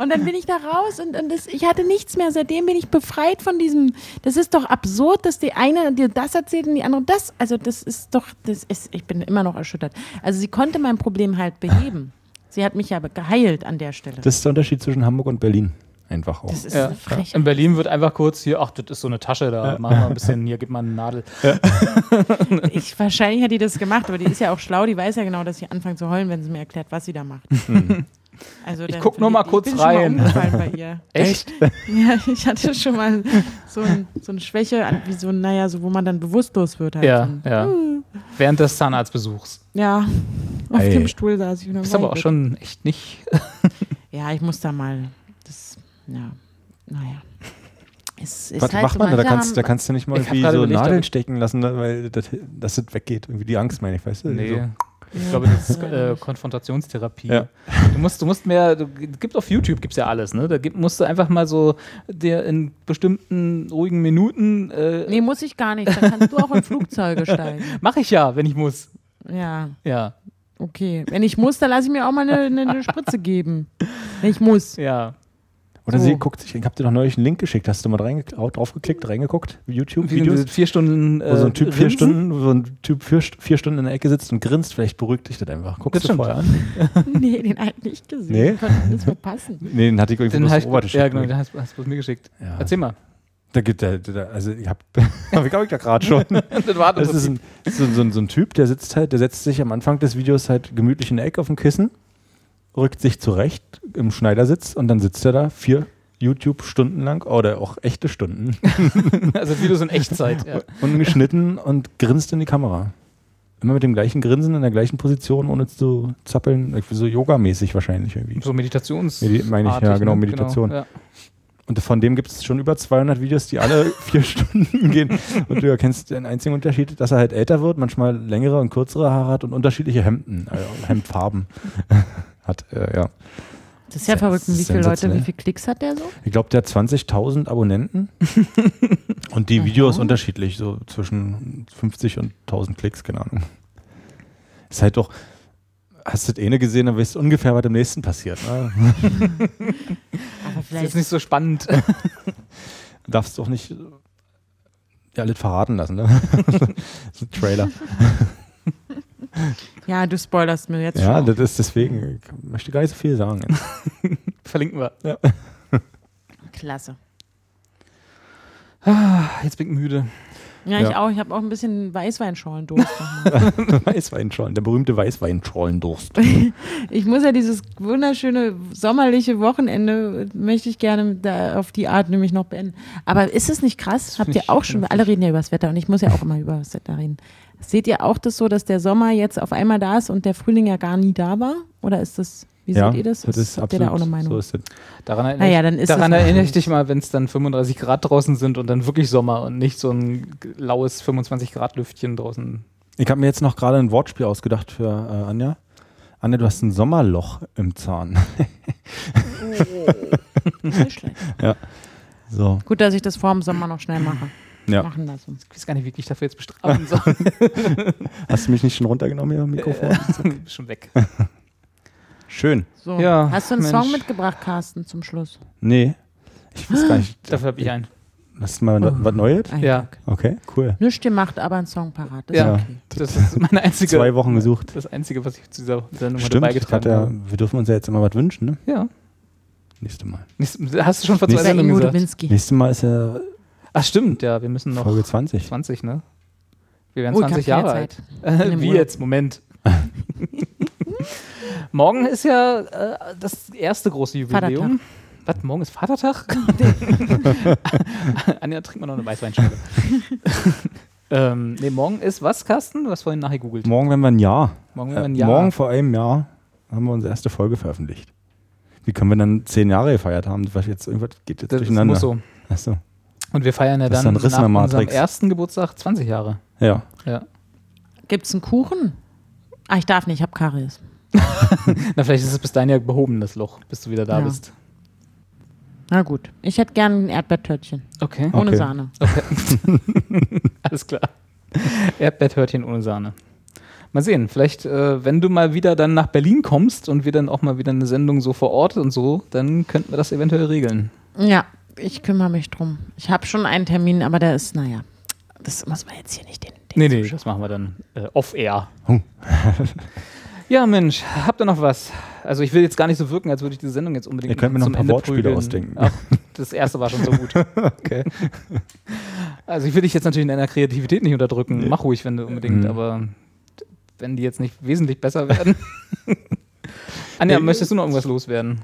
Und dann bin ich da raus und, und das, ich hatte nichts mehr. Seitdem bin ich befreit von diesem. Das ist doch absurd, dass die eine dir das erzählt und die andere das. Also das ist doch, das ist, ich bin immer noch erschüttert. Also sie konnte mein Problem halt beheben. Sie hat mich ja geheilt an der Stelle. Das ist der Unterschied zwischen Hamburg und Berlin. Einfach auch. Das ist Ja. eine Frechheit. In Berlin wird einfach kurz hier, ach, das ist so eine Tasche, da machen wir ein bisschen, hier, gib mal eine Nadel. Ich, wahrscheinlich hat die das gemacht, aber die ist ja auch schlau. Die weiß ja genau, dass ich anfange zu heulen, wenn sie mir erklärt, was sie da macht. Also Ich dann guck nur mal ich kurz bin rein. Schon mal bei ihr. Echt? Ja, ich hatte schon mal so, ein, so eine Schwäche, wie so, naja, so, wo man dann bewusstlos wird. Halt. Ja, ja. Während des Zahnarztbesuchs. Ja, auf Ey. dem Stuhl saß ich. Ist aber ich auch schon echt nicht. Ja, ich muss da mal. Ja, naja. Es ist Was halt macht so, man da? Da manche kannst, da kannst du nicht mal irgendwie so überlegt, Nadeln stecken lassen, ne, weil das, dass das weggeht. Irgendwie die Angst, meine ich, weißt du? Nee. So. Ich glaube, das ist äh, Konfrontationstherapie. Ja. Du musst, du musst mehr, du, gibt auf YouTube gibt's ja alles, ne? Da gibt, musst du einfach mal so dir in bestimmten ruhigen Minuten äh, Nee, muss ich gar nicht. Dann kannst du auch in Flugzeuge steigen. mache ich ja, wenn ich muss. Ja, Ja, okay. Wenn ich muss, dann lasse ich mir auch mal eine, eine, eine Spritze geben. Wenn ich muss. ja. Oder So. sie guckt sich, ich habe dir doch neulich einen Link geschickt, hast du mal reinge draufgeklickt, reingeguckt? Wie YouTube-Videos? vier Stunden. Äh, Wo so ein Typ vier? Stunden, wo so ein Typ vier, vier Stunden in der Ecke sitzt und grinst, vielleicht beruhigt dich das einfach. Guckst Das du vorher an? Nee, den halt nicht gesehen. Nee? Das verpassen. Nee, den hatte ich irgendwie bloß Robert ja, genau, den hast, hast du mir geschickt. Ja. Erzähl mal. Da gibt der, der, also ich habe, hab ich glaube ich da gerade schon. das war Das ist ein, so, so, ein- so ein Typ, der sitzt halt, der setzt sich am Anfang des Videos halt gemütlich in der Ecke auf dem Kissen rückt sich zurecht im Schneidersitz und dann sitzt er da vier YouTube-Stunden lang oder auch echte Stunden. also Videos in Echtzeit. Ja. Und geschnitten und grinst in die Kamera. Immer mit dem gleichen Grinsen in der gleichen Position, ohne zu zappeln. So yogamäßig wahrscheinlich irgendwie. So Meditations. Medi meine ich, ja, genau, ne? Meditation. Genau, ja. Und von dem gibt es schon über 200 Videos, die alle vier Stunden gehen. Und du erkennst den einzigen Unterschied, dass er halt älter wird, manchmal längere und kürzere Haare hat und unterschiedliche Hemden, also Hemdfarben hat. Äh, ja. Das ist ja verrückt. Wie viele Leute, wie viele Klicks hat der so? Ich glaube, der hat 20.000 Abonnenten. und die Videos unterschiedlich, so zwischen 50 und 1000 Klicks, keine Ahnung. Ist halt doch, hast du das eine gesehen, dann weißt du ungefähr, was im nächsten passiert. Ne? Aber vielleicht das ist nicht so spannend. Du darfst doch nicht ja, alles verraten lassen. Ne? das ist ein Trailer. Ja, du spoilerst mir jetzt ja, schon. Ja, das ist deswegen, ich möchte gar nicht so viel sagen. Verlinken wir. Ja. Klasse. Ah, jetzt bin ich müde. Ja, ich ja. auch. Ich habe auch ein bisschen Weißweinschorlendurst. Weißweinschorlen, der berühmte Weißweinschorlendurst. ich muss ja dieses wunderschöne sommerliche Wochenende, möchte ich gerne da auf die Art nämlich noch beenden. Aber ist es nicht krass? Habt ihr auch schon, alle reden ja über das Wetter und ich muss ja auch immer über das Wetter reden. Seht ihr auch das so, dass der Sommer jetzt auf einmal da ist und der Frühling ja gar nie da war? Oder ist das wie ja, seht ihr das? das ist Habt absolut, ihr da auch eine Meinung? So ist es. Daran erinnere, naja, dann ist daran erinnere ich dich mal, wenn es dann 35 Grad draußen sind und dann wirklich Sommer und nicht so ein laues 25 Grad Lüftchen draußen. Ich habe mir jetzt noch gerade ein Wortspiel ausgedacht für äh, Anja. Anja, du hast ein Sommerloch im Zahn. oh. Nicht schlecht. Ja. So. Gut, dass ich das vor dem Sommer noch schnell mache. Ja. Machen lassen. Ich weiß gar nicht, wie ich dafür jetzt bestrafen soll. Hast du mich nicht schon runtergenommen, Ihr Mikrofon? Äh, schon weg. Schön. So. Ja, Hast du einen Mensch. Song mitgebracht, Carsten, zum Schluss? Nee. Ich weiß gar nicht. Dafür habe ich einen. Hast du mal oh. was Neues? Ja. Okay, cool. Nichts macht aber einen Song parat. Das ja, okay. das ist meine einzige. Zwei Wochen gesucht. Das Einzige, was ich zu dieser Sendung Stimmt, beigetragen ja, habe. Wir dürfen uns ja jetzt immer was wünschen, ne? Ja. Nächste Mal. hast du schon vor zwei Sendungen gesagt? Lewinsky. Nächste Mal ist ja. Ach, stimmt, ja. Wir müssen noch. Folge 20. 20, ne? Wir werden oh, 20 Jahre alt. Wie jetzt? Moment. morgen ist ja äh, das erste große Jubiläum. Was, morgen ist Vatertag? Anja, trinkt mal noch eine Weißweinschale. ähm, nee, morgen ist was, Carsten? Du hast vorhin nachgegoogelt. Morgen werden wir ein Jahr. Morgen, äh, ein Jahr. morgen vor einem Jahr haben wir unsere erste Folge veröffentlicht. Wie können wir dann zehn Jahre gefeiert haben? Was jetzt, irgendwas geht jetzt das durcheinander. Muss so. Achso. Und wir feiern ja dann, dann nach unserem ersten Geburtstag 20 Jahre. Ja. ja. Gibt es einen Kuchen? Ah, ich darf nicht, ich habe Karies. Na, vielleicht ist es bis dahin ja behoben, das Loch, bis du wieder da ja. bist. Na gut. Ich hätte gerne ein Erdbeertörtchen. Okay. Ohne okay. Sahne. Okay. Alles klar. Erdbeertörtchen ohne Sahne. Mal sehen, vielleicht, äh, wenn du mal wieder dann nach Berlin kommst und wir dann auch mal wieder eine Sendung so vor Ort und so, dann könnten wir das eventuell regeln. Ja, ich kümmere mich drum. Ich habe schon einen Termin, aber der ist, naja, das muss man jetzt hier nicht den. den nee, nee, das machen wir dann äh, off-air. Hm. Ja, Mensch, habt ihr noch was? Also ich will jetzt gar nicht so wirken, als würde ich diese Sendung jetzt unbedingt Ihr könnt mir noch ein paar Ende Wortspiele prügeln. ausdenken. Ach, das erste war schon so gut. okay. Also ich will dich jetzt natürlich in deiner Kreativität nicht unterdrücken. Nee. Mach ruhig, wenn du unbedingt, mhm. aber wenn die jetzt nicht wesentlich besser werden. Anja, möchtest du noch irgendwas loswerden?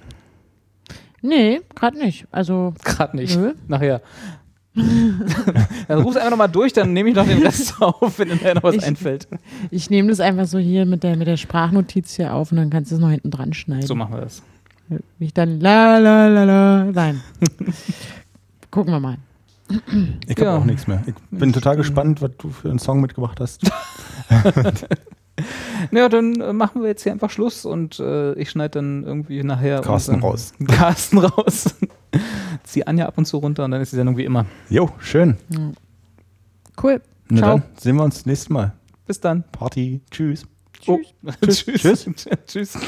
Nee, gerade nicht. Also. Gerade nicht. Nö. Nachher. dann rufst einfach nochmal durch, dann nehme ich noch den Rest auf, wenn dir noch was ich, einfällt. Ich nehme das einfach so hier mit der, mit der Sprachnotiz hier auf und dann kannst du es noch hinten dran schneiden. So machen wir das. Wie ich dann la la la la. Nein. Gucken wir mal. Ich habe ja. auch nichts mehr. Ich bin total gespannt, was du für einen Song mitgebracht hast. naja, dann äh, machen wir jetzt hier einfach Schluss und äh, ich schneide dann irgendwie nachher. Carsten raus. Carsten raus. Zieh Anja ab und zu runter und dann ist die Sendung wie immer. Jo, schön. Cool. Na Ciao. dann sehen wir uns nächstes Mal. Bis dann. Party. Tschüss. Tschüss. Oh. Tschüss. Tschüss. Tschüss.